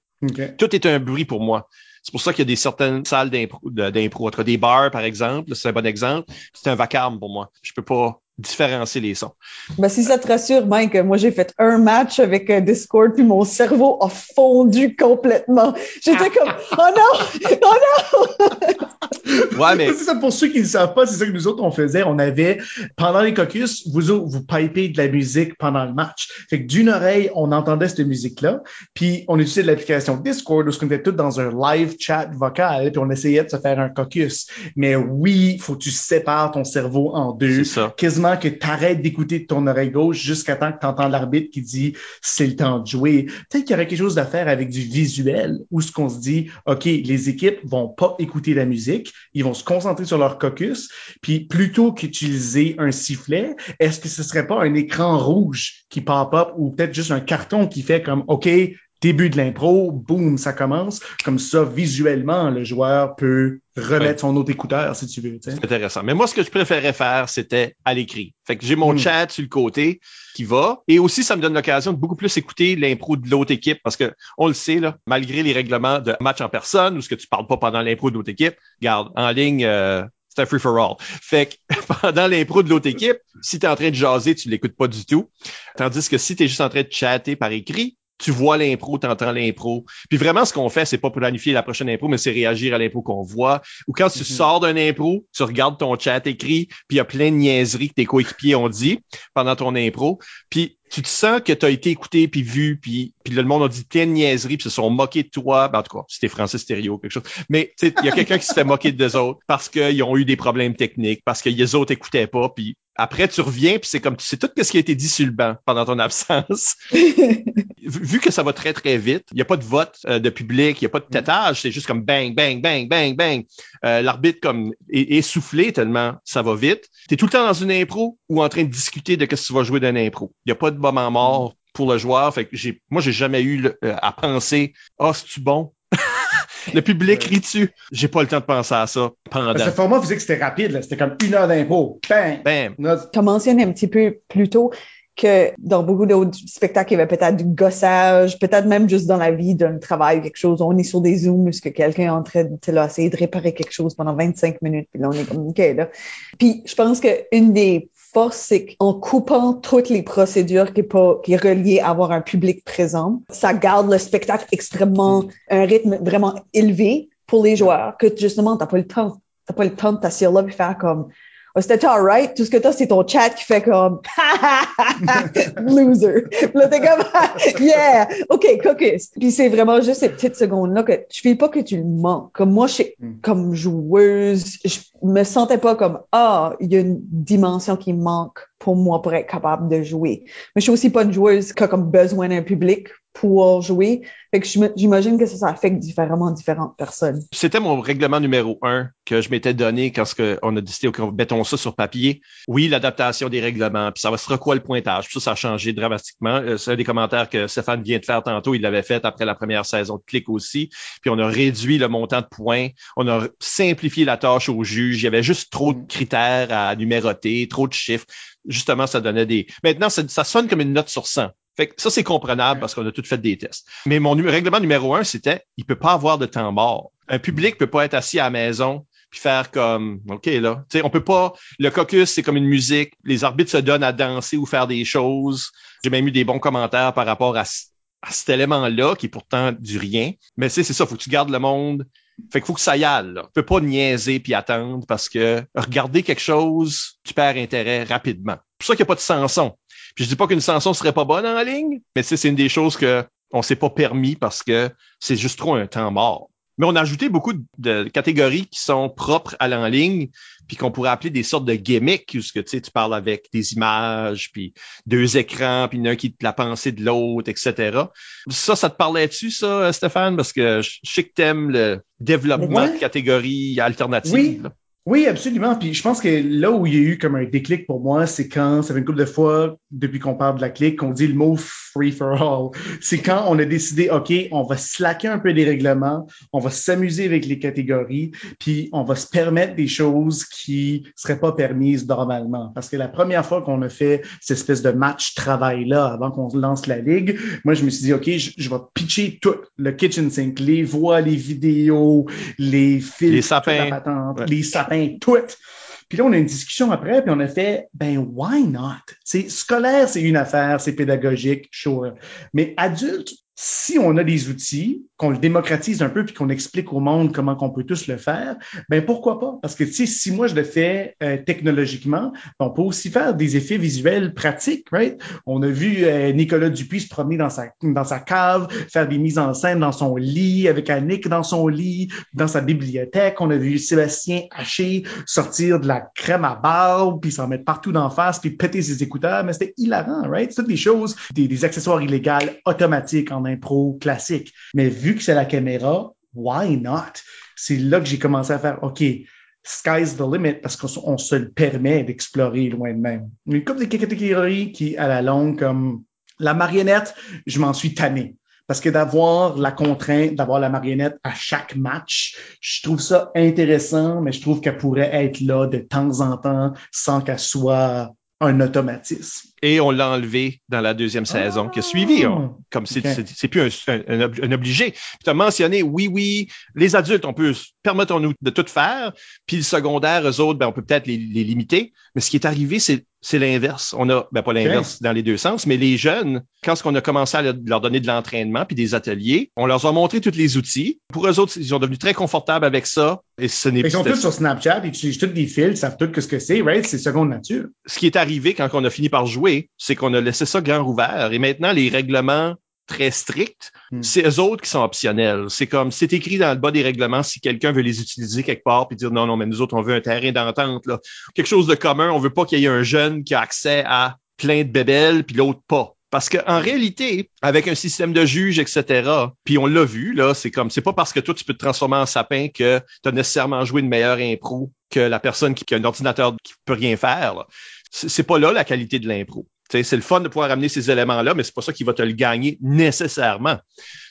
Tout est un bruit pour moi. C'est pour ça qu'il y a des certaines salles d'impro, entre des bars, par exemple, c'est un bon exemple. C'est un vacarme pour moi. Je peux pas différencier les sons. Ben, si ça te rassure, Mike, moi, j'ai fait un match avec euh, Discord, puis mon cerveau a fondu complètement. J'étais comme, oh non! Oh non! Ouais, mais C'est ça, pour ceux qui ne savent pas, c'est ça que nous autres, on faisait. On avait, pendant les caucus, vous autres, vous pipez de la musique pendant le match. Fait que d'une oreille, on entendait cette musique-là, puis on utilisait l'application Discord où on était tous dans un live chat vocal, puis on essayait de se faire un caucus. Mais oui, faut que tu sépares ton cerveau en deux. c'est ça. Quasiment que tu arrêtes d'écouter ton oreille gauche jusqu'à temps que tu entends l'arbitre qui dit c'est le temps de jouer. Peut-être qu'il y aurait quelque chose à faire avec du visuel où ce qu'on se dit, OK, les équipes vont pas écouter la musique, ils vont se concentrer sur leur caucus, puis plutôt qu'utiliser un sifflet, est-ce que ce serait pas un écran rouge qui pop-up ou peut-être juste un carton qui fait comme, OK, début de l'impro, boum, ça commence. Comme ça, visuellement, le joueur peut remettre Ouais. son autre écouteur, si tu veux. C'est intéressant. Mais moi, ce que je préférais faire, c'était à l'écrit. Fait que j'ai mon Mm. chat sur le côté qui va. Et aussi, ça me donne l'occasion de beaucoup plus écouter l'impro de l'autre équipe parce que on le sait, là, malgré les règlements de match en personne ou ce que tu parles pas pendant l'impro de l'autre équipe, garde, en ligne, euh, c'est un free for all. Fait que pendant l'impro de l'autre équipe, si tu es en train de jaser, tu l'écoutes pas du tout. Tandis que si tu es juste en train de chatter par écrit, tu vois l'impro, tu entends l'impro. Puis vraiment, ce qu'on fait, c'est pas planifier la prochaine impro, mais c'est réagir à l'impro qu'on voit. Ou quand tu Mhm. sors d'un impro, tu regardes ton chat écrit, puis il y a plein de niaiseries que tes coéquipiers ont dit pendant ton impro. Puis tu te sens que tu as été écouté, puis vu, puis, puis le monde a dit plein de niaiseries, puis se sont moqués de toi. Ben, en tout cas, t'es français stéréo, quelque chose. Mais tu sais, il y a quelqu'un qui se fait moquer des autres parce qu'ils ont eu des problèmes techniques, parce que les autres écoutaient pas, puis après, tu reviens, puis c'est comme, tu sais tout ce qui a été dit sur le banc pendant ton absence. Vu que ça va très, très vite, il n'y a pas de vote euh, de public, il n'y a pas de tétage, c'est juste comme bang, bang, bang, bang, bang. Euh, L'arbitre comme est, est soufflé tellement ça va vite. Tu es tout le temps dans une impro ou en train de discuter de ce que tu vas jouer d'une impro. Il n'y a pas de moment mort pour le joueur. Fait que j'ai, moi, j'ai jamais eu le- euh, à penser, ah, c'est-tu bon? le public Ouais. rit-tu? J'ai pas le temps de penser à ça pendant. Parce que le format faisait que c'était rapide, là. C'était comme une heure d'impro. Bang! Bam! Notre- Tu as mentionné un petit peu plus tôt que dans beaucoup d'autres spectacles, il y avait peut-être du gossage, peut-être même juste dans la vie d'un travail, quelque chose. On est sur des Zooms, est-ce que quelqu'un est en train de, là, essayer de réparer quelque chose pendant 25 minutes, puis là, on est comme, OK, là. Puis, je pense qu'une des c'est qu'en coupant toutes les procédures qui est, pas, qui est reliée à avoir un public présent, ça garde le spectacle extrêmement, un rythme vraiment élevé pour les joueurs, que justement, t'as pas le temps. T'as pas le temps de t'asseoir là et faire comme, Oh, c'était alright. Tout ce que t'as, c'est ton chat qui fait comme loser. Puis là, t'es comme yeah, ok, caucus. Puis c'est vraiment juste ces petites secondes-là que je fais pas que tu le manques. Comme moi, je sais- Mm. comme joueuse, je me sentais pas comme ah, il y a une dimension qui manque pour moi pour être capable de jouer. Mais je suis aussi pas une joueuse qui a comme besoin d'un public pour jouer. J'imagine que ça, affecte différemment différentes personnes. C'était mon règlement numéro un que je m'étais donné quand on a décidé qu'on mettons ça sur papier. Oui, l'adaptation des règlements, puis ça va sera quoi le pointage. Puis ça, ça a changé dramatiquement. Euh, C'est un des commentaires que Stéphane vient de faire tantôt. Il l'avait fait après la première saison de Click aussi. Puis on a réduit le montant de points. On a simplifié la tâche au juge. Il y avait juste trop de critères à numéroter, trop de chiffres. Justement, ça donnait des. Maintenant, ça, ça sonne comme une note sur 100. Fait que ça, c'est comprenable parce qu'on a tout fait des tests. Mais mon règlement numéro un, c'était il peut pas avoir de temps mort. Un public peut pas être assis à la maison puis faire comme OK là. Sais, on peut pas. Le caucus, c'est comme une musique. Les arbitres se donnent à danser ou faire des choses. J'ai même eu des bons commentaires par rapport à, à cet élément-là, qui est pourtant du rien. Mais c'est ça, faut que tu gardes le monde. Fait qu'il faut que ça y aille, là. Tu peux pas niaiser puis attendre parce que regarder quelque chose, tu perds intérêt rapidement. C'est pour ça qu'il n'y a pas de Samson. Puis je dis pas qu'une chanson serait pas bonne en ligne, mais c'est une des choses que on s'est pas permis parce que c'est juste trop un temps mort. Mais on a ajouté beaucoup de catégories qui sont propres à l'en ligne, puis qu'on pourrait appeler des sortes de gimmicks, où que tu sais, tu parles avec des images, puis deux écrans, puis il y en a un qui te la pensée de l'autre, etc. Ça, ça te parlait-tu, ça, Stéphane? Parce que je sais que t'aimes le développement Ouais. de catégories alternatives. Oui. Oui, absolument. Puis je pense que là où il y a eu comme un déclic pour moi, c'est quand, ça fait une couple de fois depuis qu'on parle de la clique, qu'on dit le mot free for all. C'est quand on a décidé, OK, on va slacker un peu des règlements, on va s'amuser avec les catégories, puis on va se permettre des choses qui seraient pas permises normalement. Parce que la première fois qu'on a fait cette espèce de match travail-là avant qu'on lance la ligue, moi, je me suis dit, OK, je, vais pitcher tout, le kitchen sink, les voix, les vidéos, les fils, les sapins, les sapins tout. Puis là, on a une discussion après, puis on a fait, ben, why not? C'est scolaire, c'est une affaire, c'est pédagogique, sure. Mais adulte, si on a des outils, qu'on le démocratise un peu puis qu'on explique au monde comment qu'on peut tous le faire, ben pourquoi pas? Parce que tu sais, si moi je le fais euh, technologiquement, on peut aussi faire des effets visuels pratiques, right? On a vu euh, Nicolas Dupuis se promener dans sa dans sa cave, faire des mises en scène dans son lit avec Annick dans son lit, dans sa bibliothèque. On a vu Sébastien Haché sortir de la crème à barbe puis s'en mettre partout d'en face puis péter ses écouteurs, mais c'était hilarant, right? C'est toutes des choses, des, des accessoires illégaux automatiques en impro classique. Mais vu que c'est la caméra, why not? C'est là que j'ai commencé à faire, OK, sky's the limit parce qu'on se le permet d'explorer loin de même. Une couple de catégories qui, à la longue, comme la marionnette, je m'en suis tanné. Parce que d'avoir la contrainte, d'avoir la marionnette à chaque match, je trouve ça intéressant, mais je trouve qu'elle pourrait être là de temps en temps sans qu'elle soit un automatisme. Et on l'a enlevé dans la deuxième saison qui a suivi. Ah, comme c'est c'est plus un, un, obligé. Tu as mentionné, oui, oui, les adultes, on peut permettons-nous de tout faire. Puis le secondaire, eux autres, ben, on peut peut-être les, les, limiter. Mais ce qui est arrivé, c'est c'est l'inverse. On a, ben pas l'inverse dans les deux sens, mais les jeunes, quand on a commencé à leur donner de l'entraînement puis des ateliers, on leur a montré tous les outils. Pour eux autres, ils sont devenus très confortables avec ça. Et ce n'est Ils sont tous sur Snapchat, ils utilisent tous des fils, ils savent tout ce que c'est, right? C'est seconde nature. Ce qui est arrivé quand on a fini par jouer, c'est qu'on a laissé ça grand ouvert. Et maintenant, les règlements très stricts, hmm. c'est eux autres qui sont optionnels. C'est comme, c'est écrit dans le bas des règlements si quelqu'un veut les utiliser quelque part puis dire non, non, mais nous autres, on veut un terrain d'entente, là. Quelque chose de commun. On veut pas qu'il y ait un jeune qui a accès à plein de bébelles puis l'autre pas. Parce qu'en réalité, avec un système de juge, etc., puis on l'a vu, là, c'est comme, c'est pas parce que toi, tu peux te transformer en sapin que tu as nécessairement joué une meilleure impro que la personne qui, a un ordinateur qui peut rien faire. C'est pas là la qualité de l'impro. C'est le fun de pouvoir amener ces éléments-là, mais c'est pas ça qui va te le gagner nécessairement.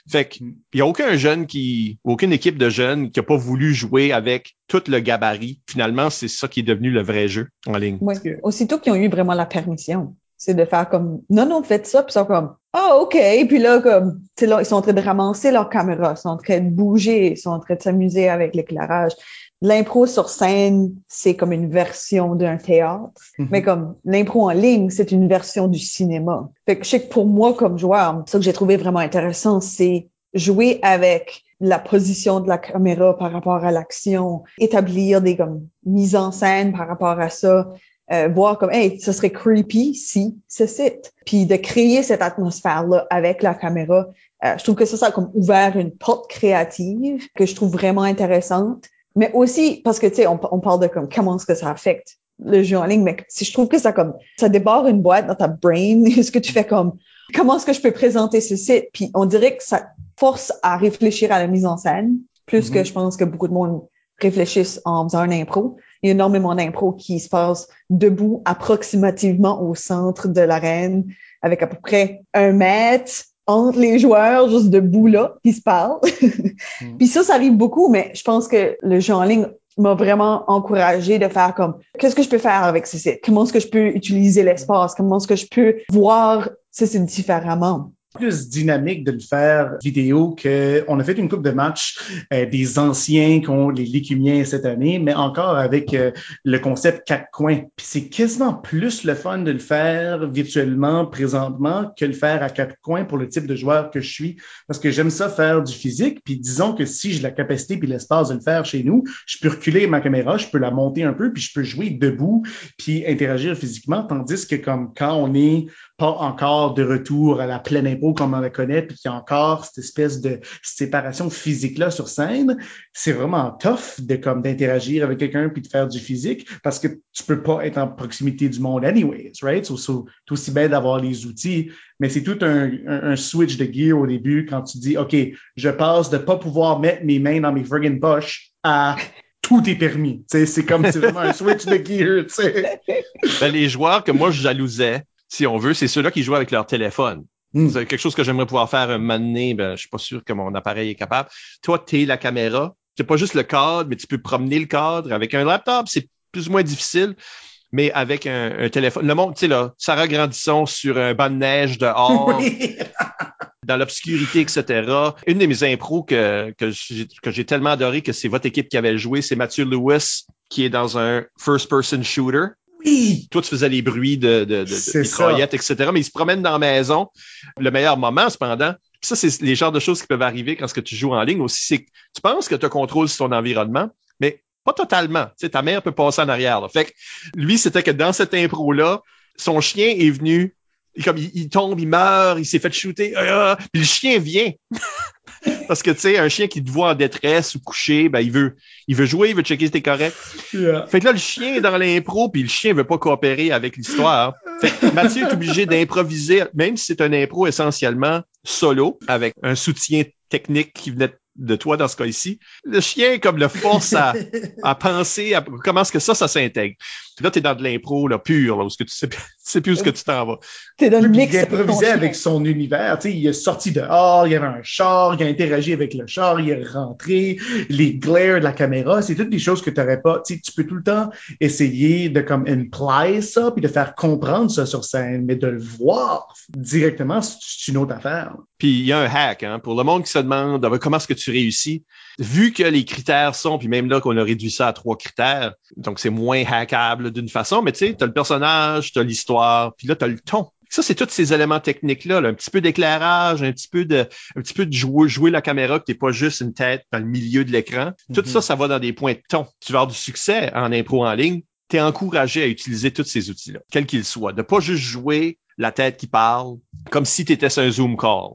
Fait qu'il y a aucun jeune qui, aucune équipe de jeunes qui a pas voulu jouer avec tout le gabarit. Finalement, c'est ça qui est devenu le vrai jeu en ligne. Aussitôt qu'ils ont eu vraiment la permission, c'est de faire comme, non, non, faites ça, puis ils sont comme, ah, oh, OK. Puis là, comme, là, ils sont en train de ramasser leur caméra, ils sont en train de bouger, ils sont en train de s'amuser avec l'éclairage l'impro sur scène, c'est comme une version d'un théâtre, mhm. mais comme l'impro en ligne, c'est une version du cinéma. Fait que je sais que pour moi, comme joueur, ce que j'ai trouvé vraiment intéressant, c'est jouer avec la position de la caméra par rapport à l'action, établir des comme mises en scène par rapport à ça, euh, voir comme hey, ce serait creepy si ce site, puis de créer cette atmosphère là avec la caméra. Euh, je trouve que ça, ça a comme ouvert une porte créative que je trouve vraiment intéressante mais aussi parce que tu sais, on, on, parle de comme comment est-ce que ça affecte le jeu en ligne, mais si je trouve que ça comme ça débarre une boîte dans ta brain, est-ce que tu fais comme comment est-ce que je peux présenter ce site, puis on dirait que ça force à réfléchir à la mise en scène plus que mm-hmm. je pense que beaucoup de monde réfléchissent en faisant un impro. Il y a énormément d'impro qui se passe debout approximativement au centre de l'arène avec à peu près un mètre entre les joueurs juste debout là qui se parlent. Mm. Puis ça, ça arrive beaucoup, mais je pense que le jeu en ligne m'a vraiment encouragé de faire comme qu'est-ce que je peux faire avec ce site? Comment est-ce que je peux utiliser l'espace? Comment est-ce que je peux voir ce site différemment? Plus dynamique de le faire vidéo que on a fait une coupe de matchs euh, des anciens ont les lécumiens cette année, mais encore avec euh, le concept quatre coins. Puis c'est quasiment plus le fun de le faire virtuellement présentement que le faire à quatre coins pour le type de joueur que je suis, parce que j'aime ça faire du physique. Puis disons que si j'ai la capacité puis l'espace de le faire chez nous, je peux reculer ma caméra, je peux la monter un peu, puis je peux jouer debout puis interagir physiquement, tandis que comme quand on est pas encore de retour à la pleine impôt comme on la connaît, puis qu'il y a encore cette espèce de séparation physique-là sur scène, c'est vraiment tough de comme d'interagir avec quelqu'un puis de faire du physique parce que tu peux pas être en proximité du monde anyways, right? So, c'est aussi bien d'avoir les outils, mais c'est tout un, un, switch de gear au début quand tu dis, OK, je passe de pas pouvoir mettre mes mains dans mes friggin' poches à tout est permis. C'est comme c'est vraiment un switch de gear. Ben, les joueurs que moi je jalousais, si on veut, c'est ceux-là qui jouent avec leur téléphone. Mm. C'est quelque chose que j'aimerais pouvoir faire un moment donné, ben, je suis pas sûr que mon appareil est capable. Toi, tu es la caméra. Tu pas juste le cadre, mais tu peux promener le cadre. Avec un laptop, c'est plus ou moins difficile. Mais avec un, un téléphone, le monde, tu sais, là, Sarah Grandisson sur un banc de neige dehors, Oui. dans l'obscurité, etc. Une de mes impros que, que j'ai que j'ai tellement adoré que c'est votre équipe qui avait joué, c'est Mathieu Lewis, qui est dans un first-person shooter. Toi, tu faisais les bruits de, de, de, mitraillettes, etc. Mais il se promène dans la maison. Le meilleur moment, cependant, ça, c'est les genres de choses qui peuvent arriver quand ce que tu joues en ligne aussi, c'est que tu penses que tu as contrôle sur ton environnement, mais pas totalement. Tu sais, ta mère peut passer en arrière. là. Fait que lui, c'était que dans cette impro-là, son chien est venu, il- comme il, il tombe, il meurt, il s'est fait shooter, ah, ah, puis le chien vient. Parce que tu sais, un chien qui te voit en détresse ou couché, ben il veut, il veut jouer, il veut checker si t'es correct. Yeah. Fait que là, le chien est dans l'impro, puis le chien veut pas coopérer avec l'histoire. Fait que Mathieu est obligé d'improviser, même si c'est un impro essentiellement solo, avec un soutien technique qui venait de toi dans ce cas ici. Le chien, comme le force à, à penser à comment est-ce que ça, ça s'intègre. Puis là, t'es dans de l'impro, là, pur, là, où ce que tu sais, tu sais plus où ce que tu t'en vas. T'es dans le mix. il improvisait avec son univers. Tu sais, il est sorti dehors, il y avait un char, il a interagi avec le char, il est rentré, les glares de la caméra, c'est toutes des choses que tu n'aurais pas. Tu sais, tu peux tout le temps essayer de comme imply ça, puis de faire comprendre ça sur scène, mais de le voir directement, c'est une autre affaire. Puis il y a un hack, hein, pour le monde qui se demande ah ben, comment est-ce que tu réussis? Vu que les critères sont, puis même là qu'on a réduit ça à trois critères, donc c'est moins hackable d'une façon, mais tu sais, t'as le personnage, t'as l'histoire, puis là, t'as le ton. Ça, c'est tous ces éléments techniques-là, là, un petit peu d'éclairage, un petit peu de, un petit peu de jouer, jouer la caméra, que t'es pas juste une tête dans le milieu de l'écran. Tout Mhm. ça, ça va dans des points de ton. Tu vas avoir du succès en impro en ligne. T'es encouragé à utiliser tous ces outils-là, quels qu'ils soient. De pas juste jouer la tête qui parle, comme si t'étais sur un Zoom call.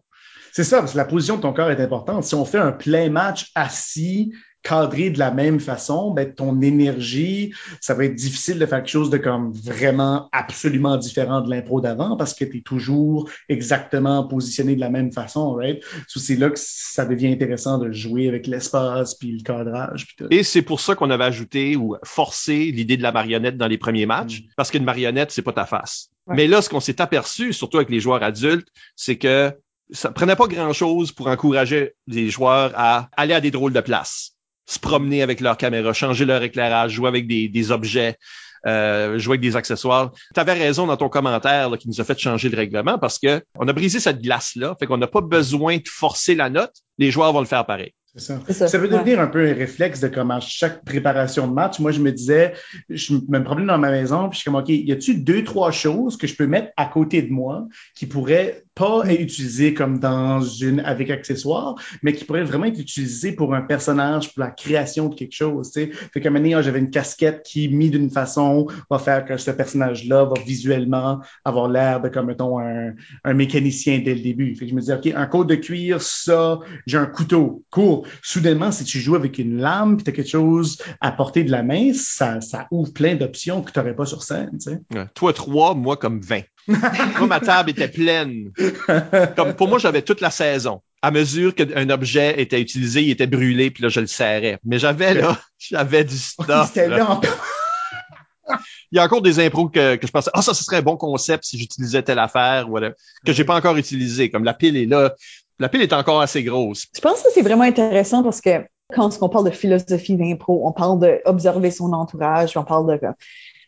C'est ça, parce que la position de ton corps est importante. Si on fait un play match assis, cadré de la même façon, ben, ton énergie, ça va être difficile de faire quelque chose de comme vraiment absolument différent de l'impro d'avant parce que tu es toujours exactement positionné de la même façon, right? So, c'est là que ça devient intéressant de jouer avec l'espace puis le cadrage puis tout. Et c'est pour ça qu'on avait ajouté ou forcé l'idée de la marionnette dans les premiers matchs, parce qu'une marionnette, c'est pas ta face. Ouais. Mais là, ce qu'on s'est aperçu, surtout avec les joueurs adultes, c'est que ça prenait pas grand-chose pour encourager les joueurs à aller à des drôles de places, se promener avec leur caméra, changer leur éclairage, jouer avec des, objets, euh, jouer avec des accessoires. Tu avais raison dans ton commentaire qui nous a fait changer le règlement parce que on a brisé cette glace-là, fait qu'on n'a pas besoin de forcer la note. Les joueurs vont le faire pareil. C'est ça. Ça, Ça peut ouais. devenir un peu un réflexe de comment chaque préparation de match, moi, je me disais, je me promenais dans ma maison, puis je suis comme, OK, y a-tu deux, trois choses que je peux mettre à côté de moi qui pourraient pas être utilisées comme dans une avec accessoires, mais qui pourraient vraiment être utilisées pour un personnage, pour la création de quelque chose, tu sais? Fait qu'à un moment donné, ah, j'avais une casquette qui, mise d'une façon, va faire que ce personnage-là va visuellement avoir l'air de, comme, mettons, un, un mécanicien dès le début. Fait que je me disais, OK, un code de cuir, ça, j'ai un couteau. Soudainement, si tu joues avec une lame puis tu as quelque chose à portée de la main, ça, ça ouvre plein d'options que tu n'aurais pas sur scène. Tu sais. Ouais. Toi, trois, moi, comme 20. moi, ma table était pleine. Comme, pour moi, j'avais toute la saison. À mesure qu'un objet était utilisé, il était brûlé, puis là, je le serrais. Mais j'avais, là, j'avais du en- Il y a encore des impros que, que je pensais, ah, ça, ce serait un bon concept si j'utilisais telle affaire, ou que j'ai pas encore utilisé. Comme la pile est là. La pile est encore assez grosse. Je pense que c'est vraiment intéressant parce que quand on parle de philosophie d'impro, on parle d'observer son entourage, on parle de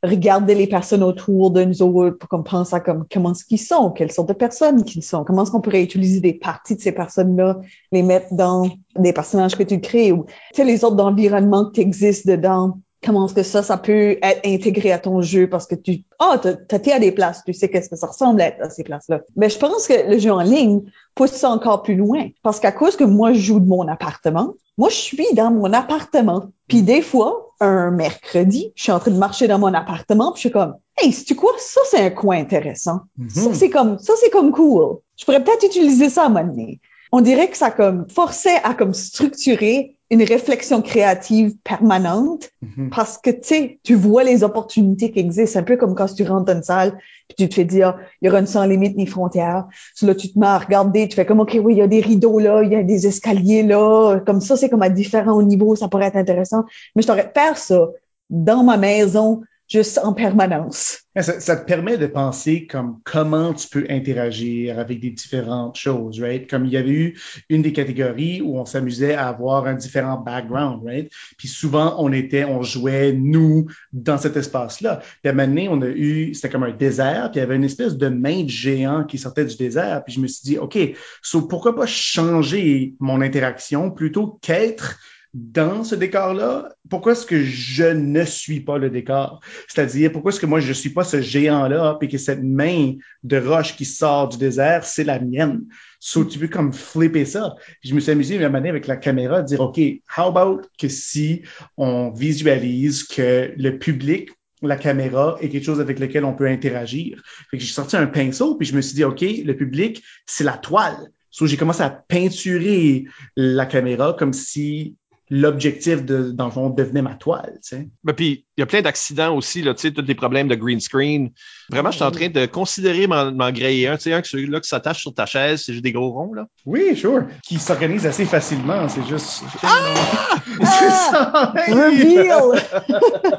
regarder les personnes autour de nous autres pour qu'on pense à comme, comment est-ce qu'ils sont, quelles sortes de personnes qu'ils sont, comment est-ce qu'on pourrait utiliser des parties de ces personnes-là, les mettre dans des personnages que tu crées ou les autres environnements que tu existes dedans. Comment est-ce que ça, ça peut être intégré à ton jeu parce que tu, ah, t'as t'as été à des places, tu sais qu'est-ce que ça ressemble à être à ces places-là. Mais je pense que le jeu en ligne pousse ça encore plus loin parce qu'à cause que moi, je joue de mon appartement, moi, je suis dans mon appartement. Puis des fois, un mercredi, je suis en train de marcher dans mon appartement, puis je suis comme, hey, c'est quoi? Ça, c'est un coin intéressant. Ça, Mhm. c'est comme, ça, c'est comme cool. Je pourrais peut-être utiliser ça à un moment donné. On dirait que ça comme forçait à comme structurer une réflexion créative permanente Mhm. parce que tu sais, tu vois les opportunités qui existent, un peu comme quand tu rentres dans une salle puis tu te fais dire il y aura une sans limite ni frontière. So là tu te mets à regarder, tu fais comme OK oui, il y a des rideaux là, il y a des escaliers là, comme ça c'est comme à différents niveaux, ça pourrait être intéressant. Mais je t'aurais faire ça dans ma maison juste en permanence. Ça, te permet de penser comme comment tu peux interagir avec des différentes choses, right? Comme il y avait eu une des catégories où on s'amusait à avoir un différent background, right? Puis souvent, on était, on jouait, nous, dans cet espace-là. Puis à un moment donné, on a eu, c'était comme un désert, puis il y avait une espèce de main de géant qui sortait du désert. Puis je me suis dit, OK, so pourquoi pas changer mon interaction plutôt qu'être dans ce décor-là, pourquoi est-ce que je ne suis pas le décor? C'est-à-dire, pourquoi est-ce que moi, je ne suis pas ce géant-là, puis que cette main de roche qui sort du désert, c'est la mienne? So, tu veux comme flipper ça? Puis je me suis amusé à manière avec la caméra, dire, OK, how about que si on visualise que le public, la caméra est quelque chose avec lequel on peut interagir? Fait que j'ai sorti un pinceau, puis je me suis dit, OK, le public, c'est la toile. So, j'ai commencé à peinturer la caméra comme si l'objectif de, dans le fond, devenait ma toile, tu sais. Ben, puis, il y a plein d'accidents aussi, là, tu sais, tous les problèmes de green screen. Vraiment, je suis en train de considérer m'en un, tu sais, un que celui-là qui s'attache sur ta chaise, c'est juste des gros ronds, là. Oui, sure. Qui s'organise assez facilement, c'est juste... Ah! c'est ça! Reveal!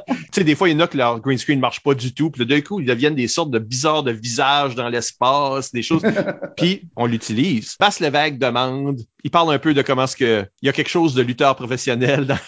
Tu sais, des fois, il y en a que leur green screen marche pas du tout, puis là, d'un coup, ils deviennent des sortes de bizarres de visages dans l'espace, des choses. puis, on l'utilise. Passe Lévesque demande, il parle un peu de comment est-ce que il y a quelque chose de lutteur professionnel dans,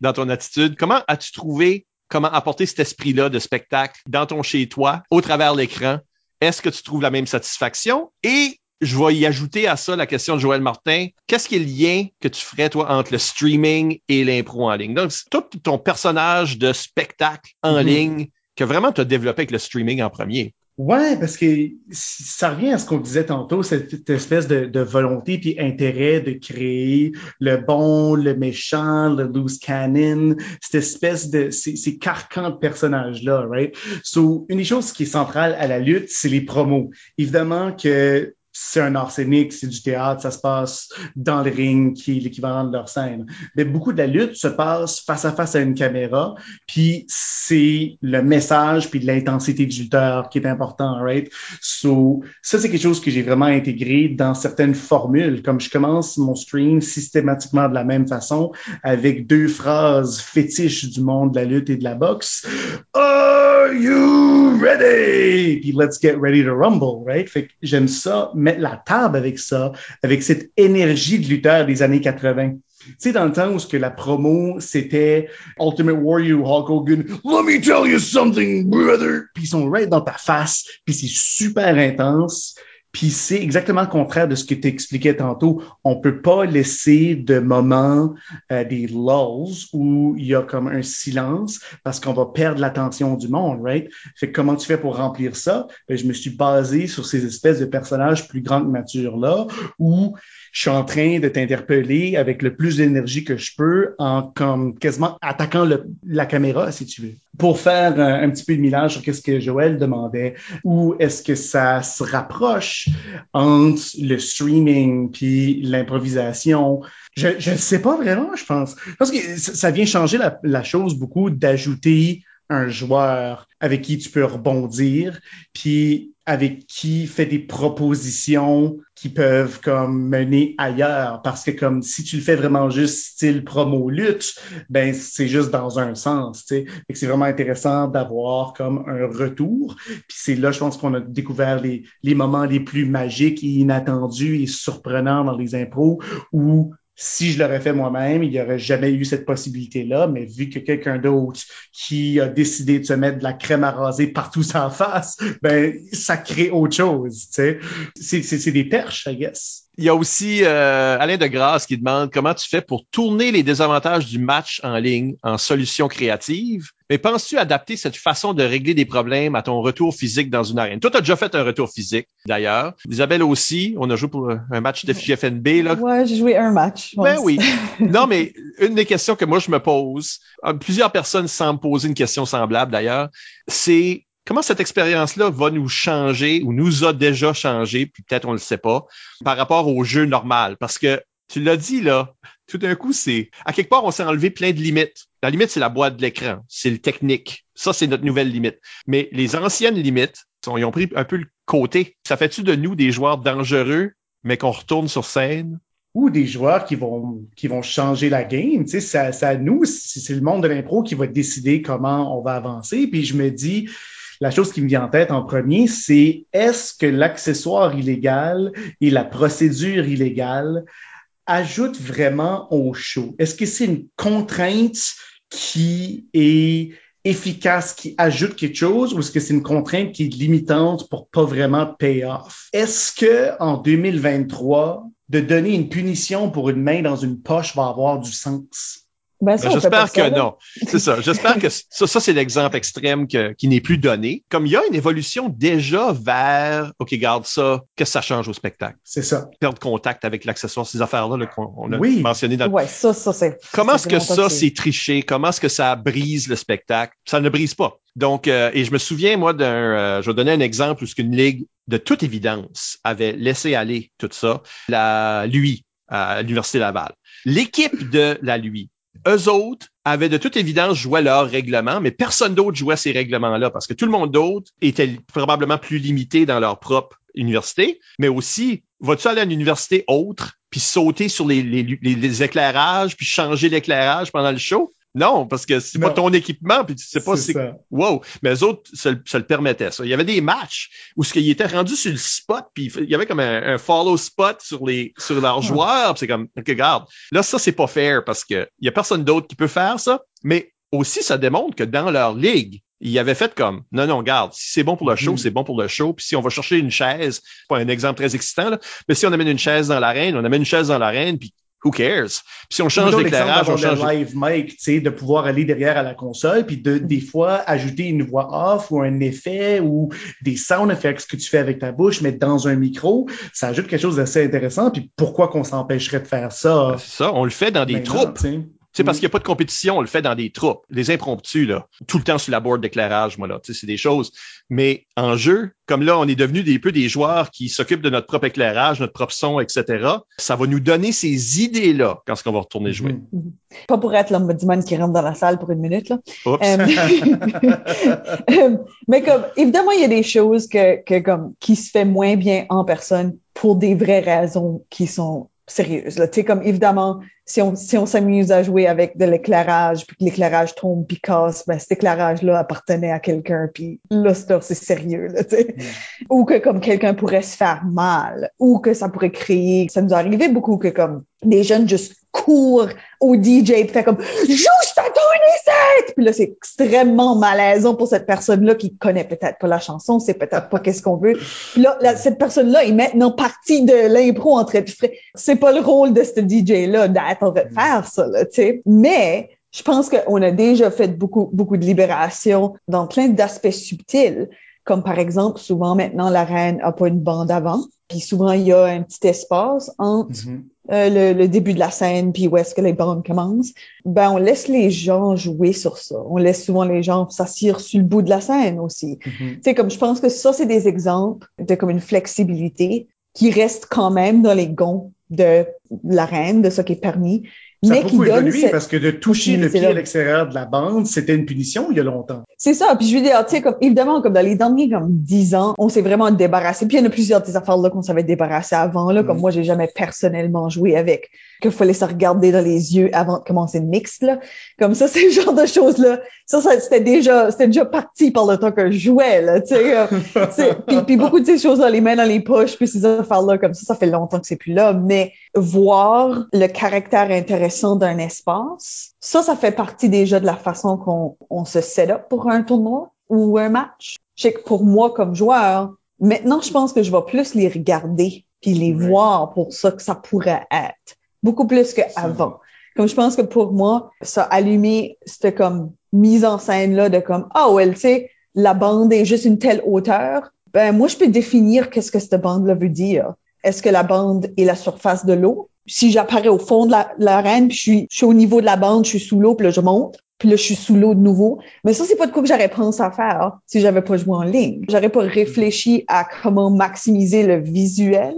dans ton attitude. Comment as-tu trouvé comment apporter cet esprit-là de spectacle dans ton chez-toi, au travers l'écran? Est-ce que tu trouves la même satisfaction? Et je vais y ajouter à ça la question de Joël Martin. Qu'est-ce qui est le lien que tu ferais, toi, entre le streaming et l'impro en ligne? Donc, c'est tout ton personnage de spectacle en Mhm. ligne que vraiment tu as développé avec le streaming en premier. Ouais, parce que ça revient à ce qu'on disait tantôt, cette espèce de, volonté puis intérêt de créer le bon, le méchant, le loose cannon, cette espèce de ces, ces carcans de personnages-là, right? So, une des choses qui est centrale à la lutte, c'est les promos. Évidemment que c'est un art scénique, c'est du théâtre, ça se passe dans le ring, qui est l'équivalent de leur scène. Mais beaucoup de la lutte se passe face à face à une caméra, puis c'est le message puis l'intensité du lutteur qui est important, right? So, ça, c'est quelque chose que j'ai vraiment intégré dans certaines formules. Comme je commence mon stream systématiquement de la même façon, avec deux phrases fétiches du monde de la lutte et de la boxe. Are you ready? Puis let's get ready to rumble, right? Fait que j'aime ça, mettre la table avec ça, avec cette énergie de lutteur des années 80. Tu sais, dans le temps où ce que la promo, c'était Ultimate Warrior, Hulk Hogan, Let me tell you something, brother! Puis ils sont right dans ta face, puis c'est super intense. Puis c'est exactement le contraire de ce que tu expliquais tantôt. On peut pas laisser de moments, euh, des lulls où il y a comme un silence parce qu'on va perdre l'attention du monde, right? Fait que comment tu fais pour remplir ça? Ben, je me suis basé sur ces espèces de personnages plus grands que nature là où je suis en train de t'interpeller avec le plus d'énergie que je peux en comme quasiment attaquant la caméra, si tu veux. Pour faire un, petit peu de millage sur qu'est-ce que Joël demandait, où est-ce que ça se rapproche entre le streaming puis l'improvisation? Je ne sais pas vraiment, je pense. Je pense que ça vient changer la, la chose beaucoup d'ajouter un joueur avec qui tu peux rebondir, puis avec qui fait des propositions qui peuvent comme mener ailleurs. Parce que comme si tu le fais vraiment juste style promo lutte ben c'est juste dans un sens tu sais. C'est vraiment intéressant d'avoir comme un retour. Puis c'est là je pense qu'on a découvert les les moments les plus magiques et inattendus et surprenants dans les impros où si je l'aurais fait moi-même, il n'y aurait jamais eu cette possibilité-là, mais vu que quelqu'un d'autre qui a décidé de se mettre de la crème à raser partout en face, ben, ça crée autre chose, tu c'est des perches, I guess. Il y a aussi euh, Alain de Grasse qui demande comment tu fais pour tourner les désavantages du match en ligne en solution créative. Mais penses-tu adapter cette façon de régler des problèmes à ton retour physique dans une arène? Toi, tu as déjà fait un retour physique, d'ailleurs. Isabelle aussi, on a joué pour un match de FNB. Là. Ouais, j'ai joué un match. Ben oui. Non, mais une des questions que moi je me pose, euh, plusieurs personnes semblent poser une question semblable d'ailleurs, c'est comment cette expérience-là va nous changer ou nous a déjà changé, puis peut-être on le sait pas, par rapport au jeu normal? Parce que tu l'as dit là, tout d'un coup, c'est à quelque part, on s'est enlevé plein de limites. La limite, c'est la boîte de l'écran, c'est le technique. Ça, c'est notre nouvelle limite. Mais les anciennes limites, ils ont pris un peu le côté. Ça fait-tu de nous des joueurs dangereux, mais qu'on retourne sur scène? Ou des joueurs qui vont qui vont changer la game. Tu sais, ça, nous, c'est le monde de l'impro qui va décider comment on va avancer. Puis je me dis, la chose qui me vient en tête en premier, c'est est-ce que l'accessoire illégal et la procédure illégale ajoutent vraiment au show? Est-ce que c'est une contrainte qui est efficace, qui ajoute quelque chose, ou est-ce que c'est une contrainte qui est limitante pour pas vraiment pay off? Est-ce que en 2023, de donner une punition pour une main dans une poche va avoir du sens? Ben, ben J'espère que non. C'est ça. J'espère que ça, ça c'est l'exemple extrême que, qui n'est plus donné. Comme il y a une évolution déjà vers, OK, garde ça, que ça change au spectacle. C'est ça. Perdre contact avec l'accessoire, ces affaires-là qu'on a mentionné dans Ouais, ça, ça, c'est. Comment est-ce que ça, c'est triché? Comment est-ce que ça brise le spectacle? Ça ne brise pas. Donc, euh, et je me souviens, moi, d'un, euh, je vais donner un exemple où une ligue, de toute évidence, avait laissé aller tout ça, la lui à l'Université Laval. L'équipe de la lui eux autres avaient de toute évidence joué leur règlement, mais personne d'autre jouait ces règlements-là parce que tout le monde d'autre était probablement plus limité dans leur propre université, mais aussi, vas-tu aller à une université autre puis sauter sur les, éclairages puis changer l'éclairage pendant le show? Non, parce que c'est pas ton équipement, puis tu sais pas c'est wow. Mais les autres se, le permettaient ça. Il y avait des matchs où ce qu'ils étaient rendus sur le spot, puis il y avait comme un, follow spot sur les sur leurs joueurs. C'est comme regarde, là ça c'est pas fair parce que il y a personne d'autre qui peut faire ça. Mais aussi ça démontre que dans leur ligue, ils avaient fait comme non non garde si c'est bon pour le show mm. c'est bon pour le show puis si on va chercher une chaise pas un exemple très excitant là mais si on amène une chaise dans l'arène on amène une chaise dans l'arène puis who cares? Puis si on change l'éclairage, on change... le live mic, tu sais, de pouvoir aller derrière à la console, puis de, des fois, ajouter une voix off ou un effet ou des sound effects que tu fais avec ta bouche, mais dans un micro, ça ajoute quelque chose d'assez intéressant. Puis pourquoi qu'on s'empêcherait de faire ça? C'est ça, on le fait dans des troupes. C'est parce mm. qu'il n'y a pas de compétition, on le fait dans des troupes, des impromptus, là, tout le temps sur la board d'éclairage, moi, là, c'est des choses. Mais en jeu, comme là, on est devenu des peu des joueurs qui s'occupent de notre propre éclairage, notre propre son, etc., ça va nous donner ces idées-là quand on va retourner jouer. Mm-hmm. Mm-hmm. Pas pour être l'ombudsman qui rentre dans la salle pour une minute, là. Euh, euh, mais comme, évidemment, il y a des choses que, que, comme, qui se fait moins bien en personne pour des vraies raisons qui sont sérieuse. Là. Tu sais, comme évidemment, si on si on s'amuse à jouer avec de l'éclairage, puis que l'éclairage tombe puis casse, ben cet éclairage-là appartenait à quelqu'un, puis là, c'est sérieux. Là, tu sais. Ou que comme quelqu'un pourrait se faire mal, ou que ça pourrait créer... Ça nous est arrivé beaucoup que comme des jeunes juste court au DJ puis fait comme joue ta tourne puis là c'est extrêmement malaisant pour cette personne là qui connaît peut-être pas la chanson c'est peut-être pas qu'est-ce qu'on veut. Puis là, cette personne là est maintenant partie de l'impro en train de faire c'est pas le rôle de ce DJ là d'être en train de faire ça tu sais. Mais je pense qu'on a déjà fait beaucoup beaucoup de libération dans plein d'aspects subtils comme par exemple souvent maintenant la reine a pas une bande avant puis souvent il y a un petit espace entre mm-hmm. Euh, le, début de la scène, puis où est-ce que les bandes commencent, ben on laisse les gens jouer sur ça. On laisse souvent les gens s'asseoir sur le bout de la scène aussi. Mm-hmm. Tu sais, comme je pense que ça, c'est des exemples de comme une flexibilité qui reste quand même dans les gonds de l'arène, de ce qui est permis, ça a beaucoup évolué parce que de toucher le pied à l'extérieur de la bande, c'était une punition il y a longtemps. C'est ça. Puis je veux dire, tu sais, comme, évidemment, comme dans les derniers comme dix ans, on s'est vraiment débarrassé. Puis il y en a plusieurs des affaires là qu'on savait débarrasser avant, là, comme mm. moi, j'ai jamais personnellement joué avec, qu'il fallait se regarder dans les yeux avant de commencer le mix, là. Comme ça, c'est le genre de choses-là. Ça, ça c'était déjà, c'était déjà parti par le temps que je jouais, là, tu sais. puis, puis beaucoup de ces choses-là, les mains dans les poches, puis ces affaires-là, comme ça, ça fait longtemps que c'est plus là. Mais voir le caractère intéressant d'un espace, ça, ça fait partie déjà de la façon qu'on on se set up pour un tournoi ou un match. Je sais que pour moi, comme joueur, maintenant, je pense que je vais plus les regarder puis les voir pour ça que ça pourrait être. Beaucoup plus qu'avant. Comme je pense que pour moi, ça allumé c'était comme mise en scène là de comme, ah oh, ouais, tu sais, la bande est juste une telle hauteur. Ben, moi, je peux définir qu'est-ce que cette bande-là veut dire. Est-ce que la bande est la surface de l'eau? si j'apparais au fond de l'arène, puis je suis, je suis au niveau de la bande, je suis sous l'eau, puis là, je monte, puis là, je suis sous l'eau de nouveau. Mais ça, c'est pas de quoi que j'aurais pensé à faire si j'avais pas joué en ligne. J'aurais pas réfléchi à comment maximiser le visuel.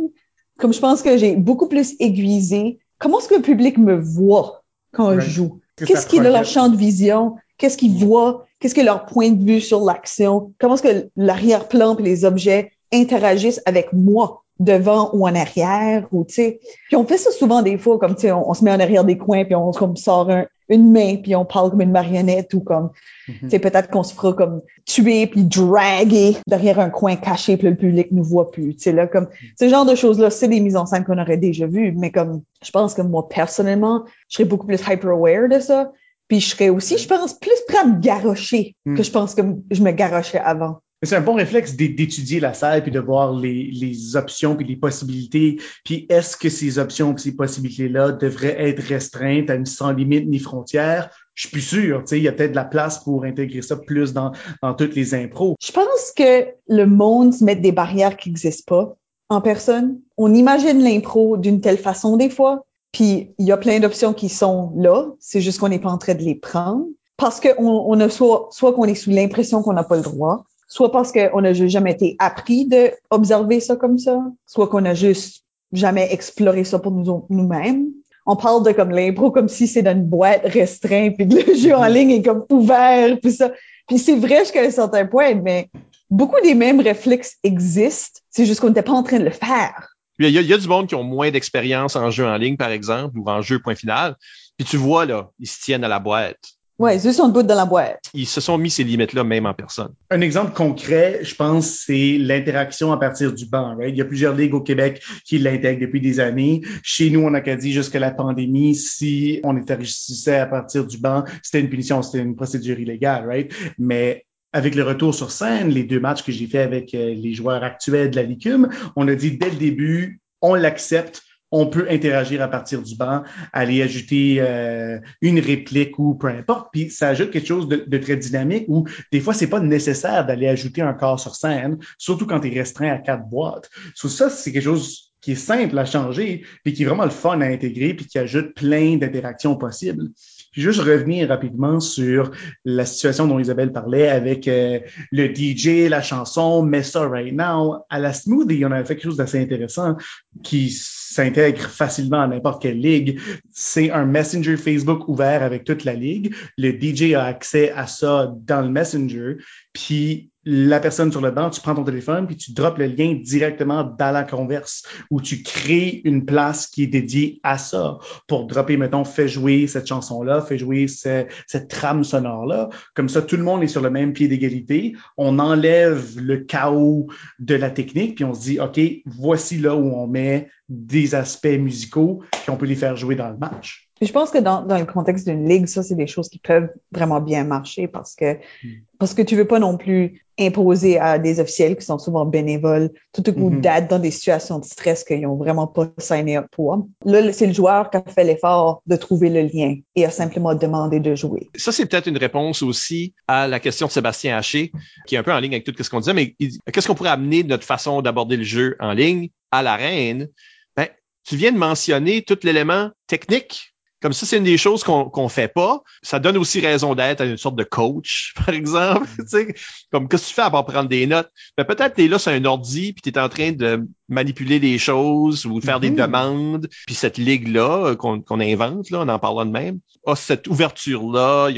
Comme je pense que j'ai beaucoup plus aiguisé comment est-ce que le public me voit quand je joue? Qu'est-ce qu'il a leur champ de vision? Qu'est-ce qu'ils voient? Qu'est-ce que leur point de vue sur l'action? Comment est-ce que l'arrière-plan et les objets interagissent avec moi? Devant ou en arrière ou tu sais. Puis on fait ça souvent des fois comme tu sais on, se met en arrière des coins puis on comme sort une main puis on parle comme une marionnette ou comme mm tu sais peut-être qu'on se fera comme tuer puis draguer derrière un coin caché puis le public nous voit plus tu sais là comme ce genre de choses là c'est des mises en scène qu'on aurait déjà vues mais comme je pense que moi personnellement je serais beaucoup plus hyper aware de ça puis je serais aussi je pense plus prêt à me garrocher mm. que je pense que je me garrochais avant c'est un bon réflexe d'étudier la salle puis de voir les, options puis les possibilités. Puis est-ce que ces options puis ces possibilités-là devraient être restreintes à une sans limite ni frontière? Je suis plus sûr. Il y a peut-être de la place pour intégrer ça plus dans, toutes les impros. Je pense que le monde se met des barrières qui n'existent pas en personne. On imagine l'impro d'une telle façon des fois. Puis il y a plein d'options qui sont là. C'est juste qu'on n'est pas en train de les prendre. Parce qu'on on a soit, soit qu'on est sous l'impression qu'on n'a pas le droit, soit parce qu'on n'a jamais été appris de observer ça comme ça, soit qu'on a juste jamais exploré ça pour nous nous-mêmes. On parle de comme l'impro comme si c'est dans une boîte restreinte puis que le jeu en ligne est comme ouvert puis ça. Puis c'est vrai jusqu'à un certain point, mais beaucoup des mêmes réflexes existent. C'est juste qu'on n'était pas en train de le faire. Il y, a, il y a du monde qui ont moins d'expérience en jeu en ligne, par exemple, ou en jeu point final. Puis tu vois, là, ils se tiennent à la boîte. Ouais, ils sont debout dans la boîte. Ils se sont mis ces limites-là même en personne. Un exemple concret, je pense, c'est l'interaction à partir du banc. Right? Il y a plusieurs ligues au Québec qui l'intègrent depuis des années. Chez nous, on a qu'à dire jusqu'à la pandémie, si on interagissait à partir du banc, c'était une punition, c'était une procédure illégale, right? Mais avec le retour sur scène, les deux matchs que j'ai fait avec euh, les joueurs actuels de la Licume, on a dit dès le début, on l'accepte, on peut interagir à partir du banc, aller ajouter euh, une réplique ou peu importe. Puis ça ajoute quelque chose de, très dynamique où des fois, c'est pas nécessaire d'aller ajouter un corps sur scène, surtout quand tu es restreint à quatre boîtes. Sur ça, c'est quelque chose qui est simple à changer, puis qui est vraiment le fun à intégrer, puis qui ajoute plein d'interactions possibles. Puis juste revenir rapidement sur la situation dont Isabelle parlait avec euh, le DJ, la chanson, mais ça right now. À la Smoothie, on a fait quelque chose d'assez intéressant qui s'intègre facilement à n'importe quelle ligue. C'est un Messenger Facebook ouvert avec toute la ligue. Le DJ a accès à ça dans le Messenger. Puis la personne sur le banc, tu prends ton téléphone puis tu drops le lien directement dans la converse où tu crées une place qui est dédiée à ça pour dropper, mettons, fais jouer cette chanson-là, fais jouer cette trame sonore-là. Comme ça, tout le monde est sur le même pied d'égalité. On enlève le chaos de la technique puis on se dit, OK, voici là où on met des aspects musicaux puis on peut les faire jouer dans le match. Je pense que dans, dans le contexte d'une ligue, ça, c'est des choses qui peuvent vraiment bien marcher parce que, hmm. parce que tu veux pas non plus imposer à des officiels qui sont souvent bénévoles tout au coup mm d'être dans des situations de stress qu'ils ont vraiment pas signé up pour. Là, c'est le joueur qui a fait l'effort de trouver le lien et a simplement demandé de jouer. Ça, c'est peut-être une réponse aussi à la question de Sébastien Haché, qui est un peu en ligne avec tout ce qu'on disait, mais qu'est-ce qu'on pourrait amener de notre façon d'aborder le jeu en ligne à l'arène? Ben, tu viens de mentionner tout l'élément technique comme ça, c'est une des choses qu'on qu'on fait pas. Ça donne aussi raison d'être à une sorte de coach, par exemple. sais, comme qu'est-ce que tu fais à part prendre des notes? Ben, peut-être tu es là sur un ordi, puis tu es en train de manipuler des choses ou de faire des mm-hmm. demandes. Puis cette ligue-là euh, qu'on invente, là, on en parle de même, a cette ouverture-là.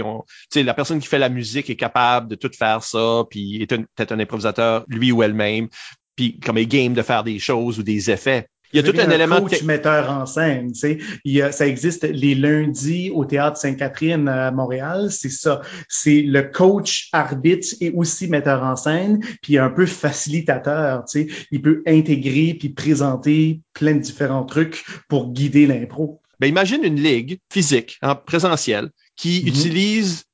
La personne qui fait la musique est capable de tout faire ça, puis est peut-être un improvisateur, lui ou elle-même, puis comme est game de faire des choses ou des effets. Il y a tout un, élément coach metteur en scène. Tu sais. Il y a, ça existe les lundis au théâtre Sainte-Catherine à Montréal. C'est ça. C'est le coach arbitre et aussi metteur en scène, puis un peu facilitateur. Tu sais. Il peut intégrer puis présenter plein de différents trucs pour guider l'impro. Ben, imagine une ligue physique, en présentiel, qui mm-hmm. utilise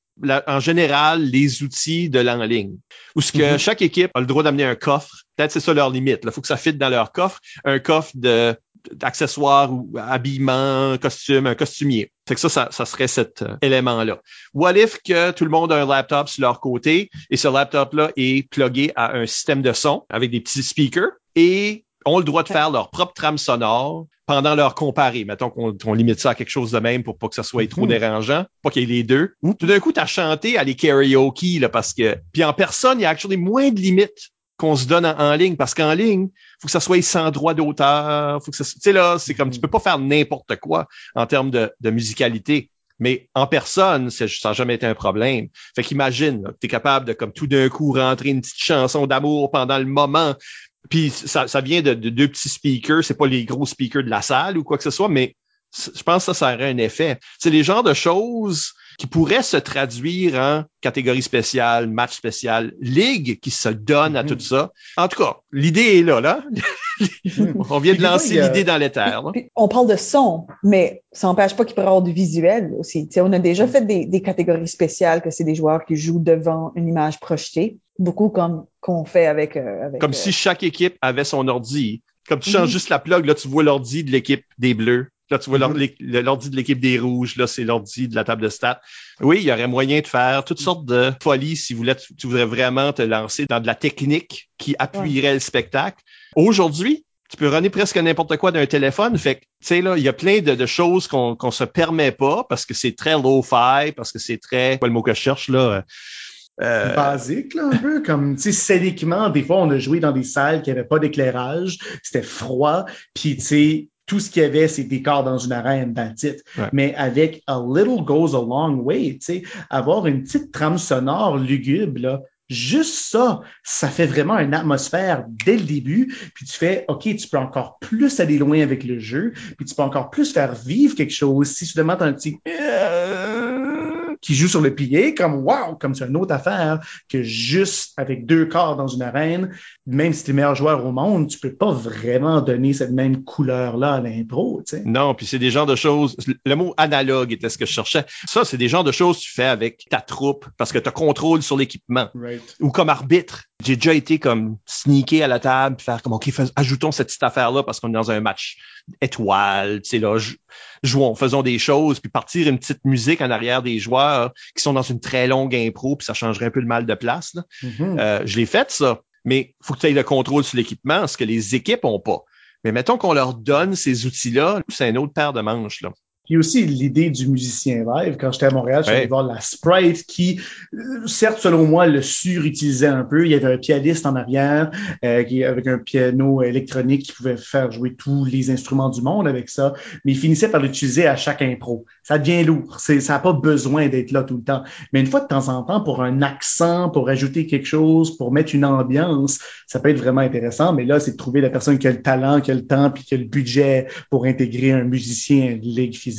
en général les outils de l'en ligne. Où ce que mm-hmm. chaque équipe a le droit d'amener un coffre. Peut-être c'est ça leur limite. Il faut que ça fitte dans leur coffre. Un coffre de d'accessoires ou habillement, costume, un costumier. Fait que ça, ça, serait cet euh, élément-là. What if que tout le monde a un laptop sur leur côté et ce laptop-là est plugué à un système de son avec des petits speakers et ont le droit de faire leur propre trame sonore pendant leur comparé. Mettons qu'on limite ça à quelque chose de même pour pas que ça soit trop mhm. dérangeant, pas qu'il y ait les deux. Tout d'un coup, tu as chanté à les karaoke, là, parce que... Puis en personne, il y a actually moins de limites qu'on se donne en, ligne parce qu'en ligne, faut que ça soit sans droit d'auteur, faut que ça, tu sais là, c'est comme tu peux pas faire n'importe quoi en termes de, de musicalité. Mais en personne, ça n'a jamais été un problème. Fait qu'imagine, tu es capable de comme tout d'un coup rentrer une petite chanson d'amour pendant le moment. Puis ça, ça vient de, deux petits speakers, c'est pas les gros speakers de la salle ou quoi que ce soit, mais je pense que ça, ça aurait un effet. C'est les genres de choses qui pourraient se traduire en catégorie spéciale, match spécial, ligue qui se donne à tout mm-hmm. ça. En tout cas, l'idée est là, là. on vient de lancer l'idée dans l'éther. On parle de son, mais ça n'empêche pas qu'il pourrait y avoir du visuel aussi. on a déjà fait des, catégories spéciales que c'est des joueurs qui jouent devant une image projetée, beaucoup comme qu'on fait avec, euh, Comme si euh, chaque équipe avait son ordi. Comme tu changes mm-hmm. juste la plug, là, tu vois l'ordi de l'équipe des Bleus. Là, tu vois mm-hmm. l'ordi de l'équipe des Rouges, là, c'est l'ordi de la table de stats. Oui, il y aurait moyen de faire toutes sortes de folies si vous voulez, tu voudrais vraiment te lancer dans de la technique qui appuierait le spectacle. Aujourd'hui, tu peux runner presque n'importe quoi d'un téléphone. Fait que, tu sais, là, il y a plein de, choses qu'on qu'on se permet pas parce que c'est très low-fi, parce que c'est très, quoi le mot que je cherche, là? Euh... Basique, là, un peu, comme, tu sais, scéniquement, des fois, on a joué dans des salles qui n'avaient pas d'éclairage, c'était froid, puis, tu sais, tout ce qu'il y avait, c'est des corps dans une arène, that's Mais avec A Little Goes a Long Way, tu sais, avoir une petite trame sonore lugubre, là, juste ça, ça fait vraiment une atmosphère dès le début. Puis tu fais, OK, tu peux encore plus aller loin avec le jeu, puis tu peux encore plus faire vivre quelque chose. Si tu demandes un petit qui joue sur le pied, comme wow, comme c'est une autre affaire que juste avec deux corps dans une arène, même si tu es le meilleur joueur au monde, tu peux pas vraiment donner cette même couleur-là à l'impro. Tu sais. Non, puis c'est des genres de choses. Le mot analogue était ce que je cherchais. Ça, c'est des genres de choses que tu fais avec ta troupe parce que tu as contrôle sur l'équipement. Ou comme arbitre. J'ai déjà été comme sneaker à la table, faire comme OK, ajoutons cette petite affaire-là parce qu'on est dans un match étoile, tu sais là, jouons, faisons des choses, puis partir une petite musique en arrière des joueurs qui sont dans une très longue impro, puis ça changerait un peu le mal de place. Là. Mm-hmm. Euh, je l'ai fait ça, mais faut que tu aies le contrôle sur l'équipement, ce que les équipes ont pas. Mais mettons qu'on leur donne ces outils-là, c'est un autre paire de manches. Là. Puis aussi l'idée du musicien live. Quand j'étais à Montréal, je suis allé voir la Sprite qui, euh, certes, selon moi, le surutilisait un peu. Il y avait un pianiste en arrière euh, qui, avec un piano électronique qui pouvait faire jouer tous les instruments du monde avec ça, mais il finissait par l'utiliser à chaque impro. Ça devient lourd. ça n'a pas besoin d'être là tout le temps. Mais une fois de temps en temps, pour un accent, pour ajouter quelque chose, pour mettre une ambiance, ça peut être vraiment intéressant. Mais là, c'est de trouver la personne qui a le talent, qui a le temps, puis qui a le budget pour intégrer un musicien ligue physique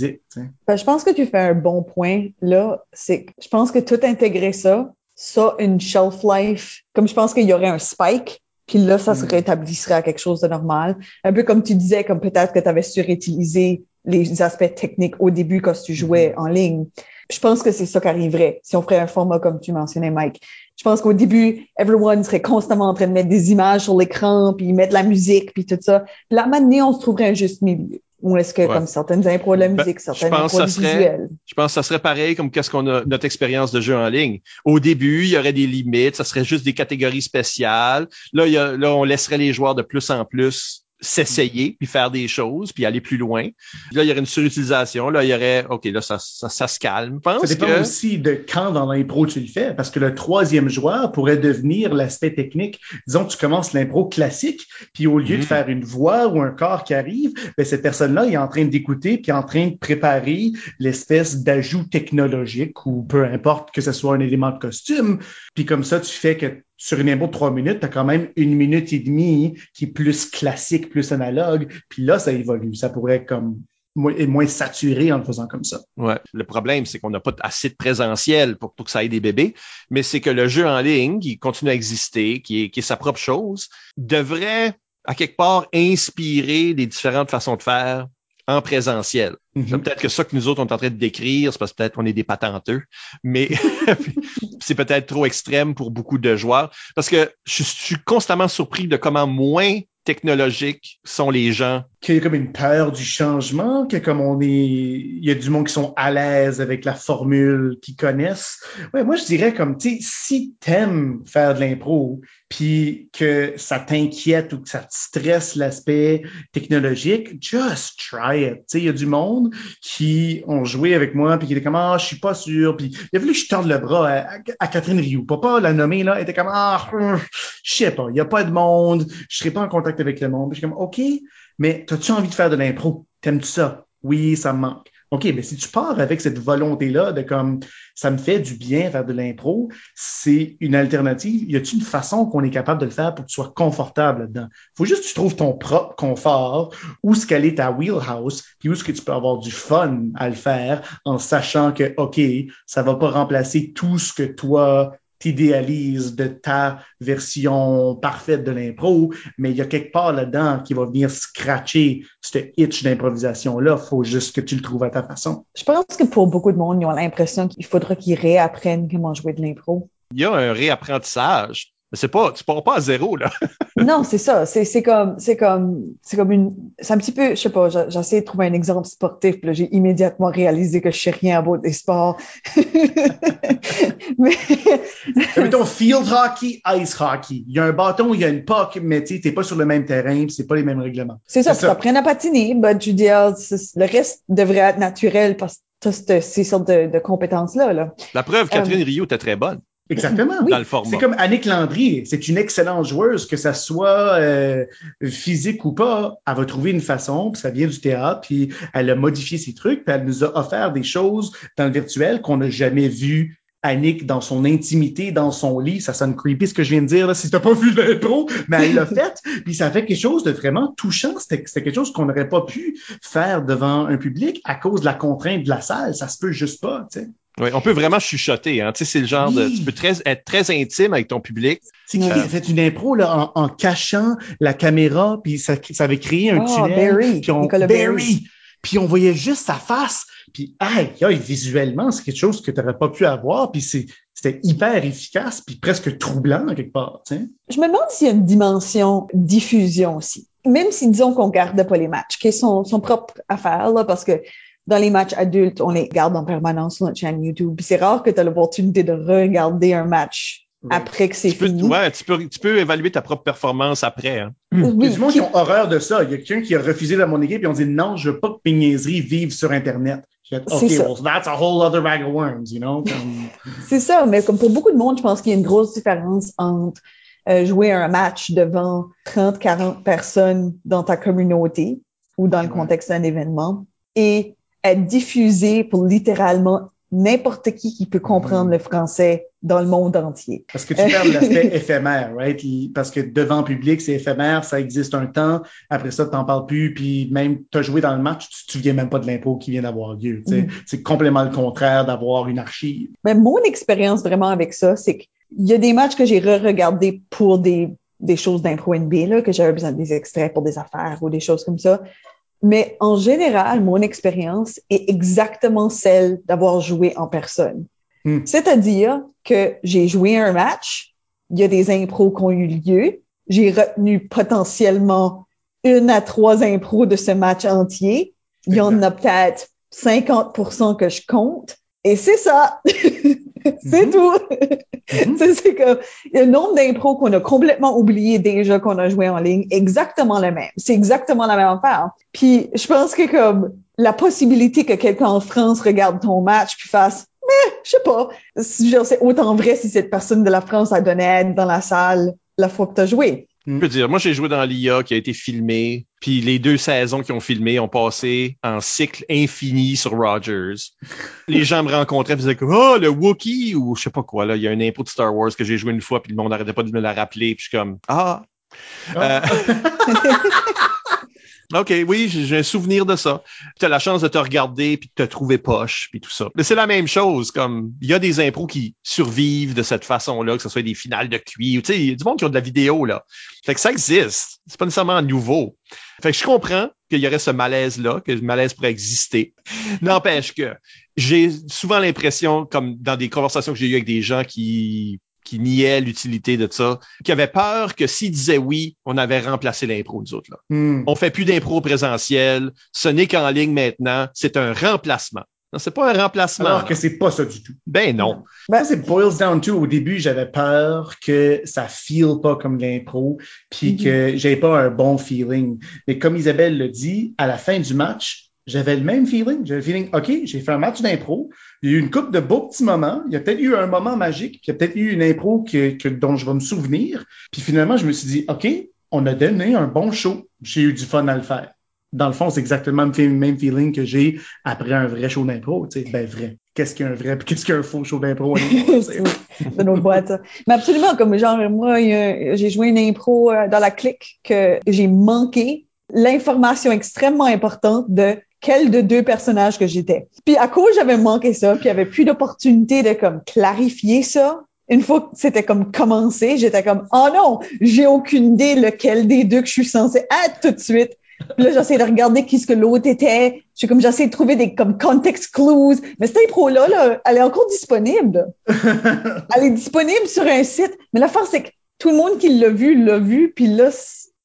ben, je pense que tu fais un bon point là. C'est, je pense que tout intégrer ça, ça, une shelf life, comme je pense qu'il y aurait un spike, puis là, ça se mm. rétabliserait à quelque chose de normal. Un peu comme tu disais, comme peut-être que tu avais surutilisé les aspects techniques au début quand tu jouais mm-hmm. en ligne. Je pense que c'est ça qui arriverait si on ferait un format comme tu mentionnais, Mike. Je pense qu'au début, everyone serait constamment en train de mettre des images sur l'écran, puis mettre la musique, puis tout ça. Puis là, maintenant, on se trouverait un juste milieu. Ou est-ce que comme certaines impros de la ben, musique, certaines impros visuelles? Je pense que ça serait pareil comme qu'est-ce qu'on a notre expérience de jeu en ligne. Au début, il y aurait des limites, ça serait juste des catégories spéciales. Là, il y a, là, on laisserait les joueurs de plus en plus s'essayer puis faire des choses puis aller plus loin. Là, il y aurait une surutilisation. Là, il y aurait, OK, là, ça, ça, se calme. Pense ça dépend aussi de quand dans l'impro tu le fais, parce que le troisième joueur pourrait devenir l'aspect technique. Disons tu commences l'impro classique, puis au lieu de mm. faire une voix ou un corps qui arrive, ben, cette personne-là est en train d'écouter puis en train de préparer l'espèce d'ajout technologique ou peu importe que ce soit un élément de costume. Puis comme ça, tu fais que sur une impro de trois minutes, tu as quand même une minute et demie qui est plus classique, plus analogue. Puis là, ça évolue. Ça pourrait être comme moins, moins saturé en le faisant comme ça. Ouais. Le problème, c'est qu'on n'a pas assez de présentiel pour, que ça ait des bébés, mais c'est que le jeu en ligne, qui continue à exister, qui est, qui est sa propre chose, devrait à quelque part inspirer les différentes façons de faire en présentiel. Mhm. Peut-être que ça que nous autres, on est en train de décrire, c'est parce que peut-être qu'on est des patenteux, mais c'est peut-être trop extrême pour beaucoup de joueurs. Parce que je suis constamment surpris de comment moins technologiques sont les gens qu'il y a comme une peur du changement, que comme on est, il y a du monde qui sont à l'aise avec la formule, qui connaissent. Ouais, moi je dirais comme, tu sais, si t'aimes faire de l'impro, puis que ça t'inquiète ou que ça te stresse l'aspect technologique, just try it. Tu sais, il y a du monde qui ont joué avec moi puis qui étaient comme ah, je suis pas sûr. Puis il a fallu que je tende le bras à, Catherine Rioux. Papa la nommer là, était comme ah, je sais pas, il y a pas de monde, je serai pas en contact avec le monde. Puis je suis comme ok, mais as-tu envie de faire de l'impro? T'aimes-tu ça? Oui, ça me manque. OK, mais si tu pars avec cette volonté-là de comme ça me fait du bien faire de l'impro, c'est une alternative. Y a-t-il une façon qu'on est capable de le faire pour que tu sois confortable là-dedans? Faut juste que tu trouves ton propre confort, où ce qu'elle est ta wheelhouse, puis où est-ce que tu peux avoir du fun à le faire en sachant que, OK, ça va pas remplacer tout ce que toi, t'idéalises de ta version parfaite de l'impro, mais il y a quelque part là-dedans qui va venir scratcher ce itch d'improvisation-là. faut juste que tu le trouves à ta façon. Je pense que pour beaucoup de monde, ils ont l'impression qu'il faudra qu'ils réapprennent comment jouer de l'impro. Il y a un réapprentissage c'est pas, tu pars pas à zéro, là. non, c'est ça. C'est comme, c'est comme, c'est comme une, c'est un petit peu, je sais pas, j'essaie de trouver un exemple sportif, là, j'ai immédiatement réalisé que je sais rien à bord des sports. mais. mettons, field hockey, ice hockey. Il y a un bâton, il y a une puck, mais tu t'es pas sur le même terrain, c'est pas les mêmes règlements. C'est ça, tu apprends à patiner, veux dire, le reste devrait être naturel parce que tu as ces sortes de, compétences-là, là. La preuve, Catherine euh, Rio était très bonne. Exactement. Dans le format. C'est comme Annick Landry, c'est une excellente joueuse, que ça soit euh, physique ou pas, elle va trouver une façon, puis ça vient du théâtre, puis elle a modifié ses trucs, puis elle nous a offert des choses dans le virtuel qu'on n'a jamais vu Annick dans son intimité, dans son lit. Ça sonne creepy ce que je viens de dire, là, si t'as pas vu l'intro, mais elle l'a fait, puis ça fait quelque chose de vraiment touchant. C'était quelque chose qu'on n'aurait pas pu faire devant un public à cause de la contrainte de la salle. Ça se peut juste pas, tu sais. Oui, on peut vraiment chuchoter. Hein. Tu sais, c'est le genre de. Tu peux être très intime avec ton public. Tu sais, qui a fait une impro là, en, cachant la caméra, puis ça, ça avait créé un oh, tunnel. Barry. Puis on, Barry. Puis on voyait juste sa face. Puis, aïe, aïe, visuellement, c'est quelque chose que tu n'aurais pas pu avoir. Puis c'était hyper efficace, puis presque troublant quelque part. Tu sais. Je me demande s'il y a une dimension diffusion aussi. Même si, disons qu'on garde pas les matchs, qui sont son propre affaire, là, parce que dans les matchs adultes, on les garde en permanence sur notre chaîne YouTube. C'est rare que tu as l'opportunité de regarder un match après que c'est fini. ouais, tu peux, tu peux évaluer ta propre performance après. Hein. Il y a du monde qui ont horreur de ça. Il y a quelqu'un qui a refusé dans mon équipe et on dit non, je veux pas que mes niaiseries vivent sur Internet. OK, well, that's a whole other bag of worms, you know? c'est ça, mais comme pour beaucoup de monde, je pense qu'il y a une grosse différence entre euh, jouer un match devant 30, 40 personnes dans ta communauté ou dans le contexte d'un événement et être diffusé pour littéralement n'importe qui qui peut comprendre le français dans le monde entier. Parce que tu perds l'aspect éphémère, right? Parce que devant le public, c'est éphémère, ça existe un temps. Après ça, tu n'en parles plus, puis même tu as joué dans le match, tu te souviens même pas de l'impôt qui vient d'avoir lieu. Mm. C'est complètement le contraire d'avoir une archive. Mais mon expérience vraiment avec ça, c'est qu'il y a des matchs que j'ai re-regardés pour des, des choses d'impro NBA, que j'avais besoin des extraits pour des affaires ou des choses comme ça. Mais en général, mon expérience est exactement celle d'avoir joué en personne. Hmm. C'est-à-dire que j'ai joué un match, il y a des impros qui ont eu lieu, j'ai retenu potentiellement une à trois impros de ce match entier. Il y en a peut-être 50% que je compte. Et c'est ça. c'est mm-hmm. tout. Mm-hmm. c'est que le nombre d'impros qu'on a complètement oublié déjà qu'on a joué en ligne, exactement le même. C'est exactement la même affaire. Puis je pense que comme la possibilité que quelqu'un en France regarde ton match puis fasse mais je sais pas, c'est autant vrai si cette personne de la France a donné aide dans la salle la fois que tu as joué. Je peux dire, moi j'ai joué dans l'IA qui a été filmé, puis les deux saisons qui ont filmé ont passé en cycle infini sur Rogers. Les gens me rencontraient, ils disaient comme oh le Wookiee ou je sais pas quoi là, il y a un impôt de Star Wars que j'ai joué une fois, puis le monde n'arrêtait pas de me la rappeler, puis je suis comme ah. ah. Euh, OK, oui, j'ai un souvenir de ça. Tu as la chance de te regarder puis de te trouver poche puis tout ça. Mais c'est la même chose, comme il y a des impros qui survivent de cette façon-là, que ce soit des finales de cuit, tu sais, il y a du monde qui ont de la vidéo, là. Fait que ça existe. C'est pas nécessairement nouveau. Fait que je comprends qu'il y aurait ce malaise-là, que le malaise pourrait exister. N'empêche que j'ai souvent l'impression, comme dans des conversations que j'ai eues avec des gens qui qui niaient l'utilité de ça, qui avaient peur que s'ils disaient oui, on avait remplacé l'impro, nous autres. Là. Hmm. On fait plus d'impro présentiel, ce n'est qu'en ligne maintenant, c'est un remplacement. Non, c'est pas un remplacement. Alors que c'est pas ça du tout. Ben non. Ça, c'est boils down to. Au début, j'avais peur que ça feel pas comme l'impro, puis Mhm. que j'avais pas un bon feeling. Mais comme Isabelle le dit, à la fin du match, j'avais le même feeling. J'avais le feeling, OK, j'ai fait un match d'impro. Il y a eu une coupe de beaux petits moments. Il y a peut-être eu un moment magique, puis il y a peut-être eu une impro que, que- dont je vais me souvenir. Puis finalement, je me suis dit, OK, on a donné un bon show. J'ai eu du fun à le faire. Dans le fond, c'est exactement le même feeling que j'ai après un vrai show d'impro. Tu sais, ben vrai. Qu'est-ce qu'un vrai, puis qu'est-ce qu'un faux show d'impro? tu sais? de notre boîte. ça. Mais absolument, comme genre, moi, j'ai joué une impro euh, dans la clique que j'ai manqué l'information extrêmement importante de quel de deux personnages que j'étais. Puis à cause j'avais manqué ça, puis il y avait plus d'opportunité de comme clarifier ça. Une fois que c'était comme commencé, j'étais comme oh non, j'ai aucune idée lequel des deux que je suis censée être tout de suite. Puis là, j'essaie de regarder qui ce que l'autre était. Je suis comme j'essaie de trouver des comme context clues. Mais cette impro là, là, elle est encore disponible. Elle est disponible sur un site. Mais l'affaire, c'est que tout le monde qui l'a vu, l'a vu, puis là,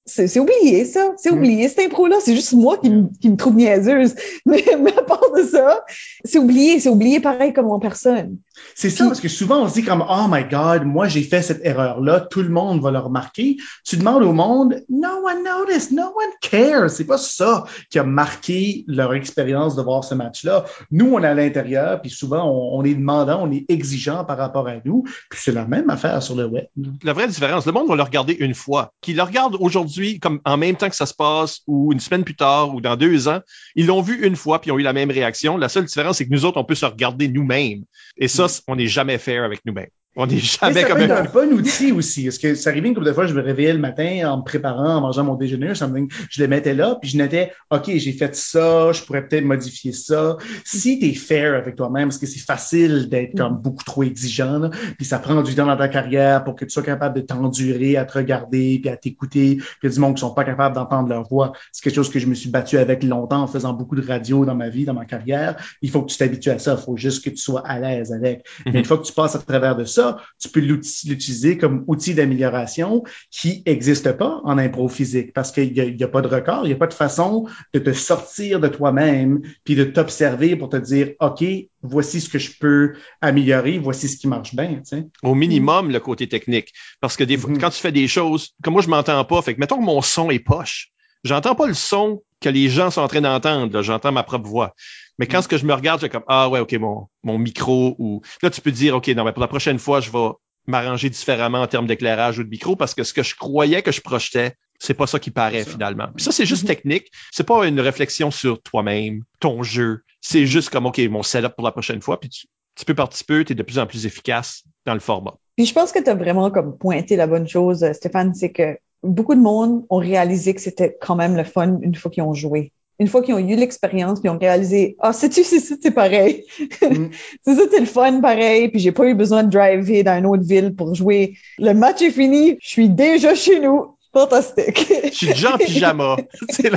c'est c'est oublié, ça. C'est Mm. oublié. Cette impro-là, c'est juste moi qui, me- qui me trouve niaiseuse. Mais, mais à part de ça, c'est oublié. C'est oublié pareil comme en personne. C'est ça, parce que souvent on se dit comme Oh my God, moi j'ai fait cette erreur-là, tout le monde va le remarquer. Tu demandes au monde, No one noticed, no one cares. C'est pas ça qui a marqué leur expérience de voir ce match-là. Nous, on est à l'intérieur, puis souvent on, on est demandant, on est exigeant par rapport à nous. Puis c'est la même affaire sur le web. La vraie différence, le monde va le regarder une fois. Qu'ils le regardent aujourd'hui comme en même temps que ça se passe ou une semaine plus tard ou dans deux ans, ils l'ont vu une fois puis ils ont eu la même réaction. La seule différence, c'est que nous autres, on peut se regarder nous-mêmes. Et ça, on n'est jamais fair avec nous-mêmes. On n'est Mais jamais ça comme peut être un... bon outil aussi. Parce que ça arrivait une couple de fois, je me réveillais le matin en me préparant, en mangeant mon déjeuner. Je le mettais là, puis je notais, OK, j'ai fait ça, je pourrais peut-être modifier ça. Si tu es fair avec toi-même, parce que c'est facile d'être comme beaucoup trop exigeant, là, puis ça prend du temps dans ta carrière pour que tu sois capable de t'endurer, à te regarder, puis à t'écouter. Puis il y a du monde qui sont pas capables d'entendre leur voix. C'est quelque chose que je me suis battu avec longtemps en faisant beaucoup de radio dans ma vie, dans ma carrière. Il faut que tu t'habitues à ça. Il faut juste que tu sois à l'aise avec. Mais une fois que tu passes à travers de ça, tu peux l'utiliser comme outil d'amélioration qui n'existe pas en impro physique parce qu'il n'y a, il y a pas de record, il n'y a pas de façon de te sortir de toi-même puis de t'observer pour te dire, OK, voici ce que je peux améliorer, voici ce qui marche bien. Tu sais. Au minimum, le côté technique. Parce que des fois, Mhm. quand tu fais des choses, comme moi, je m'entends pas. Fait que mettons que mon son est poche. J'entends pas le son que les gens sont en train d'entendre. J'entends ma propre voix. Mais quand ce que je me regarde, j'ai comme, ah ouais, OK, mon, mon micro ou, là, tu peux dire, OK, non, mais pour la prochaine fois, je vais m'arranger différemment en termes d'éclairage ou de micro parce que ce que je croyais que je projetais, c'est pas ça qui paraît ça. finalement. Puis ça, c'est juste Mhm. technique. C'est pas une réflexion sur toi-même, ton jeu. C'est juste comme, OK, mon setup pour la prochaine fois. Puis tu, petit peu par petit peu, tu es de plus en plus efficace dans le format. Puis je pense que tu as vraiment comme pointé la bonne chose, Stéphane, c'est que beaucoup de monde ont réalisé que c'était quand même le fun une fois qu'ils ont joué. Une fois qu'ils ont eu l'expérience, puis ils ont réalisé, ah, sais-tu, c'est ça, c'est pareil. Mm. c'est ça, c'est le fun pareil, puis j'ai pas eu besoin de driver dans une autre ville pour jouer. Le match est fini, je suis déjà chez nous. Fantastique. Je suis déjà en pyjama. C'est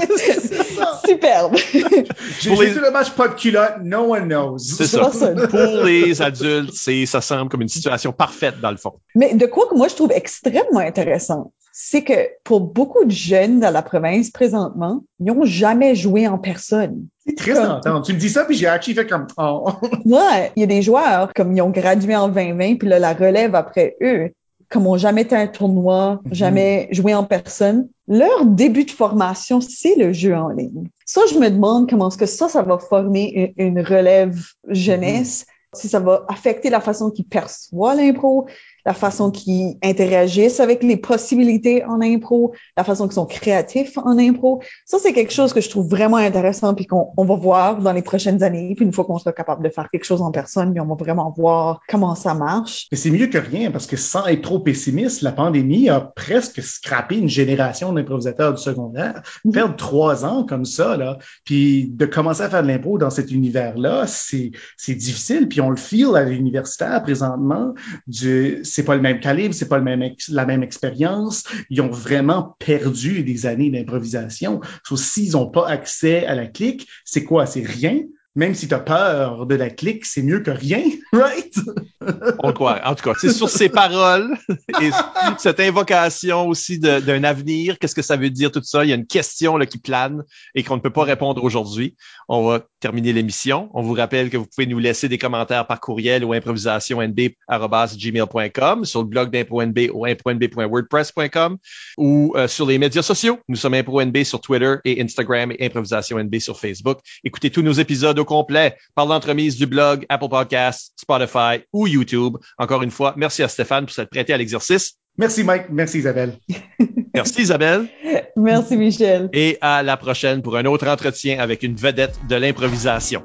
Superbe. J'ai les- le match pas de culotte, no one knows. C'est ça. Personne. Pour les adultes, c'est, ça semble comme une situation parfaite dans le fond. Mais de quoi que moi je trouve extrêmement intéressant, c'est que pour beaucoup de jeunes dans la province présentement, ils n'ont jamais joué en personne. C'est triste d'entendre. Tu me dis ça, puis j'ai fait comme, oh. Ouais, il y a des joueurs comme ils ont gradué en 2020 puis là la relève après eux, comme ont jamais été à un tournoi, Mhm. jamais joué en personne. Leur début de formation, c'est le jeu en ligne. Ça, je me demande comment est-ce que ça, ça va former une, une relève jeunesse, si ça va affecter la façon qu'ils perçoivent l'impro, la façon qu'ils interagissent avec les possibilités en impro, la façon qu'ils sont créatifs en impro. Ça, c'est quelque chose que je trouve vraiment intéressant puis qu'on on va voir dans les prochaines années. Puis une fois qu'on sera capable de faire quelque chose en personne, puis on va vraiment voir comment ça marche. Mais c'est mieux que rien parce que sans être trop pessimiste, la pandémie a presque scrappé une génération d'improvisateurs du secondaire. Mhm. Perdre trois ans comme ça, là, puis de commencer à faire de l'impro dans cet univers-là, c'est c'est difficile. Puis on le feel à l'universitaire présentement. Du, c'est pas le même calibre, c'est pas le même la même expérience. Ils ont vraiment perdu des années d'improvisation. So, s'ils n'ont pas accès à la clique, c'est quoi? C'est rien. Même si tu as peur de la clique, c'est mieux que rien, right? On croit. En tout cas, c'est sur ces paroles et cette invocation aussi d'un avenir. Qu'est-ce que ça veut dire tout ça? Il y a une question là, qui plane et qu'on ne peut pas répondre aujourd'hui. On va terminer l'émission. On vous rappelle que vous pouvez nous laisser des commentaires par courriel ou improvisationnb.gmail.com, sur le blog d'ImproNB ou impronb.wordpress.com ou euh, sur les médias sociaux. Nous sommes ImproNB sur Twitter et Instagram et ImprovisationNB sur Facebook. Écoutez tous nos épisodes complet par l'entremise du blog, Apple Podcasts, Spotify ou YouTube. Encore une fois, merci à Stéphane pour s'être prêté à l'exercice. Merci Mike, merci Isabelle. merci Isabelle. Merci Michel. Et à la prochaine pour un autre entretien avec une vedette de l'improvisation.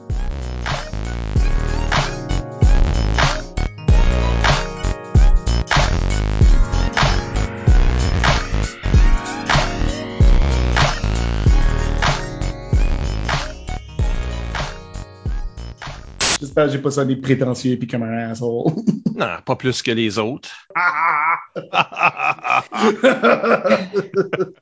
J'espère que j'ai pas sonné prétentieux puis comme un asshole. non, pas plus que les autres.